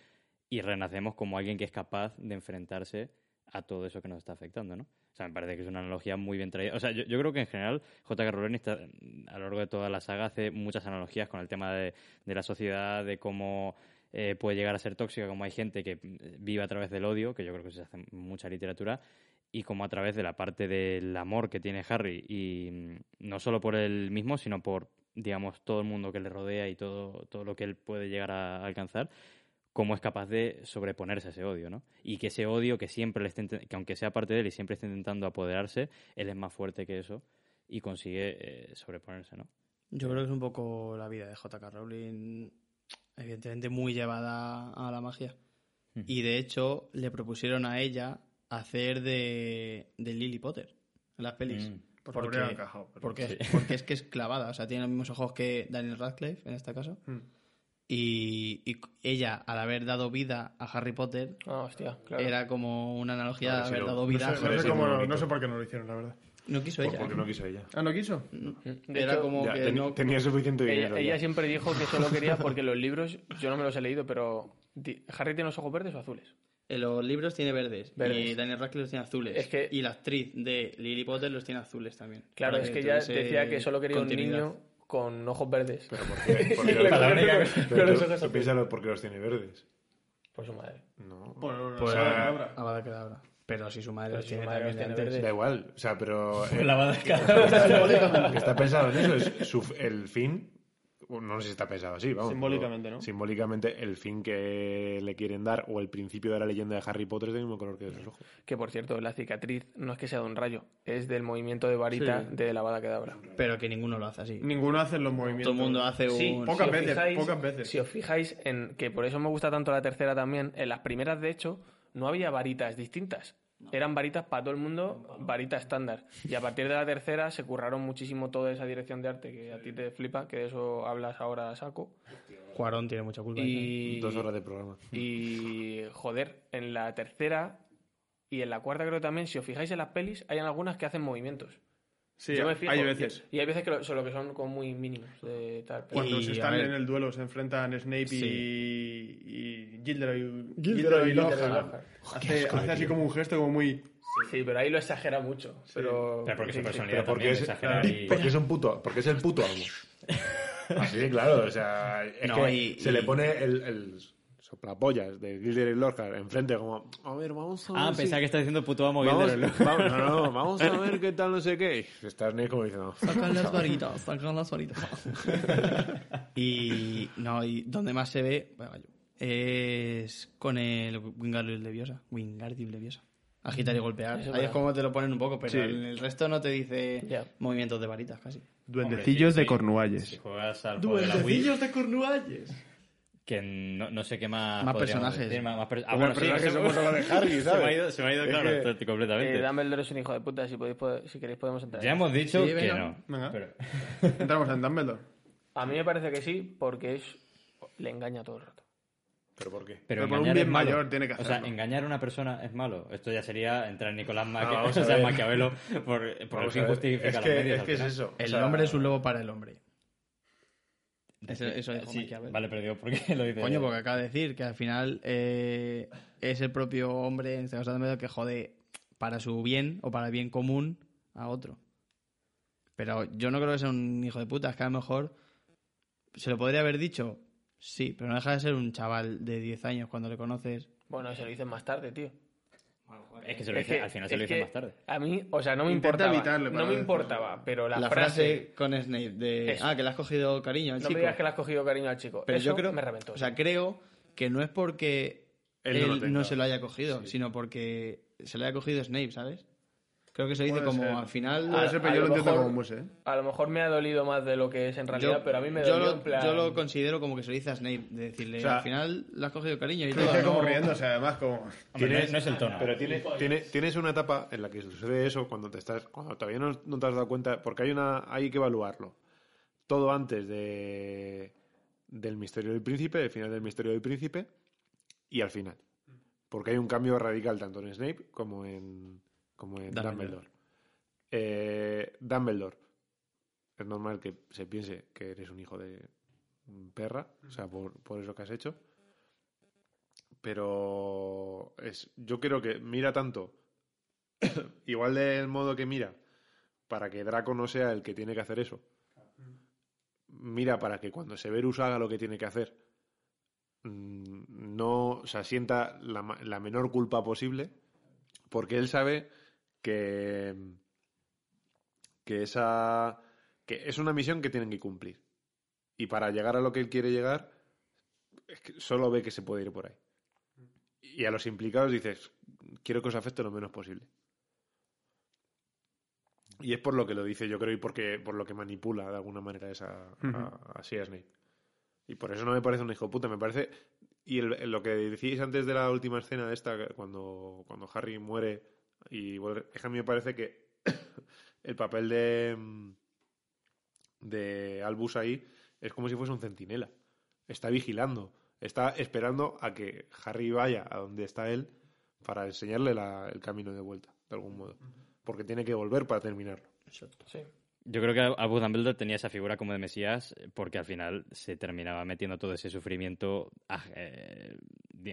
[SPEAKER 4] y renacemos como alguien que es capaz de enfrentarse a todo eso que nos está afectando, ¿no? O sea, me parece que es una analogía muy bien traída. O sea, yo, creo que en general J.K. Rowling está- a lo largo de toda la saga hace muchas analogías con el tema de, la sociedad, de cómo eh, puede llegar a ser tóxica, como hay gente que mm, vive a través del odio, que yo creo que se hace mucha literatura, y como a través de la parte del amor que tiene Harry, y mm, no solo por él mismo, sino por, digamos, todo el mundo que le rodea y todo, todo lo que él puede llegar a alcanzar, cómo es capaz de sobreponerse a ese odio, ¿no? Y que ese odio que siempre le esté, que aunque sea parte de él y siempre esté intentando apoderarse, él es más fuerte que eso y consigue eh, sobreponerse, ¿no?
[SPEAKER 2] Yo creo que es un poco la vida de J.K. Rowling, evidentemente muy llevada a la magia. Y de hecho, le propusieron a ella hacer de, de Lily Potter en las pelis.
[SPEAKER 4] Mm.
[SPEAKER 2] Porque-
[SPEAKER 1] encajado.
[SPEAKER 2] porque es que es clavada, o sea, tiene los mismos ojos que Daniel Radcliffe en este caso.
[SPEAKER 1] Mm.
[SPEAKER 2] Y, y ella, al haber dado vida a Harry Potter,
[SPEAKER 3] Ah, hostia, claro.
[SPEAKER 2] era como una analogía de haber dado
[SPEAKER 1] No
[SPEAKER 2] vida
[SPEAKER 1] sé,
[SPEAKER 2] a
[SPEAKER 1] no
[SPEAKER 2] Harry
[SPEAKER 1] sé
[SPEAKER 5] sí,
[SPEAKER 1] cómo-
[SPEAKER 5] muy bonito.
[SPEAKER 1] no sé por qué no lo hicieron, la verdad.
[SPEAKER 2] No quiso
[SPEAKER 5] Por-
[SPEAKER 2] ella.
[SPEAKER 5] porque no quiso ella.
[SPEAKER 1] Ah, ¿no quiso?
[SPEAKER 3] De
[SPEAKER 2] Era
[SPEAKER 3] hecho,
[SPEAKER 2] como
[SPEAKER 5] Ya,
[SPEAKER 2] que
[SPEAKER 5] ten-
[SPEAKER 2] no...
[SPEAKER 5] Tenía suficiente
[SPEAKER 3] Ella,
[SPEAKER 5] dinero.
[SPEAKER 3] ella
[SPEAKER 5] ya.
[SPEAKER 3] siempre dijo que solo quería porque los libros, yo no me los he leído, pero Harry tiene los ojos verdes o azules.
[SPEAKER 2] En los libros tiene verdes,
[SPEAKER 3] Verdes.
[SPEAKER 2] y Daniel Radcliffe los tiene azules.
[SPEAKER 3] Es que-
[SPEAKER 2] Y la actriz de Lily Potter los tiene azules también.
[SPEAKER 3] Claro, es que ella decía que solo quería un niño con ojos verdes.
[SPEAKER 5] Pero ¿por qué? Porque- la única- pero
[SPEAKER 3] los
[SPEAKER 5] tú-
[SPEAKER 3] ojos
[SPEAKER 5] tú
[SPEAKER 3] azules.
[SPEAKER 5] piénsalo porque los tiene verdes.
[SPEAKER 3] Por su madre.
[SPEAKER 5] No.
[SPEAKER 1] Por
[SPEAKER 2] Pues
[SPEAKER 1] la.
[SPEAKER 2] Avada Kedavra. Pero si su madre
[SPEAKER 3] Pero
[SPEAKER 2] los
[SPEAKER 3] si
[SPEAKER 2] tiene
[SPEAKER 3] su madre
[SPEAKER 2] también
[SPEAKER 3] los tiene
[SPEAKER 2] antes.
[SPEAKER 3] verdes.
[SPEAKER 5] Da igual. O sea, pero. eh,
[SPEAKER 4] La
[SPEAKER 5] que está pensado en eso. Es su- el fin. No sé si está pensado así, vamos.
[SPEAKER 1] Simbólicamente,
[SPEAKER 5] pero
[SPEAKER 1] ¿no?
[SPEAKER 5] Simbólicamente, el fin que le quieren dar o el principio de la leyenda de Harry Potter es del mismo color que de sus ojos.
[SPEAKER 3] Que por cierto, la cicatriz no es que sea de un rayo, es del movimiento de varita
[SPEAKER 1] Sí.
[SPEAKER 3] de la bada kedabra.
[SPEAKER 2] Pero que ninguno lo hace así.
[SPEAKER 1] Ninguno hace los movimientos.
[SPEAKER 2] Todo el mundo hace un...
[SPEAKER 3] Sí,
[SPEAKER 1] Pocas
[SPEAKER 3] si
[SPEAKER 1] veces,
[SPEAKER 3] fijáis-
[SPEAKER 1] pocas veces.
[SPEAKER 3] Si os fijáis en que por eso me gusta tanto la tercera también, en las primeras de hecho no había varitas distintas. Eran varitas para todo el mundo, varita estándar. Y a partir de la tercera se curraron muchísimo toda esa dirección de arte que a ti te flipa, que de eso hablas ahora a saco.
[SPEAKER 2] Cuarón tiene mucha culpa. ahí
[SPEAKER 3] Y,
[SPEAKER 5] Dos horas de programa.
[SPEAKER 3] y joder, en la tercera y en la cuarta creo que también, si os fijáis en las pelis, hay algunas que hacen movimientos.
[SPEAKER 1] Sí,
[SPEAKER 3] Yo me fijo,
[SPEAKER 1] hay veces.
[SPEAKER 3] Y hay veces que lo, solo que son como muy mínimos de tal. pero-
[SPEAKER 1] Cuando
[SPEAKER 2] Y,
[SPEAKER 1] se
[SPEAKER 2] a
[SPEAKER 1] están en el duelo, se enfrentan Snape
[SPEAKER 2] Sí.
[SPEAKER 1] y, y Gilderoy,
[SPEAKER 2] Gilderoy
[SPEAKER 1] Gilderoy. Hace, hace así como un gesto como muy...
[SPEAKER 3] Sí, pero ahí lo exagera mucho. Pero,
[SPEAKER 4] Pero porque su
[SPEAKER 3] sí, sí.
[SPEAKER 4] personalidad
[SPEAKER 5] Pero porque
[SPEAKER 4] también
[SPEAKER 5] es,
[SPEAKER 4] exagera y-
[SPEAKER 5] porque es un puto, porque es el puto amo. Así claro, o sea, es
[SPEAKER 2] No,
[SPEAKER 5] que
[SPEAKER 2] y-
[SPEAKER 5] se
[SPEAKER 2] y-
[SPEAKER 5] le pone el, el soplapollas de Gilderoy Lockhart enfrente como, a ver, vamos a ver
[SPEAKER 4] Ah,
[SPEAKER 5] si-
[SPEAKER 4] pensaba que estaba diciendo puto amo
[SPEAKER 5] Vamos, vamos, no, no, vamos a ver qué tal, no sé qué. Y estás Snape como diciendo,
[SPEAKER 2] Sacan las varitas, sacan las varitas. y no, y donde más se ve bueno, yo, es con el Wingardium Leviosa. Wingardium Leviosa. Agitar y golpear.
[SPEAKER 3] Eso
[SPEAKER 2] Ahí es como te lo ponen un poco, pero
[SPEAKER 1] Sí.
[SPEAKER 2] en el resto no te dice movimientos de varitas casi.
[SPEAKER 1] Duendecillos
[SPEAKER 4] sí,
[SPEAKER 1] de
[SPEAKER 4] sí.
[SPEAKER 1] Cornualles.
[SPEAKER 4] Si juegas al juego de la Wii,
[SPEAKER 2] de Cornualles.
[SPEAKER 4] Que no, no sé qué más.
[SPEAKER 2] Más personajes.
[SPEAKER 4] decir, más- más per- Ah, bueno, sí,
[SPEAKER 5] somos de Harry,
[SPEAKER 4] Se me
[SPEAKER 5] ¿sabes?
[SPEAKER 4] ha ido, se me ha ido
[SPEAKER 5] Es
[SPEAKER 4] claro,
[SPEAKER 5] que-
[SPEAKER 4] esto- completamente.
[SPEAKER 3] Eh, Dumbledore es un hijo de puta, si, podéis, pod- si queréis podemos entrar.
[SPEAKER 4] Ya hemos dicho
[SPEAKER 2] Sí,
[SPEAKER 4] que
[SPEAKER 2] venga.
[SPEAKER 4] no.
[SPEAKER 1] Venga.
[SPEAKER 4] Pero-
[SPEAKER 1] Entramos en Dumbledore.
[SPEAKER 3] A mí me parece que sí, porque es le engaña todo el rato.
[SPEAKER 5] ¿pero por qué?
[SPEAKER 4] Pero,
[SPEAKER 1] Pero por un bien mayor tiene que
[SPEAKER 4] O sea,
[SPEAKER 1] hacerlo.
[SPEAKER 4] engañar a una persona es malo. Esto ya sería entrar en Nicolás Maquia-
[SPEAKER 5] vamos
[SPEAKER 4] o
[SPEAKER 5] a
[SPEAKER 4] sea,
[SPEAKER 5] ver.
[SPEAKER 4] Maquiavelo por, por el fin justifica
[SPEAKER 5] es
[SPEAKER 4] los
[SPEAKER 5] que,
[SPEAKER 4] medios.
[SPEAKER 5] es que eso. o
[SPEAKER 2] El
[SPEAKER 5] sea,
[SPEAKER 2] hombre es un lobo para el hombre. Eso, eso dijo
[SPEAKER 4] sí. Vale, pero digo, ¿por qué lo dice?
[SPEAKER 2] Coño, porque acaba de decir que al final eh, es el propio hombre, en este caso Dumbledore, que jode para su bien o para el bien común a otro. Pero yo no creo que sea un hijo de puta, es que a lo mejor se lo podría haber dicho, sí, pero no deja de ser un chaval de 10 años cuando le conoces.
[SPEAKER 3] Bueno, se lo dicen más tarde, tío.
[SPEAKER 4] Es que, se lo
[SPEAKER 3] Es
[SPEAKER 4] dice-
[SPEAKER 3] que-
[SPEAKER 4] al final se lo dicen más tarde.
[SPEAKER 3] A mí, o sea, no me
[SPEAKER 1] Intenta
[SPEAKER 3] importaba. no me importaba, pero la,
[SPEAKER 2] La,
[SPEAKER 3] frase,
[SPEAKER 2] frase, con Snape de,
[SPEAKER 3] Eso.
[SPEAKER 2] ah, que le has cogido cariño al
[SPEAKER 3] No
[SPEAKER 2] chico.
[SPEAKER 3] me digas que le has cogido cariño al chico.
[SPEAKER 2] Pero
[SPEAKER 3] Eso
[SPEAKER 2] yo creo,
[SPEAKER 3] me reventó.
[SPEAKER 2] o sea, creo que no es porque
[SPEAKER 5] Él
[SPEAKER 2] él,
[SPEAKER 5] no
[SPEAKER 2] no, se lo haya cogido, sino porque se lo haya cogido Snape, ¿sabes? Creo que se dice
[SPEAKER 1] Puede
[SPEAKER 2] como
[SPEAKER 1] ser.
[SPEAKER 2] al final.
[SPEAKER 3] A-
[SPEAKER 1] Puede ser, pero
[SPEAKER 3] a
[SPEAKER 1] yo
[SPEAKER 3] lo
[SPEAKER 1] lo entiendo
[SPEAKER 3] mejor-
[SPEAKER 1] como muse, ¿eh?
[SPEAKER 3] a lo mejor me ha dolido más de lo que es en realidad, pero a mí me
[SPEAKER 2] yo
[SPEAKER 3] dolió
[SPEAKER 2] lo,
[SPEAKER 3] en plan...
[SPEAKER 2] yo lo considero como que se lo dice a Snape, de decirle,
[SPEAKER 1] O sea,
[SPEAKER 2] al final le has cogido cariño y todo.
[SPEAKER 1] dice como
[SPEAKER 2] ¿no?
[SPEAKER 1] riéndose, además, como...
[SPEAKER 4] Hombre, no,
[SPEAKER 5] Tienes-
[SPEAKER 4] no es el tono.
[SPEAKER 5] Pero tiene, tiene- tienes una etapa en la que sucede eso cuando te estás, cuando todavía no, no te has dado cuenta, porque hay una, hay que evaluarlo. Todo antes de del misterio del príncipe, del final del misterio del príncipe, y al final. Porque hay un cambio radical tanto en Snape como en, como en
[SPEAKER 2] Dumbledore.
[SPEAKER 5] Dumbledore. Eh, Dumbledore. Es normal que se piense que eres un hijo de perra, o sea, por, por eso que has hecho. Pero es, yo creo que mira tanto, igual del modo que mira, para que Draco no sea el que tiene que hacer eso. Mira para que cuando Severus haga lo que tiene que hacer, mm, no, o sea, sienta la, la menor culpa posible, porque él sabe que, que esa que es una misión que tienen que cumplir. Y para llegar a lo que él quiere llegar, es que solo ve que se puede ir por ahí. Y a los implicados dices, quiero que os afecte lo menos posible. Y es por lo que lo dice, yo creo, y porque, por lo que manipula de alguna manera esa, a- así a Snape. Y por eso no me parece un hijo puta, me parece... Y el- lo que decíais antes de la última escena de esta, cuando, cuando Harry muere, y es que a mí me parece que el papel de, de Albus ahí es como si fuese un centinela. Está vigilando, está esperando a que Harry vaya a donde está él para enseñarle la- el camino de vuelta, de algún modo. Porque tiene que volver para terminarlo.
[SPEAKER 3] Sí.
[SPEAKER 4] Yo creo que Albus Dumbledore tenía esa figura como de Mesías porque al final se terminaba metiendo todo ese sufrimiento a- eh,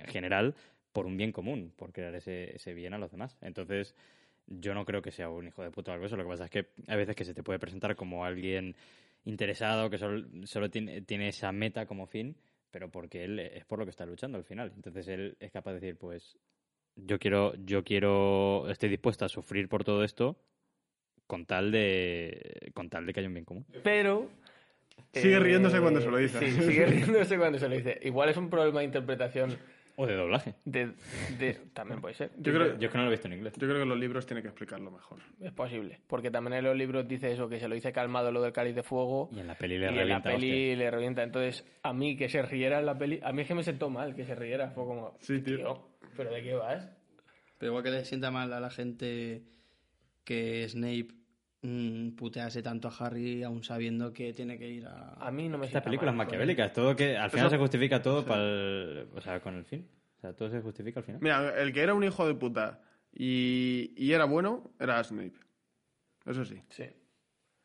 [SPEAKER 4] general por un bien común, por crear ese, ese bien a los demás. Entonces, yo no creo que sea un hijo de puta o algo eso. Lo que pasa es que hay veces que se te puede presentar como alguien interesado que solo, solo tiene, tiene esa meta como fin, pero porque él es por lo que está luchando al final. Entonces, él es capaz de decir, pues, yo quiero, yo quiero, estoy dispuesto a sufrir por todo esto con tal de, con tal de que haya un bien común.
[SPEAKER 3] Pero...
[SPEAKER 1] Sigue
[SPEAKER 3] eh,
[SPEAKER 1] riéndose cuando se lo dice.
[SPEAKER 3] Sí, sigue riéndose cuando se lo dice. Igual es un problema de interpretación
[SPEAKER 4] O de doblaje.
[SPEAKER 3] de... de- también puede ser.
[SPEAKER 1] Yo creo,
[SPEAKER 4] Yo es que no lo he visto en inglés.
[SPEAKER 1] yo creo que los libros tienen que explicarlo mejor.
[SPEAKER 3] Es posible. Porque también en los libros dice eso, que se lo dice calmado lo del cáliz de fuego.
[SPEAKER 4] Y en la peli le
[SPEAKER 3] y en la
[SPEAKER 4] revienta.
[SPEAKER 3] peli
[SPEAKER 4] hostia.
[SPEAKER 3] le revienta. Entonces, a mí que se riera en la peli, a mí es que me sentó mal que se riera. Fue como,
[SPEAKER 1] Sí, tío.
[SPEAKER 3] ¿pero de qué vas?
[SPEAKER 2] Pero igual que le sienta mal a la gente que Snape mm, putease tanto a Harry aún sabiendo que tiene que ir a...
[SPEAKER 3] A mí no me
[SPEAKER 4] Estas películas maquiavélicas, todo que al final se justifica todo para el- o sea, con el fin. O sea, todo se justifica al final.
[SPEAKER 1] Mira, el que era un hijo de puta y, y era bueno era Snape. Eso sí.
[SPEAKER 3] Sí.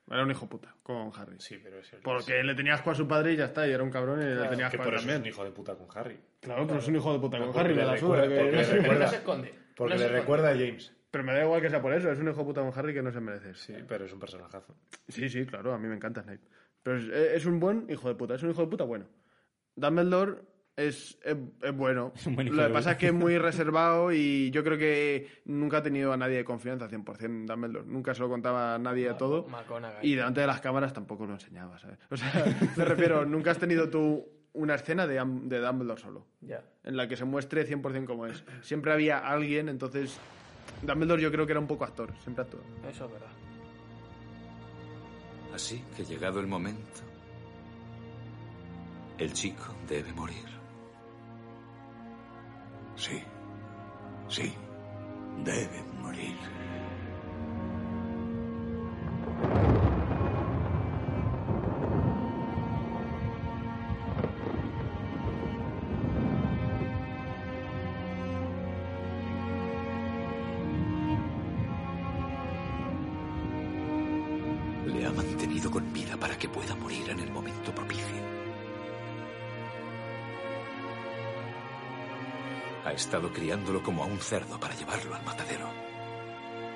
[SPEAKER 1] Era un hijo puta con Harry.
[SPEAKER 5] Sí, pero es el...
[SPEAKER 1] Porque le tenía asco a su padre y ya está, y era un cabrón y le tenía
[SPEAKER 5] que
[SPEAKER 1] asco a
[SPEAKER 5] por eso es
[SPEAKER 1] también.
[SPEAKER 5] un hijo de puta con Harry.
[SPEAKER 1] Claro, pero es un hijo de puta con
[SPEAKER 5] Porque
[SPEAKER 1] Harry,
[SPEAKER 5] le recuerda-
[SPEAKER 1] que-
[SPEAKER 5] porque le recuerda-
[SPEAKER 3] no se esconde.
[SPEAKER 5] Porque
[SPEAKER 3] No se
[SPEAKER 5] le
[SPEAKER 3] esconde.
[SPEAKER 5] recuerda a James.
[SPEAKER 1] Pero me da igual que sea por eso, es un hijo puta con Harry que no se merece.
[SPEAKER 5] Sí, pero es un personajazo.
[SPEAKER 1] Sí, sí, claro, a mí me encanta Snape. Pero es, es un buen hijo de puta, es un hijo de puta bueno. Dumbledore es, es, es bueno.
[SPEAKER 4] un buen hijo
[SPEAKER 1] Lo que
[SPEAKER 4] de
[SPEAKER 1] pasa es que es muy reservado y yo creo que nunca ha tenido a nadie de confianza 100% Dumbledore. Nunca se lo contaba a nadie a todo. Y delante de las cámaras tampoco lo enseñaba, ¿sabes? O sea, me refiero, nunca has tenido tú una escena de, de Dumbledore solo
[SPEAKER 3] Ya.
[SPEAKER 1] en la que se muestre 100% como es. Siempre había alguien, entonces Dumbledore yo creo que era un poco actor, siempre actuó.
[SPEAKER 3] Eso es verdad.
[SPEAKER 6] Así que llegado el momento, el chico debe morir.
[SPEAKER 7] Sí, sí, debe morir.
[SPEAKER 6] Como a un cerdo para llevarlo al matadero.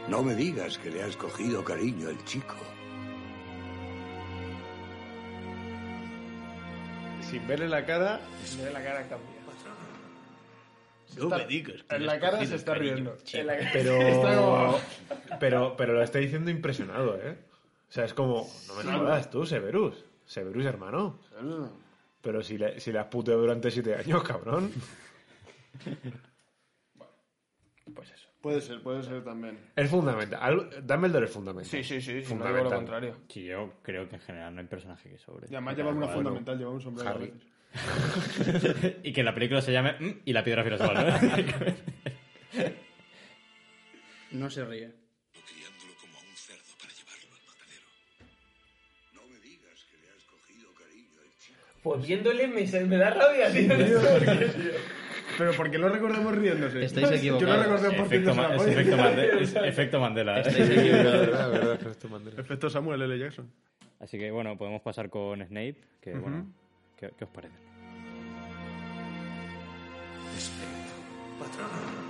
[SPEAKER 7] No me digas que le has cogido cariño al chico.
[SPEAKER 5] Sin verle la cara,
[SPEAKER 3] Mira la cara cambia.
[SPEAKER 1] No me digas
[SPEAKER 5] en la cara se está riendo.
[SPEAKER 3] En la-
[SPEAKER 5] Pero,
[SPEAKER 3] Está como-
[SPEAKER 5] pero, pero lo está diciendo impresionado, ¿eh? O sea, es como, no me jodas tú, Severus. Severus, hermano. Pero si le, si le has puteado durante siete años, cabrón.
[SPEAKER 3] Pues eso.
[SPEAKER 1] Puede ser, puede ser también.
[SPEAKER 5] Es fundamental. Al- Dumbledore es fundamental.
[SPEAKER 3] Sí, sí, sí. sí no
[SPEAKER 5] Fundamental.
[SPEAKER 3] digo lo contrario.
[SPEAKER 4] Sí, yo creo que en general no hay personaje que sobre.
[SPEAKER 1] Y además lleva una fundamental, lleva un sombrero.
[SPEAKER 5] Harry.
[SPEAKER 4] y que la película se llame mm, y la piedra filosofal. ¿no?
[SPEAKER 2] No se ríe.
[SPEAKER 6] Criándolo como a un cerdo para llevarlo al matadero.
[SPEAKER 7] No me digas que le has cogido cariño al chico.
[SPEAKER 3] Pues viéndole me, me da rabia, tío.
[SPEAKER 1] Pero ¿por qué lo recordamos riéndose?
[SPEAKER 2] Estáis
[SPEAKER 1] Yo lo
[SPEAKER 2] equivocados.
[SPEAKER 1] recuerdo por
[SPEAKER 4] efecto, Ma- es efecto,
[SPEAKER 1] polla.
[SPEAKER 4] Mande- es efecto Mandela.
[SPEAKER 2] Estáis equivocados.
[SPEAKER 5] verdad, verdad.
[SPEAKER 1] Efecto Samuel L. Jackson.
[SPEAKER 4] Así que bueno, podemos pasar con Snape, que bueno, ¿qué, qué os parece?
[SPEAKER 6] Respeto, patrón.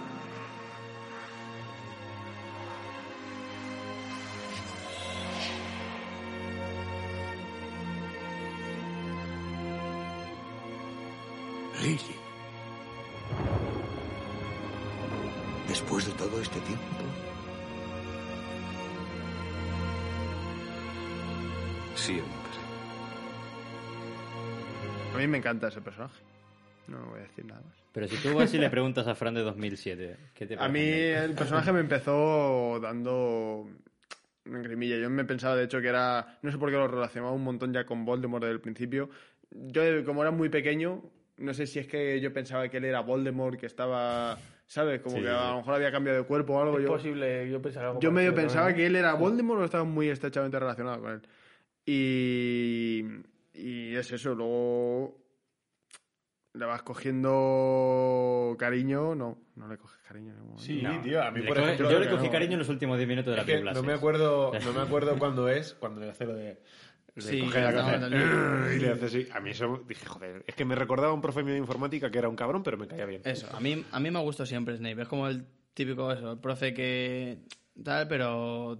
[SPEAKER 7] Después de todo este tiempo,
[SPEAKER 6] Siempre.
[SPEAKER 1] A mí me encanta ese personaje. No voy a decir nada más.
[SPEAKER 4] Pero si tú vas y le preguntas a Fran de 2007, ¿qué te
[SPEAKER 1] A
[SPEAKER 4] parece
[SPEAKER 1] mí
[SPEAKER 4] Snape?
[SPEAKER 1] el personaje me empezó dando en grimilla. Yo me pensaba, de hecho, que era... No sé por qué lo relacionaba un montón ya con Voldemort desde el principio. Yo, como era muy pequeño, no sé si es que yo pensaba que él era Voldemort, que estaba... ¿Sabes? Como
[SPEAKER 4] Sí,
[SPEAKER 1] que a lo mejor había cambiado de cuerpo o algo.
[SPEAKER 3] Es
[SPEAKER 1] Yo,
[SPEAKER 3] posible, yo pensaba algo
[SPEAKER 1] yo medio pensaba
[SPEAKER 3] también.
[SPEAKER 1] que él era Voldemort o estaba muy estrechamente relacionado con él. Y, y es eso, luego le vas cogiendo cariño, no, no le coges cariño. en ningún momento.
[SPEAKER 5] Sí,
[SPEAKER 4] No.
[SPEAKER 5] tío, a mí por ejemplo...
[SPEAKER 4] yo le cogí
[SPEAKER 1] no.
[SPEAKER 4] cariño en los últimos 10 minutos de la película.
[SPEAKER 5] no me acuerdo, no me acuerdo cuándo es, cuando le hace lo de...
[SPEAKER 2] Sí,
[SPEAKER 5] coge la
[SPEAKER 2] no,
[SPEAKER 5] cabeza
[SPEAKER 2] no,
[SPEAKER 5] y le hace así. A mí eso dije, joder, es que me recordaba a un profe mío de informática que era un cabrón, pero me caía bien.
[SPEAKER 2] Eso, a mí, a mí me gustó siempre Snape. Es como el típico eso, el profe que tal, pero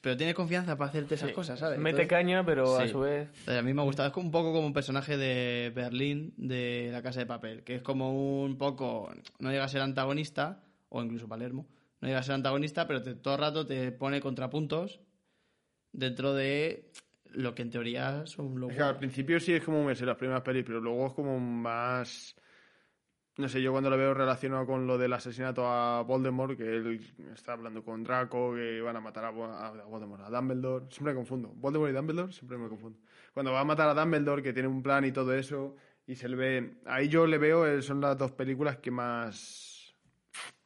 [SPEAKER 2] pero tiene confianza para hacerte esas
[SPEAKER 3] Sí.
[SPEAKER 2] cosas, ¿sabes?
[SPEAKER 3] Mete
[SPEAKER 2] Entonces,
[SPEAKER 3] caña, pero a su vez.
[SPEAKER 2] a mí me ha gustado. Es como un poco como un personaje de Berlín de La Casa de Papel, que es como un poco. No llega a ser antagonista, o incluso Palermo. No llega a ser antagonista, pero te- todo el rato te pone contrapuntos dentro de lo que en teoría son los.
[SPEAKER 1] Es que al principio sí es como me sé las primeras pelis, pero luego es como más. No sé, yo cuando lo veo relacionado con lo del asesinato a Voldemort, que él está hablando con Draco, que van a matar a Voldemort, a Dumbledore. Siempre me confundo. Voldemort y Dumbledore, siempre me confundo. Cuando va a matar a Dumbledore, que tiene un plan y todo eso, y se le ve. Ahí yo le veo, eh, son las dos películas que más.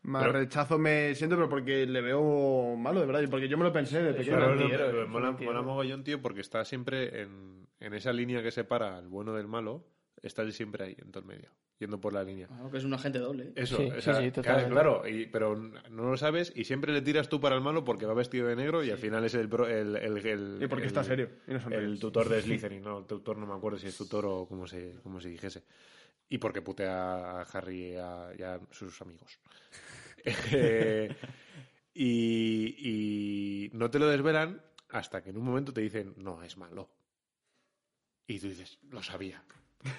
[SPEAKER 1] Más
[SPEAKER 5] Pero-
[SPEAKER 1] rechazo me siento, pero porque le veo malo, de verdad, y porque yo me lo pensé de pequeño.
[SPEAKER 5] Claro, no, pero mola, mola mogollón, tío, porque está siempre en, en esa línea que separa al bueno del malo, está él siempre ahí, en todo el medio. yendo por la línea.
[SPEAKER 2] Claro, que es un agente doble. ¿eh?
[SPEAKER 5] Eso,
[SPEAKER 3] Sí,
[SPEAKER 5] o
[SPEAKER 3] sí,
[SPEAKER 5] sea,
[SPEAKER 3] sí,
[SPEAKER 5] claro,
[SPEAKER 3] totalmente.
[SPEAKER 5] claro, y- pero no lo sabes y siempre le tiras tú para el malo porque va vestido de negro y al final es el, el, el, el-
[SPEAKER 1] Y porque
[SPEAKER 5] el-
[SPEAKER 1] está serio. Y no
[SPEAKER 5] el tutor de Slytherin, no, el tutor no me acuerdo si es tutor o como se, como se dijese. Y porque putea a Harry y a, y a sus amigos. Eh, y, y no te lo desvelan hasta que en un momento te dicen, no, es malo. Y tú dices, lo sabía.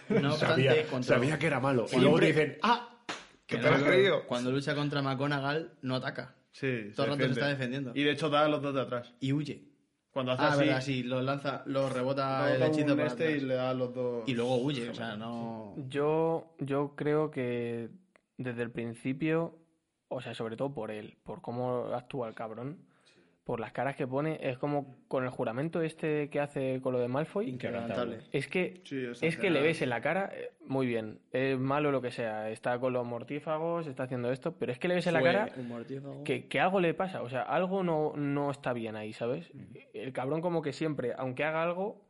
[SPEAKER 2] No obstante,
[SPEAKER 5] Sabía,
[SPEAKER 2] contra-
[SPEAKER 5] sabía que era malo. Y luego te dicen, ah,
[SPEAKER 2] que
[SPEAKER 5] que te lo has creído.
[SPEAKER 2] Cuando lucha contra McGonagall, no ataca.
[SPEAKER 1] Sí,
[SPEAKER 2] Todo el rato se está defendiendo.
[SPEAKER 1] Y de hecho da a los dos de atrás.
[SPEAKER 2] Y huye.
[SPEAKER 1] Cuando hace
[SPEAKER 2] Ah,
[SPEAKER 1] así,
[SPEAKER 2] verdad, sí, lo lanza, lo rebota el hechizo para
[SPEAKER 1] este
[SPEAKER 2] atrás.
[SPEAKER 1] y le da a los dos.
[SPEAKER 2] Y luego huye, o sea, no...
[SPEAKER 3] Yo, yo creo que desde el principio, o sea, sobre todo por él, por cómo actúa el cabrón, por las caras que pone, es como con el juramento este que hace con lo de Malfoy.
[SPEAKER 2] Inquebrantable.
[SPEAKER 3] Es que,
[SPEAKER 1] Sí,
[SPEAKER 3] es que le ves en la cara, eh, muy bien, es malo lo que sea, está con los mortífagos, está haciendo esto, pero es que le ves en la cara que algo le pasa, o sea, algo no, no está bien ahí, ¿sabes? El cabrón como que siempre, aunque haga algo,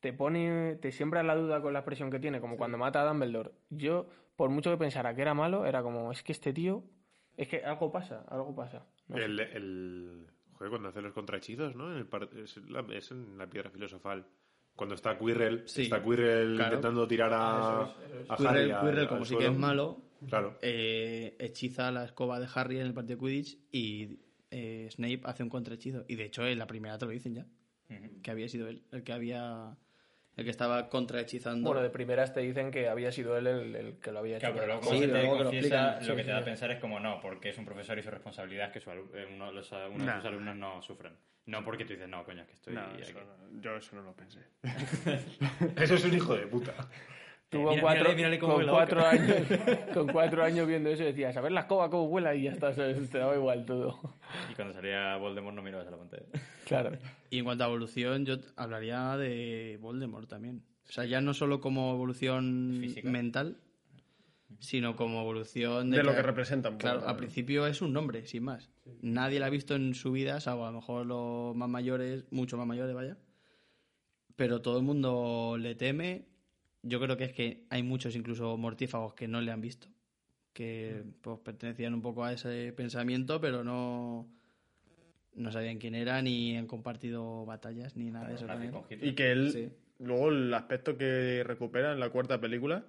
[SPEAKER 3] te pone, te siembra la duda con la expresión que tiene, como cuando mata a Dumbledore. Yo, por mucho que pensara que era malo, era como, es que este tío, es que algo pasa, algo pasa. No.
[SPEAKER 5] El, el... Joder, cuando hace los contrahechizos, ¿no? En el par- es, la, es en la piedra filosofal. Cuando está Quirrell,
[SPEAKER 2] Sí,
[SPEAKER 5] está Quirrell
[SPEAKER 2] claro.
[SPEAKER 5] intentando tirar a, a Harry
[SPEAKER 2] Quirrell,
[SPEAKER 5] al-
[SPEAKER 2] Quirrell,
[SPEAKER 5] al
[SPEAKER 2] como sí
[SPEAKER 5] suelo.
[SPEAKER 2] que es malo,
[SPEAKER 5] Claro.
[SPEAKER 2] eh, hechiza la escoba de Harry en el partido de Quidditch y eh, Snape hace un contrahechizo. Y de hecho, en la primera te lo dicen ya, que había sido él el que había... El que estaba contrahechizando.
[SPEAKER 3] Bueno, de primeras te dicen que había sido él el, el que lo había hecho.
[SPEAKER 4] Claro, pero luego
[SPEAKER 2] Sí,
[SPEAKER 4] te
[SPEAKER 2] luego que lo
[SPEAKER 4] confiesa, lo que
[SPEAKER 3] sí,
[SPEAKER 4] te da a pensar es como no, porque es un profesor y su responsabilidad es que su alu- eh, uno, los, uno de sus alumnos no sufren. No porque tú dices, no, coño, es que estoy
[SPEAKER 1] No,
[SPEAKER 4] aquí.
[SPEAKER 1] eso no- yo eso no lo pensé.
[SPEAKER 5] Eso es un hijo de puta.
[SPEAKER 3] Tú
[SPEAKER 4] Eh, mira-
[SPEAKER 3] cuatro,
[SPEAKER 4] mírale, mírale
[SPEAKER 3] con, cuatro años, con cuatro años viendo eso decías, a ver la escoba cómo vuela y ya está, ¿sabes? te daba igual todo.
[SPEAKER 4] Y cuando salía Voldemort no mirabas a la pantalla.
[SPEAKER 3] Claro.
[SPEAKER 2] Y en cuanto a evolución, yo hablaría de Voldemort también. O sea, ya no solo como evolución
[SPEAKER 4] Física.
[SPEAKER 2] mental, sino como evolución de,
[SPEAKER 1] De lo que representa un poco,
[SPEAKER 2] Claro, al principio es un nombre, sin más. Nadie la ha visto en su vida, salvo a lo mejor los más mayores, mucho más mayores, vaya. Pero todo el mundo le teme. Yo creo que es que hay muchos, incluso mortífagos, que no le han visto. Que pues, pertenecían un poco a ese pensamiento, pero no, no sabían quién era, ni han compartido batallas, ni nada de eso. con él.
[SPEAKER 1] Y que él,
[SPEAKER 2] Sí.
[SPEAKER 1] luego el aspecto que recupera en la cuarta película,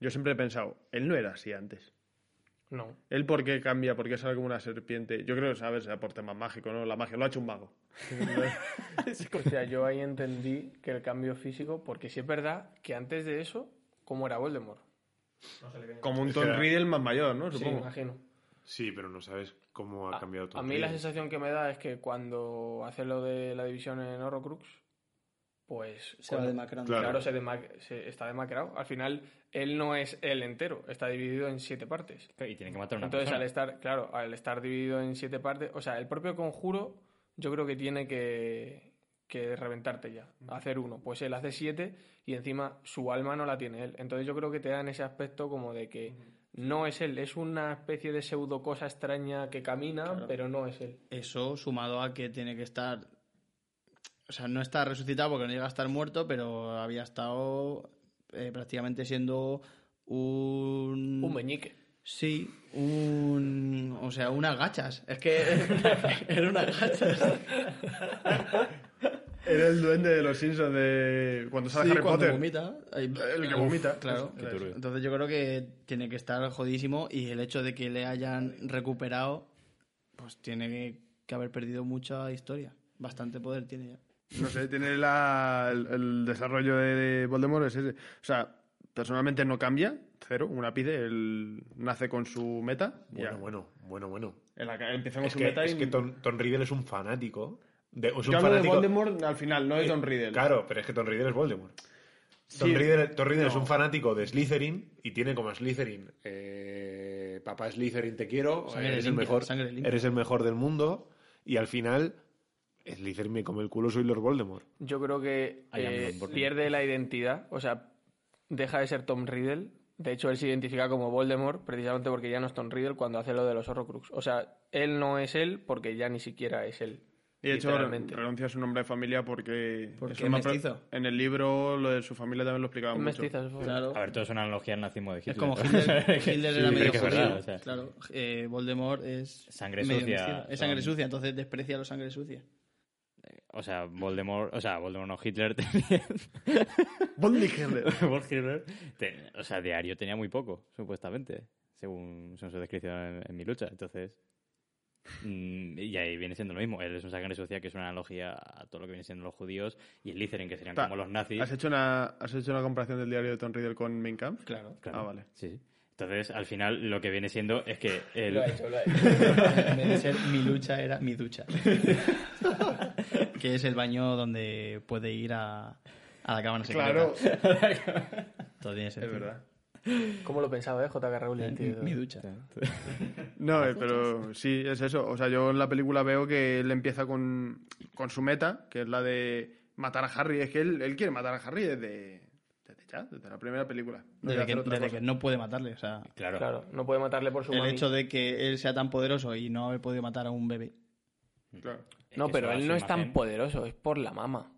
[SPEAKER 1] yo siempre he pensado, él no era así antes.
[SPEAKER 3] No.
[SPEAKER 1] ¿Él por qué cambia? ¿Por qué sale como una serpiente? Yo creo que, ¿sabes? Sea por temas mágicos, ¿no? La magia lo ha hecho un mago.
[SPEAKER 3] O sea, yo ahí entendí que el cambio físico, porque sí es verdad que antes de eso, ¿cómo era Voldemort?
[SPEAKER 1] Como un Tom
[SPEAKER 5] era-
[SPEAKER 1] Riddle más mayor, ¿no?
[SPEAKER 3] Sí,
[SPEAKER 1] Supongo.
[SPEAKER 3] imagino.
[SPEAKER 5] Sí, pero no sabes cómo ha
[SPEAKER 3] A,
[SPEAKER 5] cambiado todo.
[SPEAKER 3] a mí la sensación que me da es que cuando hace lo de la división en Horrocrux, pues...
[SPEAKER 2] Se va demacrando.
[SPEAKER 5] Claro.
[SPEAKER 3] Claro, se, dema- se- está demacrado. Al final, él no es él entero, está dividido en siete partes.
[SPEAKER 4] Y tiene que matar a una
[SPEAKER 3] Entonces,
[SPEAKER 4] persona.
[SPEAKER 3] al estar, claro, al estar dividido en siete partes, o sea, el propio conjuro, yo creo que tiene que, que reventarte ya, hacer uno. Pues él hace siete y encima su alma no la tiene él. Entonces, yo creo que te dan ese aspecto como de que no es él, es una especie de pseudo cosa extraña que camina, pero no es él.
[SPEAKER 2] Eso sumado a que tiene que estar. O sea, no está resucitado porque no llega a estar muerto, pero había estado eh, prácticamente siendo un.
[SPEAKER 3] Un meñique.
[SPEAKER 2] Sí, un. O sea, unas gachas. Es que era unas gachas.
[SPEAKER 1] Era el duende de los Simpsons de cuando sale
[SPEAKER 2] Sí,
[SPEAKER 1] Harry
[SPEAKER 2] cuando
[SPEAKER 1] Potter.
[SPEAKER 2] vomita.
[SPEAKER 1] El que vomita.
[SPEAKER 2] Claro. Entonces yo creo que tiene que estar jodísimo y el hecho de que le hayan recuperado, pues tiene que haber perdido mucha historia. Bastante poder tiene ya.
[SPEAKER 1] No sé, tiene la, el, el desarrollo de, de Voldemort es ese. O sea, personalmente no cambia, cero, un ápice, él nace con su meta.
[SPEAKER 5] Bueno,
[SPEAKER 1] ya.
[SPEAKER 5] bueno, bueno, bueno.
[SPEAKER 1] En la que empieza con
[SPEAKER 5] Es
[SPEAKER 1] su
[SPEAKER 5] que,
[SPEAKER 1] meta
[SPEAKER 5] es
[SPEAKER 1] y...
[SPEAKER 5] que Tom, Tom Riddle es un fanático. De, es un
[SPEAKER 1] Yo hablo de
[SPEAKER 5] fanático,
[SPEAKER 1] Voldemort al final, no de Tom Riddle.
[SPEAKER 5] Claro, pero es que Tom Riddle es Voldemort. Tom
[SPEAKER 1] Sí.
[SPEAKER 5] Riddle, Tom Riddle es un fanático de Slytherin y tiene como Slytherin, eh, papá Slytherin te quiero, eres el, mejor, eres el mejor del mundo y al final Slytherin me come el culo, soy Lord Voldemort.
[SPEAKER 3] Yo creo que eh, pierde la identidad, o sea, deja de ser Tom Riddle. De hecho, él se identifica como Voldemort precisamente porque ya no es Tom Riddle cuando hace lo de los Horrocrux. O sea, él no es él porque ya ni siquiera es él.
[SPEAKER 1] Y de hecho renuncia a su nombre de familia porque...
[SPEAKER 2] Porque es mestizo.
[SPEAKER 1] En el libro lo de su familia también lo explicaba
[SPEAKER 3] Es
[SPEAKER 1] mucho.
[SPEAKER 2] Claro.
[SPEAKER 4] A ver, todo es una analogía al nazismo de Hitler.
[SPEAKER 2] Es como Hitler, Hitler era
[SPEAKER 4] Sí,
[SPEAKER 2] medio judío.
[SPEAKER 4] verdad, o sea.
[SPEAKER 2] Claro, eh, Voldemort es
[SPEAKER 4] Sangre sucia.
[SPEAKER 2] Es sangre
[SPEAKER 4] son-
[SPEAKER 2] sucia, entonces desprecia a los sangre sucia.
[SPEAKER 4] O sea, Voldemort, o sea, Voldemort no, Hitler tenía...
[SPEAKER 1] Hitler.
[SPEAKER 4] Wolf Hitler, te- o sea, diario tenía muy poco, supuestamente, según, según su descripción en, en mi lucha. Entonces, mm, y ahí viene siendo lo mismo. Él es un sangre sucia que es una analogía a todo lo que vienen siendo los judíos y el Littering, que serían
[SPEAKER 1] Ta-
[SPEAKER 4] como los nazis.
[SPEAKER 1] ¿Has hecho, una, ¿Has hecho una comparación del diario de Tom Riddle con Mein Kampf?
[SPEAKER 2] Claro.
[SPEAKER 4] Claro.
[SPEAKER 1] Ah, vale.
[SPEAKER 4] Sí, sí. Entonces, al final, lo que viene siendo es que el,
[SPEAKER 3] Lo ha hecho, lo ha hecho.
[SPEAKER 2] En vez de ser mi lucha, era mi ducha. Que es el baño donde puede ir a, a la cámara secreta.
[SPEAKER 1] Claro,
[SPEAKER 2] Todo tiene
[SPEAKER 1] es
[SPEAKER 2] sentido.
[SPEAKER 1] verdad.
[SPEAKER 3] ¿Cómo lo pensaba, eh? JK Rowling, tío.
[SPEAKER 2] Mi ducha.
[SPEAKER 1] No, eh, pero sí, es eso. O sea, yo en la película veo que él empieza con, con su meta, que es la de matar a Harry. Es que él, él quiere matar a Harry desde, desde ya, desde la primera película. No
[SPEAKER 2] Desde, que, desde no puede matarle. O sea,
[SPEAKER 4] claro,
[SPEAKER 3] Claro, no puede matarle por su
[SPEAKER 2] el
[SPEAKER 3] mami.
[SPEAKER 2] hecho de que él sea tan poderoso y no haber podido matar a un bebé.
[SPEAKER 1] Claro.
[SPEAKER 3] No, pero
[SPEAKER 4] a
[SPEAKER 3] él no es tan poderoso, es por la mama.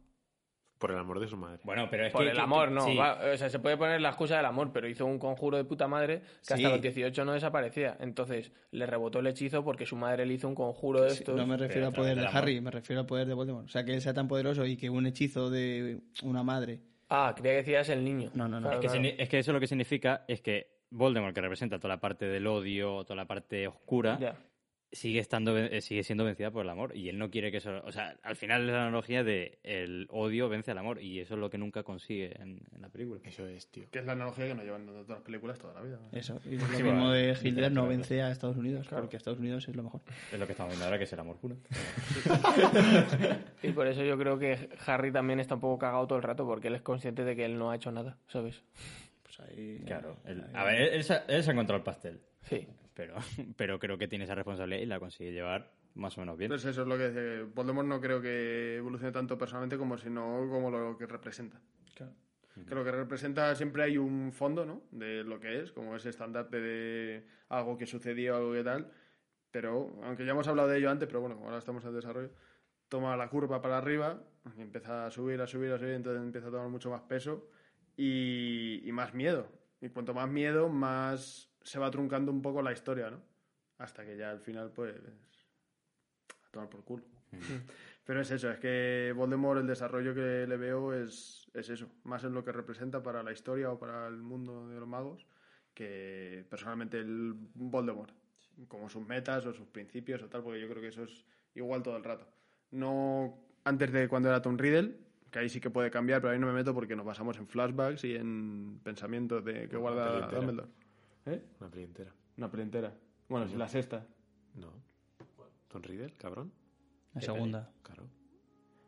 [SPEAKER 5] Por el amor de su madre.
[SPEAKER 4] Bueno, pero es
[SPEAKER 3] Por
[SPEAKER 4] que...
[SPEAKER 3] el
[SPEAKER 4] que-
[SPEAKER 3] amor, no.
[SPEAKER 4] sí.
[SPEAKER 3] va- o sea, se puede poner la excusa del amor, pero hizo un conjuro de puta madre que hasta los 18 no desaparecía. Entonces le rebotó el hechizo porque su madre le hizo un conjuro de estos.
[SPEAKER 2] no me refiero
[SPEAKER 4] a
[SPEAKER 2] poder de. Harry, me refiero al poder de Voldemort. O sea, que él sea tan poderoso y que un hechizo de una madre.
[SPEAKER 3] Ah, creía que decías el niño.
[SPEAKER 2] No, no, no.
[SPEAKER 3] Claro,
[SPEAKER 4] Es que,
[SPEAKER 3] claro.
[SPEAKER 4] signi- es que eso lo que significa es que Voldemort, que representa toda la parte del odio, toda la parte oscura,
[SPEAKER 3] Ya.
[SPEAKER 4] Sigue estando eh, sigue siendo vencida por el amor y él no quiere que eso o sea al final es la analogía de el odio vence al amor y eso es lo que nunca consigue en, en la película
[SPEAKER 5] Eso es, tío.
[SPEAKER 1] Que es la analogía que nos llevan todas las películas toda la vida. ¿no?
[SPEAKER 2] Eso. Y lo
[SPEAKER 4] Sí,
[SPEAKER 2] mismo de Hitler no
[SPEAKER 4] claro.
[SPEAKER 2] vence a Estados Unidos, porque Estados Unidos es lo mejor.
[SPEAKER 4] es lo que estamos viendo ahora que es el amor puro
[SPEAKER 3] Y por eso yo creo que Harry también está un poco cagado todo el rato porque él es consciente de que él no ha hecho nada, ¿sabes?
[SPEAKER 2] Pues ahí.
[SPEAKER 4] claro él- a ver él, él se, ha- él se ha encontrado el pastel
[SPEAKER 3] Sí.
[SPEAKER 4] Pero pero creo que tiene esa responsabilidad y la consigue llevar más o menos bien
[SPEAKER 1] Pues eso es lo que dice. Voldemort no creo que evolucione tanto personalmente como sino como lo que representa.
[SPEAKER 2] Claro.
[SPEAKER 1] Que lo que representa siempre hay un fondo, ¿no? De lo que es, como ese estandarte de algo que sucedió, algo que tal. Pero, aunque ya hemos hablado de ello antes, pero bueno, ahora estamos en desarrollo, toma la curva para arriba, y empieza a subir, a subir, a subir, entonces empieza a tomar mucho más peso y, y más miedo. Y cuanto más miedo, más se va truncando un poco la historia, ¿no? Hasta que ya al final, pues, a tomar por culo. Pero es eso, es que Voldemort, el desarrollo que le veo es, es eso, más en lo que representa para la historia o para el mundo de los magos, que personalmente el Voldemort, como sus metas o sus principios o tal, porque yo creo que eso es igual todo el rato. No antes de cuando era Tom Riddle, que ahí sí que puede cambiar, pero ahí no me meto porque nos basamos en flashbacks y en pensamientos de que guarda. Dumbledore. ¿Eh?
[SPEAKER 5] Una peli entera.
[SPEAKER 1] Una peli entera. Bueno, si la sexta.
[SPEAKER 5] No. Tom Riddle, cabrón.
[SPEAKER 2] La segunda.
[SPEAKER 5] Claro.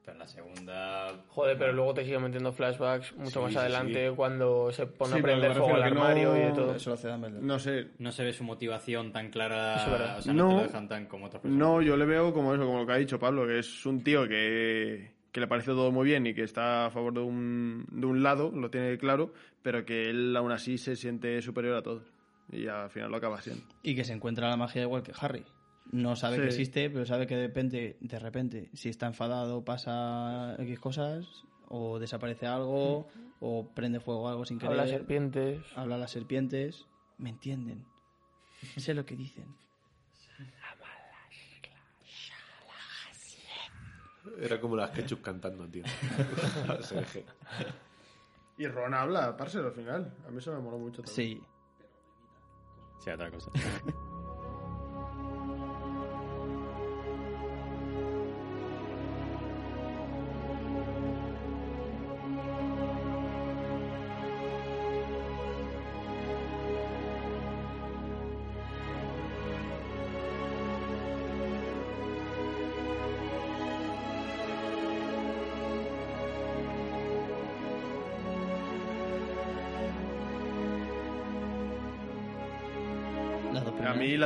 [SPEAKER 4] pero en la segunda
[SPEAKER 3] Joder, pero luego te sigue metiendo flashbacks mucho
[SPEAKER 5] Sí,
[SPEAKER 3] más
[SPEAKER 5] sí,
[SPEAKER 3] adelante
[SPEAKER 5] sí.
[SPEAKER 3] cuando se pone
[SPEAKER 1] Sí,
[SPEAKER 3] a
[SPEAKER 1] pero me
[SPEAKER 3] prender fuego al
[SPEAKER 1] refiero que
[SPEAKER 3] armario
[SPEAKER 1] no-
[SPEAKER 3] y de todo.
[SPEAKER 2] Eso lo hace Dumbledore.
[SPEAKER 1] No sé,
[SPEAKER 4] no se ve su motivación tan clara
[SPEAKER 3] es verdad.
[SPEAKER 4] o sea no, te
[SPEAKER 1] No.
[SPEAKER 4] lo dejan tan como otras personas
[SPEAKER 1] No, yo le veo como eso, como lo que ha dicho Pablo, que es un tío que, que le parece todo muy bien y que está a favor de un, de un lado, lo tiene claro, pero que él aún así se siente superior a todos. Y al final lo acaba siendo.
[SPEAKER 2] Y que se encuentra la magia igual que Harry. No sabe
[SPEAKER 1] Sí.
[SPEAKER 2] que existe, pero sabe que de repente, de repente, si está enfadado pasa X cosas, o desaparece algo, o prende fuego algo sin querer.
[SPEAKER 3] Habla serpientes.
[SPEAKER 2] Habla a las serpientes. ¿Me entienden? Sé lo que dicen.
[SPEAKER 5] Era como las ketchup cantando, tío. Se.
[SPEAKER 1] Y Ron habla, Parcel, al final. A mí eso me moló mucho también.
[SPEAKER 2] Sí.
[SPEAKER 4] Sí otra cosa
[SPEAKER 2] Las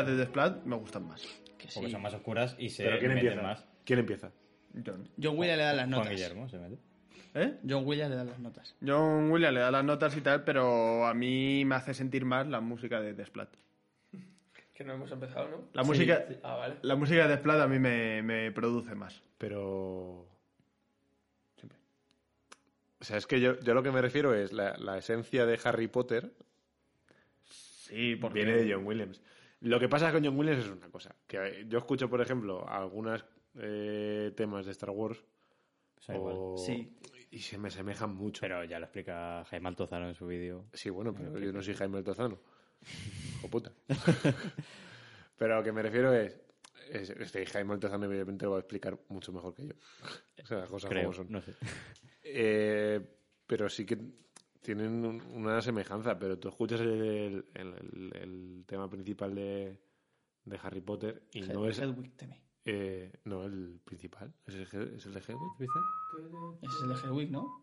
[SPEAKER 1] las de Desplat me gustan más.
[SPEAKER 2] que sí.
[SPEAKER 4] porque son más oscuras y se
[SPEAKER 5] ¿Pero quién
[SPEAKER 4] meten
[SPEAKER 5] empieza?
[SPEAKER 4] más
[SPEAKER 5] ¿Quién empieza?
[SPEAKER 1] John.
[SPEAKER 2] John Williams le da las
[SPEAKER 4] Juan
[SPEAKER 2] notas.
[SPEAKER 4] Guillermo se mete
[SPEAKER 1] ¿Eh?
[SPEAKER 2] John Williams le da las notas.
[SPEAKER 1] John Williams le da las notas y tal, pero a mí me hace sentir más la música de Desplat.
[SPEAKER 3] Que no hemos empezado, ¿no?
[SPEAKER 1] La música...
[SPEAKER 3] Ah, vale.
[SPEAKER 1] La música de Desplat a mí me, me produce más.
[SPEAKER 5] Pero. O sea, es que yo, yo lo que me refiero es la, la esencia de Harry Potter
[SPEAKER 1] Sí, porque
[SPEAKER 5] viene de John Williams. Lo que pasa con John Williams es una cosa. Que eh, yo escucho, por ejemplo, algunos temas de Star Wars
[SPEAKER 4] O sea, igual.
[SPEAKER 5] o-
[SPEAKER 2] Sí.
[SPEAKER 5] y se me asemejan mucho.
[SPEAKER 4] Pero ya lo explica Jaime Altozano en su vídeo.
[SPEAKER 5] Sí, bueno, pero yo no soy Jaime Altozano. O puta. pero a lo que me refiero es. es este Jaime Altozano, evidentemente, lo va a explicar mucho mejor que yo. O sea, las cosas
[SPEAKER 4] Creo,
[SPEAKER 5] como son.
[SPEAKER 4] no sé.
[SPEAKER 5] Eh, pero sí que tienen un- una semejanza. Pero tú escuchas el, el- el- el tema principal de, de Harry Potter y no es.
[SPEAKER 2] Hedwig teme.
[SPEAKER 5] eh, no, el principal. ¿Es el, es de Hedwig,
[SPEAKER 2] es el de Hedwig, ¿no?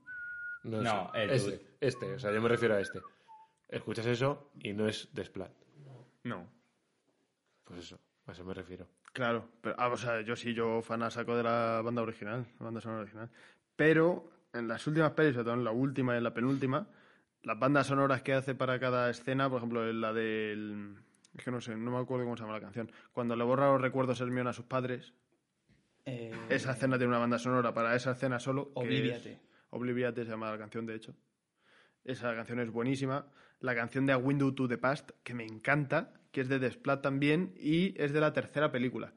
[SPEAKER 5] No,
[SPEAKER 4] No, el
[SPEAKER 5] este, este. O sea, yo me refiero a este. Escuchas eso y no es Desplat.
[SPEAKER 1] No.
[SPEAKER 5] Pues eso, a eso me refiero.
[SPEAKER 1] Claro, pero, ah, o sea, yo sí, yo fan a saco de la banda original, la banda sonora original. Pero en las últimas pelis, sobre todo en la última y en la penúltima, las bandas sonoras que hace para cada escena, por ejemplo, en la del... Es que no sé, no me acuerdo cómo se llama la canción. Cuando le borra los recuerdos Hermione a sus padres,
[SPEAKER 2] Eh,
[SPEAKER 1] esa escena tiene una banda sonora para esa escena solo.
[SPEAKER 2] Obliviate.
[SPEAKER 1] es- Obliviate se llama la canción, de hecho. Esa canción es buenísima. La canción de A Window to the Past, que me encanta, que es de Desplat también, y es de la tercera película.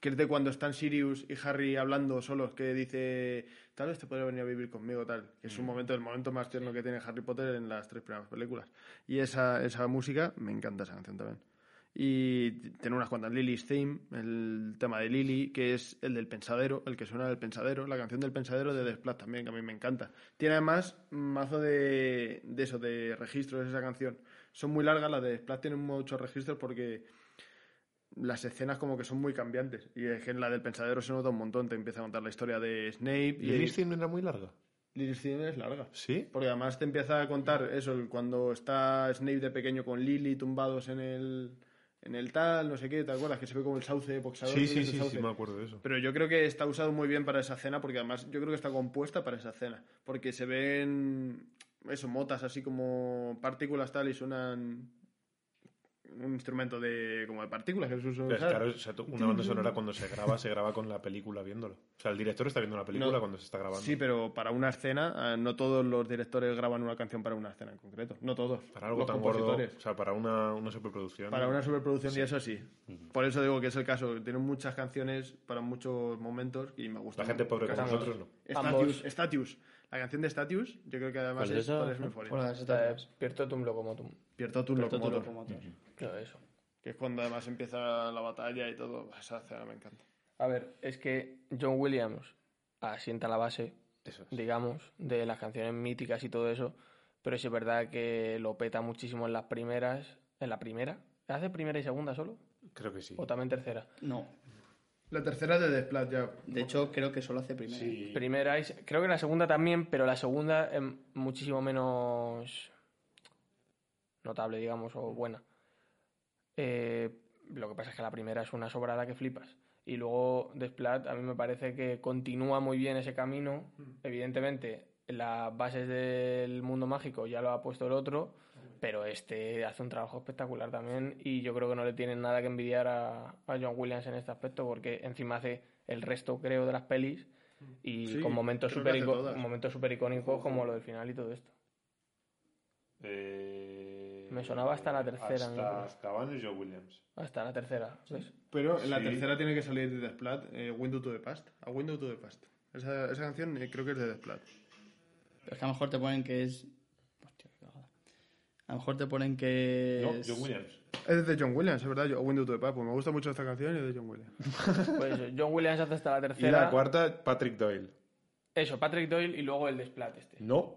[SPEAKER 1] Que es de cuando están Sirius y Harry hablando solos, que dice, tal vez te podría venir a vivir conmigo, tal. Que es un momento, el momento más tierno que tiene Harry Potter en las tres primeras películas. Y esa, esa música, me encanta esa canción también. Y tiene unas cuantas. Lily's Theme, el tema de Lily, que es el del pensadero, el que suena del pensadero, la canción del pensadero de Desplat también, que a mí me encanta. Tiene además un mazo de, de eso, de registros, esa canción. Son muy largas, las de Desplat tienen muchos registros porque las escenas como que son muy cambiantes. Y es que en la del pensadero se nota un montón, te empieza a contar la historia de Snape.
[SPEAKER 5] ¿Y
[SPEAKER 1] Y
[SPEAKER 5] era muy larga?
[SPEAKER 1] Theme es larga.
[SPEAKER 5] ¿Sí?
[SPEAKER 1] Porque además te empieza a contar eso, cuando está Snape de pequeño con Lily tumbados en el, en el tal, no sé qué, ¿te acuerdas? Que se ve como el sauce boxador.
[SPEAKER 5] Sí, sí, sí, sí, me acuerdo de eso.
[SPEAKER 1] Pero yo creo que está usado muy bien para esa cena, porque además yo creo que está compuesta para esa cena. Porque se ven, eso, motas así como partículas tal y suenan un instrumento de como de partículas que se usa
[SPEAKER 5] Pues
[SPEAKER 1] usar.
[SPEAKER 5] claro, o sea, tú- una banda sonora cuando se graba, se graba con la película viéndolo. O sea, el director está viendo la película
[SPEAKER 1] No.
[SPEAKER 5] cuando se está grabando.
[SPEAKER 1] Sí, pero para una escena, eh, no todos los directores graban una canción para una escena en concreto. No todos.
[SPEAKER 5] Para algo
[SPEAKER 1] los
[SPEAKER 5] tan gordo, o sea, para una, una superproducción.
[SPEAKER 1] Para una superproducción y eso sí. Por eso digo que es el caso. Tienen muchas canciones para muchos momentos y me gusta.
[SPEAKER 5] La gente pobre como nosotros no.
[SPEAKER 1] Statius, Statius. La canción de Statius, yo creo que además
[SPEAKER 4] ¿Cuál es
[SPEAKER 1] es, cuál es.
[SPEAKER 2] Por las
[SPEAKER 3] Está
[SPEAKER 2] estatuas.
[SPEAKER 3] Piertotum Locomotum.
[SPEAKER 1] Piertotum locomotor.
[SPEAKER 3] Claro, eso.
[SPEAKER 1] que es cuando además empieza la batalla y todo. Esa escena me encanta.
[SPEAKER 3] A ver, es que John Williams asienta la base,
[SPEAKER 5] Eso es.
[SPEAKER 3] digamos, de las canciones míticas y todo eso, pero es verdad que lo peta muchísimo en las primeras. ¿En la primera? ¿Hace primera y segunda solo?
[SPEAKER 5] Creo que sí.
[SPEAKER 3] ¿O también tercera?
[SPEAKER 2] No.
[SPEAKER 1] La tercera es de Desplat ya.
[SPEAKER 2] De hecho, creo que solo hace primera.
[SPEAKER 5] Sí.
[SPEAKER 3] Primera y... se- Creo que la segunda también, pero la segunda es muchísimo menos notable, digamos, o buena. Eh, lo que pasa es que la primera es una sobrada que flipas. Y luego Desplat a mí me parece que continúa muy bien ese camino. Evidentemente, las bases del mundo mágico ya lo ha puesto el otro, pero este hace un trabajo espectacular también y yo creo que no le tienen nada que envidiar a, a John Williams en este aspecto porque encima hace el resto, creo, de las pelis y
[SPEAKER 1] Sí,
[SPEAKER 3] con momentos súper momentos super icónicos como lo del final y todo esto.
[SPEAKER 5] Eh,
[SPEAKER 3] Me sonaba hasta la tercera,
[SPEAKER 5] Hasta y Joe Williams.
[SPEAKER 3] Hasta la tercera, ¿ves?
[SPEAKER 1] Pero en la tercera tiene que salir de Desplat, eh, Window to the Past. A Window to the Past. Esa, esa canción eh, creo que es de Desplat.
[SPEAKER 2] Pero es que a lo mejor te ponen que es. A lo mejor te ponen que.
[SPEAKER 5] No,
[SPEAKER 2] es-
[SPEAKER 5] Joe Williams.
[SPEAKER 1] Es de John Williams, es verdad. Yo, Window to the. Pues me gusta mucho esta canción y es de John Williams.
[SPEAKER 3] Pues John Williams hace hasta la
[SPEAKER 5] Y
[SPEAKER 3] tercera.
[SPEAKER 5] la cuarta, Patrick Doyle.
[SPEAKER 3] Eso, Patrick Doyle y luego el Desplat este.
[SPEAKER 5] No.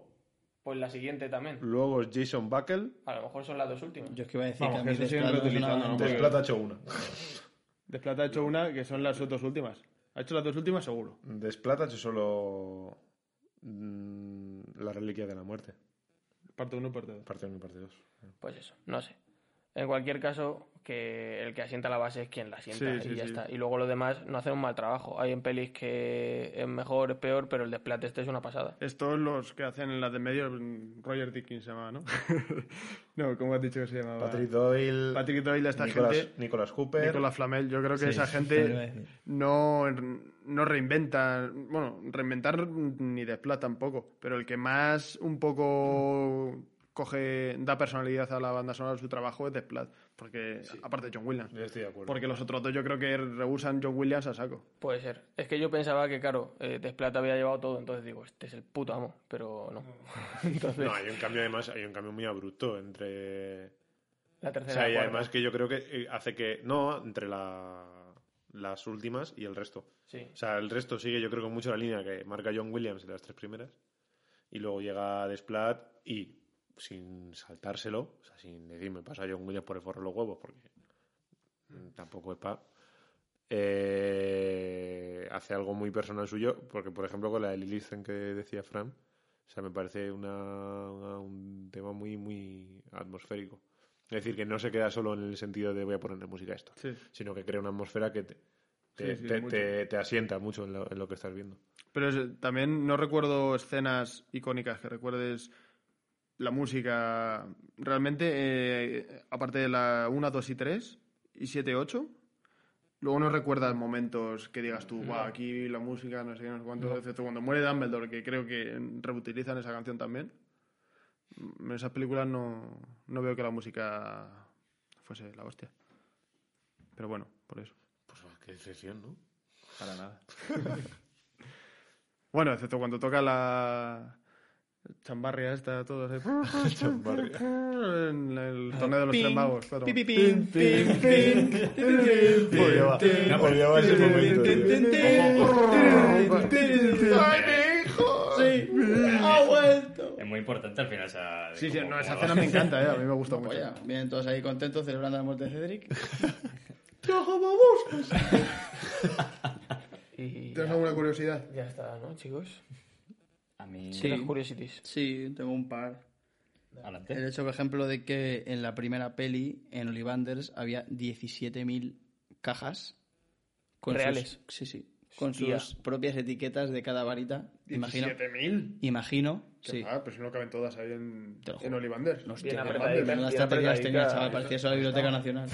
[SPEAKER 3] Pues la siguiente también.
[SPEAKER 5] Luego es Jason Buckle.
[SPEAKER 3] A lo mejor son las dos últimas.
[SPEAKER 2] Yo es que iba a decir
[SPEAKER 1] Vamos,
[SPEAKER 2] que a mí Desplat no
[SPEAKER 5] Desplata ha hecho una.
[SPEAKER 1] Desplat ha hecho una que son las dos últimas. Ha hecho las dos últimas seguro.
[SPEAKER 5] Desplata ha hecho solo mm, la reliquia de la muerte.
[SPEAKER 1] Parte 1 y parte 2.
[SPEAKER 5] Parte 1 y parte 2.
[SPEAKER 3] Pues eso, no sé. En cualquier caso, que el que asienta la base es quien la asienta
[SPEAKER 1] Sí,
[SPEAKER 3] y
[SPEAKER 1] sí,
[SPEAKER 3] ya
[SPEAKER 1] sí.
[SPEAKER 3] está. Y luego lo demás no hacen un mal trabajo. Hay en pelis que es mejor, es peor, pero el Desplat este es una pasada.
[SPEAKER 1] Estos los que hacen en las de medio, mm, Roger Dickens se llamaba, ¿no? no, ¿cómo has dicho que se llamaba?
[SPEAKER 5] Patrick Doyle.
[SPEAKER 1] Patrick Doyle, esta
[SPEAKER 5] Nicolas,
[SPEAKER 1] gente.
[SPEAKER 5] Nicolas Hooper.
[SPEAKER 1] Nicolas Flamel, yo creo que
[SPEAKER 2] Sí,
[SPEAKER 1] esa gente no, no reinventan, bueno, reinventar ni Desplat tampoco, pero el que más un poco coge, da personalidad a la banda sonora de su trabajo es Desplat, porque aparte de John Williams.
[SPEAKER 5] Yo estoy de acuerdo.
[SPEAKER 1] Porque los otros dos yo creo que rehusan John Williams a saco.
[SPEAKER 3] Puede ser. Es que yo pensaba que, claro, eh, Desplat había llevado todo, entonces digo, este es el puto amo, pero no. entonces,
[SPEAKER 5] No, hay un cambio además, hay un cambio muy abrupto entre...
[SPEAKER 3] la
[SPEAKER 5] O
[SPEAKER 3] tercera
[SPEAKER 5] sea, y además que yo creo que eh, hace que... No, entre la- las últimas y el resto.
[SPEAKER 3] Sí.
[SPEAKER 5] O sea, el resto sigue yo creo que mucho la línea que marca John Williams en las tres primeras. Y luego llega Desplat y sin saltárselo, o sea, sin decir me pasa John Williams por el forro de los huevos, porque tampoco es pa... eh, hace algo muy personal suyo, porque por ejemplo con la de Lilith que decía Fran, o sea, me parece una- una- un tema muy, muy atmosférico. Es decir, que no se queda solo en el sentido de voy a ponerle música a esto,
[SPEAKER 1] Sí.
[SPEAKER 5] sino que crea una atmósfera que te, te,
[SPEAKER 1] Sí, sí,
[SPEAKER 5] te-
[SPEAKER 1] mucho.
[SPEAKER 5] te- te asienta mucho en lo, en lo que estás viendo.
[SPEAKER 1] Pero es- también no recuerdo escenas icónicas que recuerdes la música realmente, eh, aparte de la 1, 2 y 3 y 7, 8. Luego no recuerdas momentos que digas tú, "Buah, aquí la música, no sé qué, no sé cuánto, excepto cuando muere Dumbledore, que creo que reutilizan esa canción también. En esas películas no, no veo que la música fuese la hostia. Pero bueno, por eso.
[SPEAKER 5] Pues qué decepción, ¿no?
[SPEAKER 1] Para nada. bueno, excepto cuando toca la chambarria esta, todo así.
[SPEAKER 5] Chambarria.
[SPEAKER 1] En el torneo de los tres magos. claro.
[SPEAKER 2] Pi, pi, pim, pim, pim,
[SPEAKER 5] Odiaba, odiaba ese momento.
[SPEAKER 4] Muy importante al final esa...
[SPEAKER 1] Sí, sí,
[SPEAKER 4] como-
[SPEAKER 1] no, esa escena me encanta, eh, a mí me gusta mucho.
[SPEAKER 2] Oye, vienen todos ahí contentos celebrando la muerte de Cedric.
[SPEAKER 3] Y
[SPEAKER 1] ¿Tienes
[SPEAKER 3] ya,
[SPEAKER 1] alguna curiosidad?
[SPEAKER 3] ya está, ¿no, chicos?
[SPEAKER 4] A mí...
[SPEAKER 2] Sí.
[SPEAKER 3] Las curiosities.
[SPEAKER 2] Sí, tengo un par.
[SPEAKER 4] Adelante.
[SPEAKER 2] El hecho, por ejemplo, de que en la primera peli, en Ollivanders, había 17.000 cajas. Con sus-
[SPEAKER 3] ¿Reales?
[SPEAKER 2] sí, sí. Con
[SPEAKER 3] Hostia.
[SPEAKER 2] sus propias etiquetas de cada varita. Imagino.
[SPEAKER 1] 17.000.
[SPEAKER 2] Imagino,
[SPEAKER 1] Qué
[SPEAKER 2] sí.
[SPEAKER 1] Ah, pero si no caben todas ahí en, en.
[SPEAKER 2] Hostia, grande, menudas
[SPEAKER 3] bien
[SPEAKER 2] estrategias tenía, chaval. Parecía eso la Biblioteca Nacional.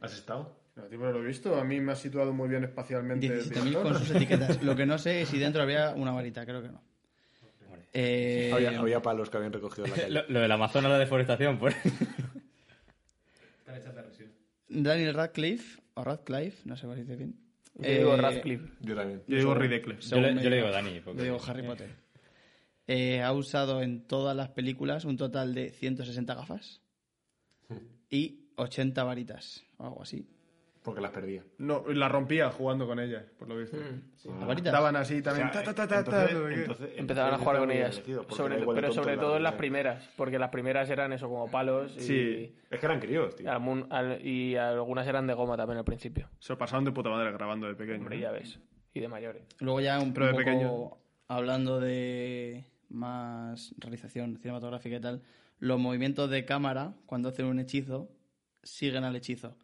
[SPEAKER 5] ¿Has estado?
[SPEAKER 1] No, tío, pero lo he visto. A mí me ha situado muy bien espacialmente. el
[SPEAKER 2] 17.000
[SPEAKER 1] director.
[SPEAKER 2] con sus etiquetas. Lo que no sé es si dentro había una varita, creo que no. Eh,
[SPEAKER 5] Había, había palos que habían recogido la calle.
[SPEAKER 4] Lo, lo del Amazonas, la deforestación, pues...
[SPEAKER 2] Daniel Radcliffe, o Radcliffe, no sé cómo se dice bien.
[SPEAKER 3] Yo digo
[SPEAKER 2] Eh,
[SPEAKER 3] Radcliffe.
[SPEAKER 5] Yo también.
[SPEAKER 1] Yo digo Ridicles.
[SPEAKER 4] Yo le, yo le digo Dani. porque-
[SPEAKER 2] Yo digo Harry Potter. Eh, ha usado en todas las películas un total de 160 gafas y 80 varitas, o algo así.
[SPEAKER 5] Porque las perdía.
[SPEAKER 1] No, la rompía jugando con ellas, por lo visto.
[SPEAKER 2] ¿Las varitas?
[SPEAKER 1] Daban así también.
[SPEAKER 5] O sea,
[SPEAKER 1] ta, ta, ta, ta, ta,
[SPEAKER 5] entonces-
[SPEAKER 1] no sé qué.
[SPEAKER 5] entonces-
[SPEAKER 3] Empezaban a jugar con ellas. Sobre- pero sobre
[SPEAKER 5] la
[SPEAKER 3] todo en las primeras, porque las primeras eran eso, como palos y,
[SPEAKER 1] Sí.
[SPEAKER 5] Es que eran críos, tío.
[SPEAKER 3] algún- al- y algunas eran de goma también al principio.
[SPEAKER 1] Se lo de puta madre grabando de pequeño.
[SPEAKER 3] Hombre, ya ves. Y de mayores.
[SPEAKER 2] Luego ya un,
[SPEAKER 1] Pero de
[SPEAKER 2] poco
[SPEAKER 1] pequeño.
[SPEAKER 2] hablando de más realización cinematográfica y tal, los movimientos de cámara cuando hacen un hechizo siguen al hechizo.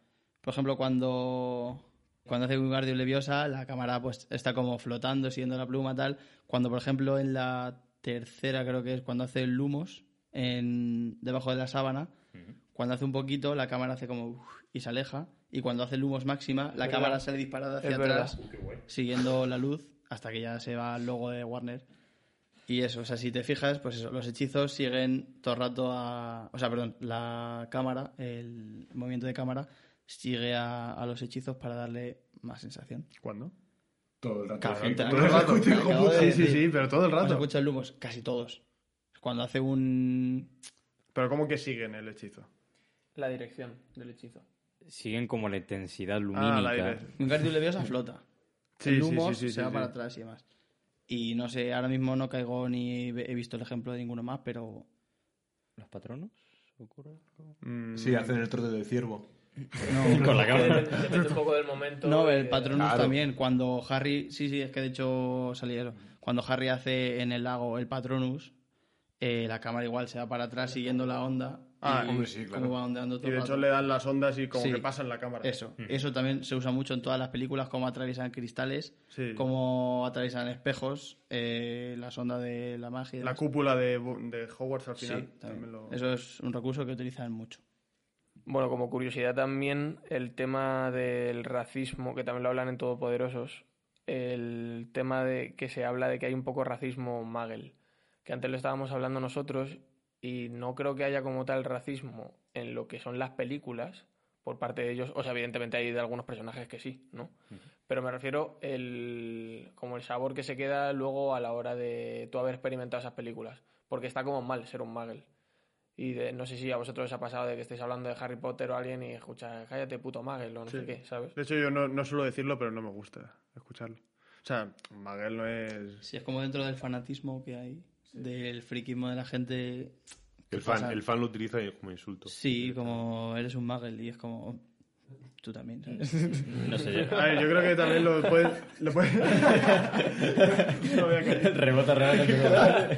[SPEAKER 2] Por ejemplo, cuando cuando hace Wingardium Leviosa, la cámara pues está como flotando, siguiendo la pluma tal. Cuando, por ejemplo, en la tercera creo que es cuando hace Lumos en debajo de la sábana, cuando hace un poquito la cámara hace como uf, y se aleja y cuando hace Lumos máxima la
[SPEAKER 3] verdad.
[SPEAKER 2] cámara sale disparada hacia atrás siguiendo la luz hasta que ya se va el logo de Warner. Y eso, o sea, si te fijas, pues eso, los hechizos siguen todo el rato a... O sea, perdón, la cámara, el movimiento de cámara sigue a, a los hechizos para darle más sensación.
[SPEAKER 1] ¿Cuándo?
[SPEAKER 5] Todo el rato.
[SPEAKER 2] Cabrón,
[SPEAKER 1] Todo el rato.
[SPEAKER 2] de
[SPEAKER 1] Sí, sí, sí, pero todo el
[SPEAKER 2] ¿Has
[SPEAKER 1] rato.
[SPEAKER 2] escuchado el Lumos? Casi todos. Cuando hace un...
[SPEAKER 1] Pero ¿cómo que siguen el hechizo?
[SPEAKER 3] La dirección del hechizo.
[SPEAKER 4] Siguen como la intensidad
[SPEAKER 1] Ah,
[SPEAKER 4] lumínica.
[SPEAKER 1] al aire.
[SPEAKER 2] Wingardium Leviosa flota.
[SPEAKER 1] Sí,
[SPEAKER 2] el
[SPEAKER 1] sí,
[SPEAKER 2] Lumos
[SPEAKER 1] sí, sí,
[SPEAKER 2] se va
[SPEAKER 1] sí,
[SPEAKER 2] para atrás y demás. Y no sé, ahora mismo no caigo ni he visto el ejemplo de ninguno más, pero
[SPEAKER 4] ¿Los patronos? ¿Ocurre algo?
[SPEAKER 1] Mm,
[SPEAKER 5] Sí, hacen el trote del ciervo.
[SPEAKER 4] Con la cámara.
[SPEAKER 3] Depende, depende un poco del momento.
[SPEAKER 2] No, el Patronus
[SPEAKER 5] Claro.
[SPEAKER 2] también. Cuando Harry. Sí, sí, es que de hecho salía eso. Cuando Harry hace en el lago el Patronus, eh, la cámara igual se va para atrás siguiendo la onda.
[SPEAKER 1] Ah,
[SPEAKER 2] y
[SPEAKER 5] hombre, sí, claro.
[SPEAKER 2] cómo va ondeando todo
[SPEAKER 1] Y de hecho
[SPEAKER 2] rato.
[SPEAKER 1] le dan las ondas y como
[SPEAKER 2] Sí.
[SPEAKER 1] que pasa en la cámara.
[SPEAKER 2] Eso, eso también se usa mucho en todas las películas, cómo atraviesan cristales,
[SPEAKER 1] Sí.
[SPEAKER 2] cómo atraviesan espejos, eh, las ondas de la magia. y
[SPEAKER 1] La cúpula de, de Hogwarts al
[SPEAKER 2] Sí,
[SPEAKER 1] final.
[SPEAKER 2] también.
[SPEAKER 1] también lo-
[SPEAKER 2] Eso es un recurso que utilizan mucho.
[SPEAKER 3] Bueno, como curiosidad también, el tema del racismo, que también lo hablan en Todopoderosos, el tema de que se habla de que hay un poco racismo magel, que antes lo estábamos hablando nosotros y no creo que haya como tal racismo en lo que son las películas por parte de ellos, o sea, evidentemente hay de algunos personajes que sí, ¿no? Pero me refiero el como el sabor que se queda luego a la hora de tú haber experimentado esas películas, porque está como mal ser un magel. Y de, no sé si a vosotros os ha pasado de que estéis hablando de Harry Potter o alguien y escucha, cállate puto magel o no sé qué, ¿sabes?
[SPEAKER 1] De hecho, yo no, no suelo decirlo, pero no me gusta escucharlo. O sea, Maguel no es...
[SPEAKER 2] Sí, es como dentro del fanatismo que hay, del friquismo de la gente.
[SPEAKER 5] El fan, el fan lo utiliza como insulto.
[SPEAKER 2] Sí, como eres un magel y es como. Tú también, ¿sabes?
[SPEAKER 4] No sé yo.
[SPEAKER 1] A ver, yo creo que también lo puedes... Lo puedes... no voy a caer.
[SPEAKER 4] Rebota, rebota.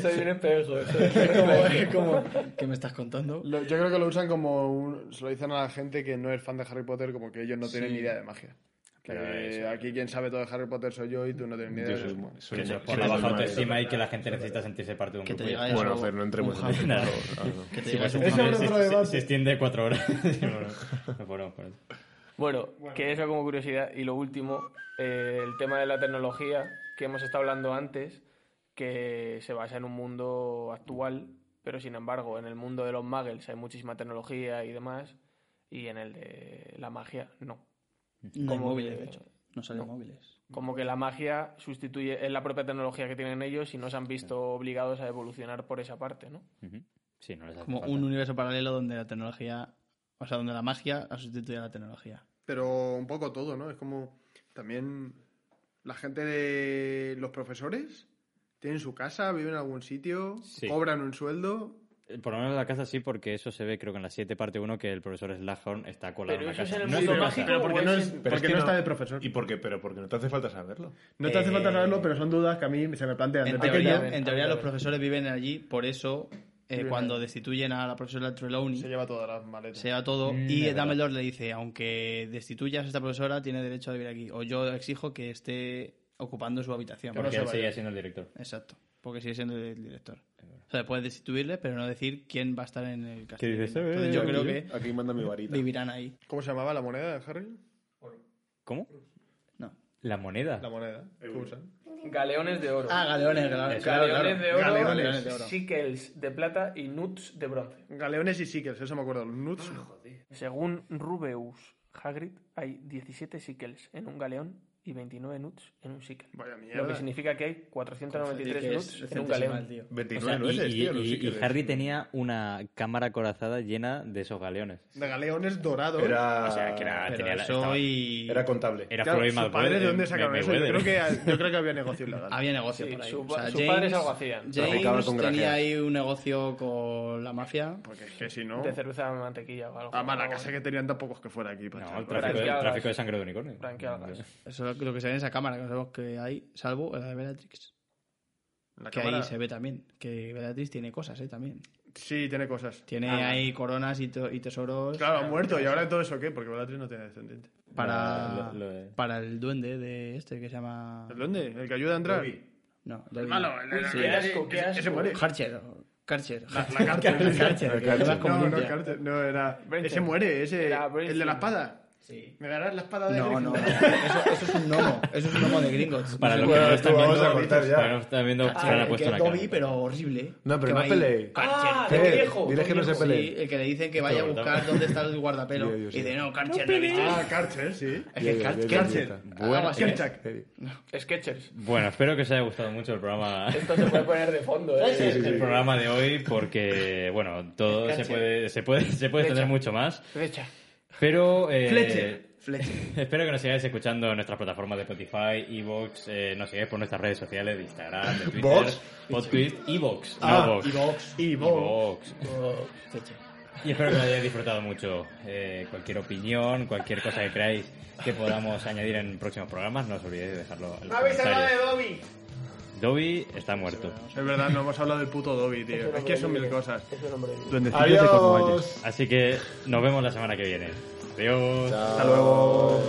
[SPEAKER 3] Soy un espejo.
[SPEAKER 2] Es como, es como, ¿qué me estás contando?
[SPEAKER 1] Lo- yo creo que lo usan como... un- se lo dicen a la gente que no es fan de Harry Potter, como que ellos no tienen
[SPEAKER 2] Sí.
[SPEAKER 1] ni idea de magia. Que
[SPEAKER 4] Pero eso-
[SPEAKER 1] aquí quien sabe todo de Harry Potter soy yo y tú no tienes ni idea.
[SPEAKER 5] Soy- soy-
[SPEAKER 4] Que eso, por la baja autoestima y que la gente necesita sentirse parte de un
[SPEAKER 2] Que te
[SPEAKER 4] grupo.
[SPEAKER 2] eso.
[SPEAKER 5] Bueno, Fer, no entremos
[SPEAKER 2] un
[SPEAKER 5] en palo. Ah, no.
[SPEAKER 2] Que te
[SPEAKER 4] Sí, pues,
[SPEAKER 2] eso,
[SPEAKER 1] es
[SPEAKER 4] se- se- extiende cuatro horas. Bueno, no podemos poner.
[SPEAKER 3] Bueno, que eso como curiosidad. Y lo último, eh, el tema de la tecnología que hemos estado hablando antes, que se basa en un mundo actual, pero sin embargo en el mundo de los muggles hay muchísima tecnología y demás, y en el de la magia no.
[SPEAKER 2] No hay
[SPEAKER 3] Como
[SPEAKER 2] móviles,
[SPEAKER 3] que-
[SPEAKER 2] de hecho. No salen móviles.
[SPEAKER 3] Como que la magia sustituye, es la propia tecnología que tienen ellos y no se han visto obligados a evolucionar por esa parte, ¿no?
[SPEAKER 4] Sí, no les hace
[SPEAKER 2] Como
[SPEAKER 4] falta.
[SPEAKER 2] un universo paralelo donde la tecnología. O sea, donde la magia ha sustituido a la tecnología.
[SPEAKER 1] Pero un poco todo, ¿no? Es como también la gente de los profesores tienen su casa, viven en algún sitio,
[SPEAKER 4] Sí.
[SPEAKER 1] cobran un sueldo.
[SPEAKER 4] Por lo menos en la casa sí, porque eso se ve, creo que en la 7 parte 1, que el profesor Slughorn está colado
[SPEAKER 3] Pero
[SPEAKER 4] en la
[SPEAKER 3] eso es
[SPEAKER 4] casa.
[SPEAKER 3] en el
[SPEAKER 4] No
[SPEAKER 3] mundo
[SPEAKER 4] casa.
[SPEAKER 3] mágico.
[SPEAKER 1] Pero porque no,
[SPEAKER 3] es
[SPEAKER 1] es,
[SPEAKER 5] Pero es
[SPEAKER 1] porque
[SPEAKER 5] que
[SPEAKER 1] no
[SPEAKER 5] no-
[SPEAKER 1] está de profesor.
[SPEAKER 5] ¿Y por qué? Pero porque no te hace falta saberlo.
[SPEAKER 1] No te hace falta
[SPEAKER 4] Eh,
[SPEAKER 1] saberlo, pero son dudas que a mí se me plantean.
[SPEAKER 2] En
[SPEAKER 1] de
[SPEAKER 2] teoría,
[SPEAKER 1] pequeño
[SPEAKER 2] en teoría los profesores viven allí, por eso eh, cuando destituyen a la profesora Trelawney
[SPEAKER 1] se lleva todas las maletas.
[SPEAKER 2] se lleva todo
[SPEAKER 4] Mm,
[SPEAKER 2] y
[SPEAKER 4] es.
[SPEAKER 2] Dumbledore le dice, aunque destituyas a esta profesora, tiene derecho a vivir aquí. O yo exijo que esté ocupando su habitación.
[SPEAKER 4] Porque él sigue siendo el director.
[SPEAKER 2] Exacto, porque sigue siendo el director. O sea, puedes destituirle, pero no decir quién va a estar en el castillo.
[SPEAKER 4] dices?
[SPEAKER 2] Entonces, yo
[SPEAKER 5] Aquí-
[SPEAKER 2] creo que
[SPEAKER 5] Aquí manda mi varita.
[SPEAKER 2] vivirán ahí.
[SPEAKER 1] ¿Cómo se llamaba la moneda de Harry?
[SPEAKER 4] ¿Cómo?
[SPEAKER 2] No.
[SPEAKER 4] La moneda.
[SPEAKER 1] La moneda que usan.
[SPEAKER 3] Galeones de oro.
[SPEAKER 2] Ah, galeones, galeones.
[SPEAKER 4] Claro,
[SPEAKER 3] Galeones de oro,
[SPEAKER 1] Galeones
[SPEAKER 2] de oro.
[SPEAKER 3] sickles de plata y nuts de bronce.
[SPEAKER 1] Galeones y sickles, eso me acuerdo. Los nuts. no.
[SPEAKER 3] Según Rubeus Hagrid, hay 17 sickles en un galeón y 29 nuts en un sickle.
[SPEAKER 1] Vaya
[SPEAKER 3] Lo que
[SPEAKER 1] mierda.
[SPEAKER 3] significa que hay 493
[SPEAKER 2] Que es
[SPEAKER 3] nuts en un galeón.
[SPEAKER 2] tío.
[SPEAKER 5] 29
[SPEAKER 4] O sea, y,
[SPEAKER 5] nueces,
[SPEAKER 4] y-
[SPEAKER 5] tío,
[SPEAKER 4] y- y
[SPEAKER 5] síqueles.
[SPEAKER 4] Harry tenía una cámara acorazada llena de esos galeones.
[SPEAKER 1] De galeones dorados.
[SPEAKER 5] Era,
[SPEAKER 4] O sea, que era- tenía la- estaba-
[SPEAKER 2] y...
[SPEAKER 5] era contable.
[SPEAKER 4] Era
[SPEAKER 1] Claro,
[SPEAKER 4] Floyd
[SPEAKER 1] ¿Su padre de dónde
[SPEAKER 4] eh,
[SPEAKER 1] sacaron eso? Yo creo, que, yo creo que había negocio ilegal.
[SPEAKER 2] Había negocio
[SPEAKER 3] Sí,
[SPEAKER 2] por ahí.
[SPEAKER 3] su
[SPEAKER 2] O sea,
[SPEAKER 3] sus
[SPEAKER 2] James,
[SPEAKER 3] padres algo hacían.
[SPEAKER 5] Traficaban
[SPEAKER 2] James
[SPEAKER 5] con
[SPEAKER 2] tenía ahí un negocio con la mafia.
[SPEAKER 1] Porque es que si no...
[SPEAKER 3] De cerveza de mantequilla o algo.
[SPEAKER 1] Además, la
[SPEAKER 3] Algo
[SPEAKER 1] casa que tenían tampoco es que fuera aquí.
[SPEAKER 4] No, el tráfico, de sangre de unicornio.
[SPEAKER 2] Eso lo que se ve en esa cámara, que no sabemos que hay, salvo la de Bellatrix.
[SPEAKER 1] La
[SPEAKER 2] Que
[SPEAKER 1] cámara-
[SPEAKER 2] ahí se ve también. Que Bellatrix tiene cosas, ¿eh? También.
[SPEAKER 1] Sí, tiene cosas.
[SPEAKER 2] Tiene
[SPEAKER 3] Ah.
[SPEAKER 2] ahí coronas y, tesoros
[SPEAKER 1] Claro, ha muerto. ¿Y ahora todo eso qué? Porque Bellatrix no tiene descendiente.
[SPEAKER 2] para,
[SPEAKER 4] Lo- lo de-
[SPEAKER 2] para el duende de este que se llama...
[SPEAKER 1] ¿El dónde? ¿El que ayuda a entrar?
[SPEAKER 2] No,
[SPEAKER 1] El malo. El, el-
[SPEAKER 3] Uy,
[SPEAKER 1] el-
[SPEAKER 3] qué asco, qué
[SPEAKER 1] ese-
[SPEAKER 3] asco.
[SPEAKER 1] Ese muere.
[SPEAKER 2] Karcher. o- Karcher.
[SPEAKER 1] La, la.
[SPEAKER 2] Karcher,
[SPEAKER 1] No, no. Carter. No, era... Ese muere, ese...
[SPEAKER 3] Era
[SPEAKER 1] El de la espada.
[SPEAKER 2] Sí.
[SPEAKER 1] ¿Me darás la espada de
[SPEAKER 2] No, no,
[SPEAKER 1] Gryffindor?
[SPEAKER 2] eso, eso es un gnomo. Eso es un gnomo de Gringotts.
[SPEAKER 4] Para
[SPEAKER 2] No
[SPEAKER 4] los que no lo están
[SPEAKER 5] vamos
[SPEAKER 4] viendo,
[SPEAKER 5] a cortar ya.
[SPEAKER 4] para los que no están viendo,
[SPEAKER 2] Ah,
[SPEAKER 4] Fran ha
[SPEAKER 2] el
[SPEAKER 4] puesto
[SPEAKER 2] que
[SPEAKER 4] la cara.
[SPEAKER 2] pero horrible.
[SPEAKER 5] No, pero
[SPEAKER 2] Que
[SPEAKER 5] no peleéis.
[SPEAKER 3] ¡Ah! ¡Qué viejo!
[SPEAKER 5] dile que no se
[SPEAKER 2] Sí,
[SPEAKER 5] pelee.
[SPEAKER 2] el que le dicen que vaya a buscar dónde está el guardapelo.
[SPEAKER 5] Yo, yo, sí.
[SPEAKER 2] y de no, Karcher. no visto".
[SPEAKER 1] Ah, Karcher, sí.
[SPEAKER 2] Es que Karcher. así.
[SPEAKER 1] Kerchak.
[SPEAKER 3] Sketchers.
[SPEAKER 4] Bueno, espero que os haya gustado mucho el programa.
[SPEAKER 3] Esto se puede poner de fondo, ¿eh?
[SPEAKER 4] el programa de hoy porque bueno todo se puede se puede se puede extender mucho más
[SPEAKER 3] Flecha.
[SPEAKER 4] Pero eh,
[SPEAKER 2] Fletcher. Fletcher.
[SPEAKER 4] espero que nos sigáis escuchando en nuestras plataformas de Spotify, Evox, eh, nos sigáis por nuestras redes sociales de Instagram, de Twitter,
[SPEAKER 5] ¿Vox?
[SPEAKER 4] Podtweet, Evox,
[SPEAKER 1] Ah,
[SPEAKER 4] no Vox.
[SPEAKER 2] Evox.
[SPEAKER 4] Evox.
[SPEAKER 2] Fletcher.
[SPEAKER 4] Y espero que lo hayáis disfrutado mucho. Eh, cualquier opinión, cualquier cosa que creáis que podamos añadir en próximos programas, no os olvidéis de dejarlo en los comentarios. Dobby! Está muerto.
[SPEAKER 1] Es verdad, no hemos hablado del puto Dobby, tío. Es que son mil cosas.
[SPEAKER 3] Es un hombre
[SPEAKER 1] Duendecillos de Cornualles.
[SPEAKER 5] Adiós.
[SPEAKER 4] Así que nos vemos la semana que viene. Adiós.
[SPEAKER 1] Hasta luego.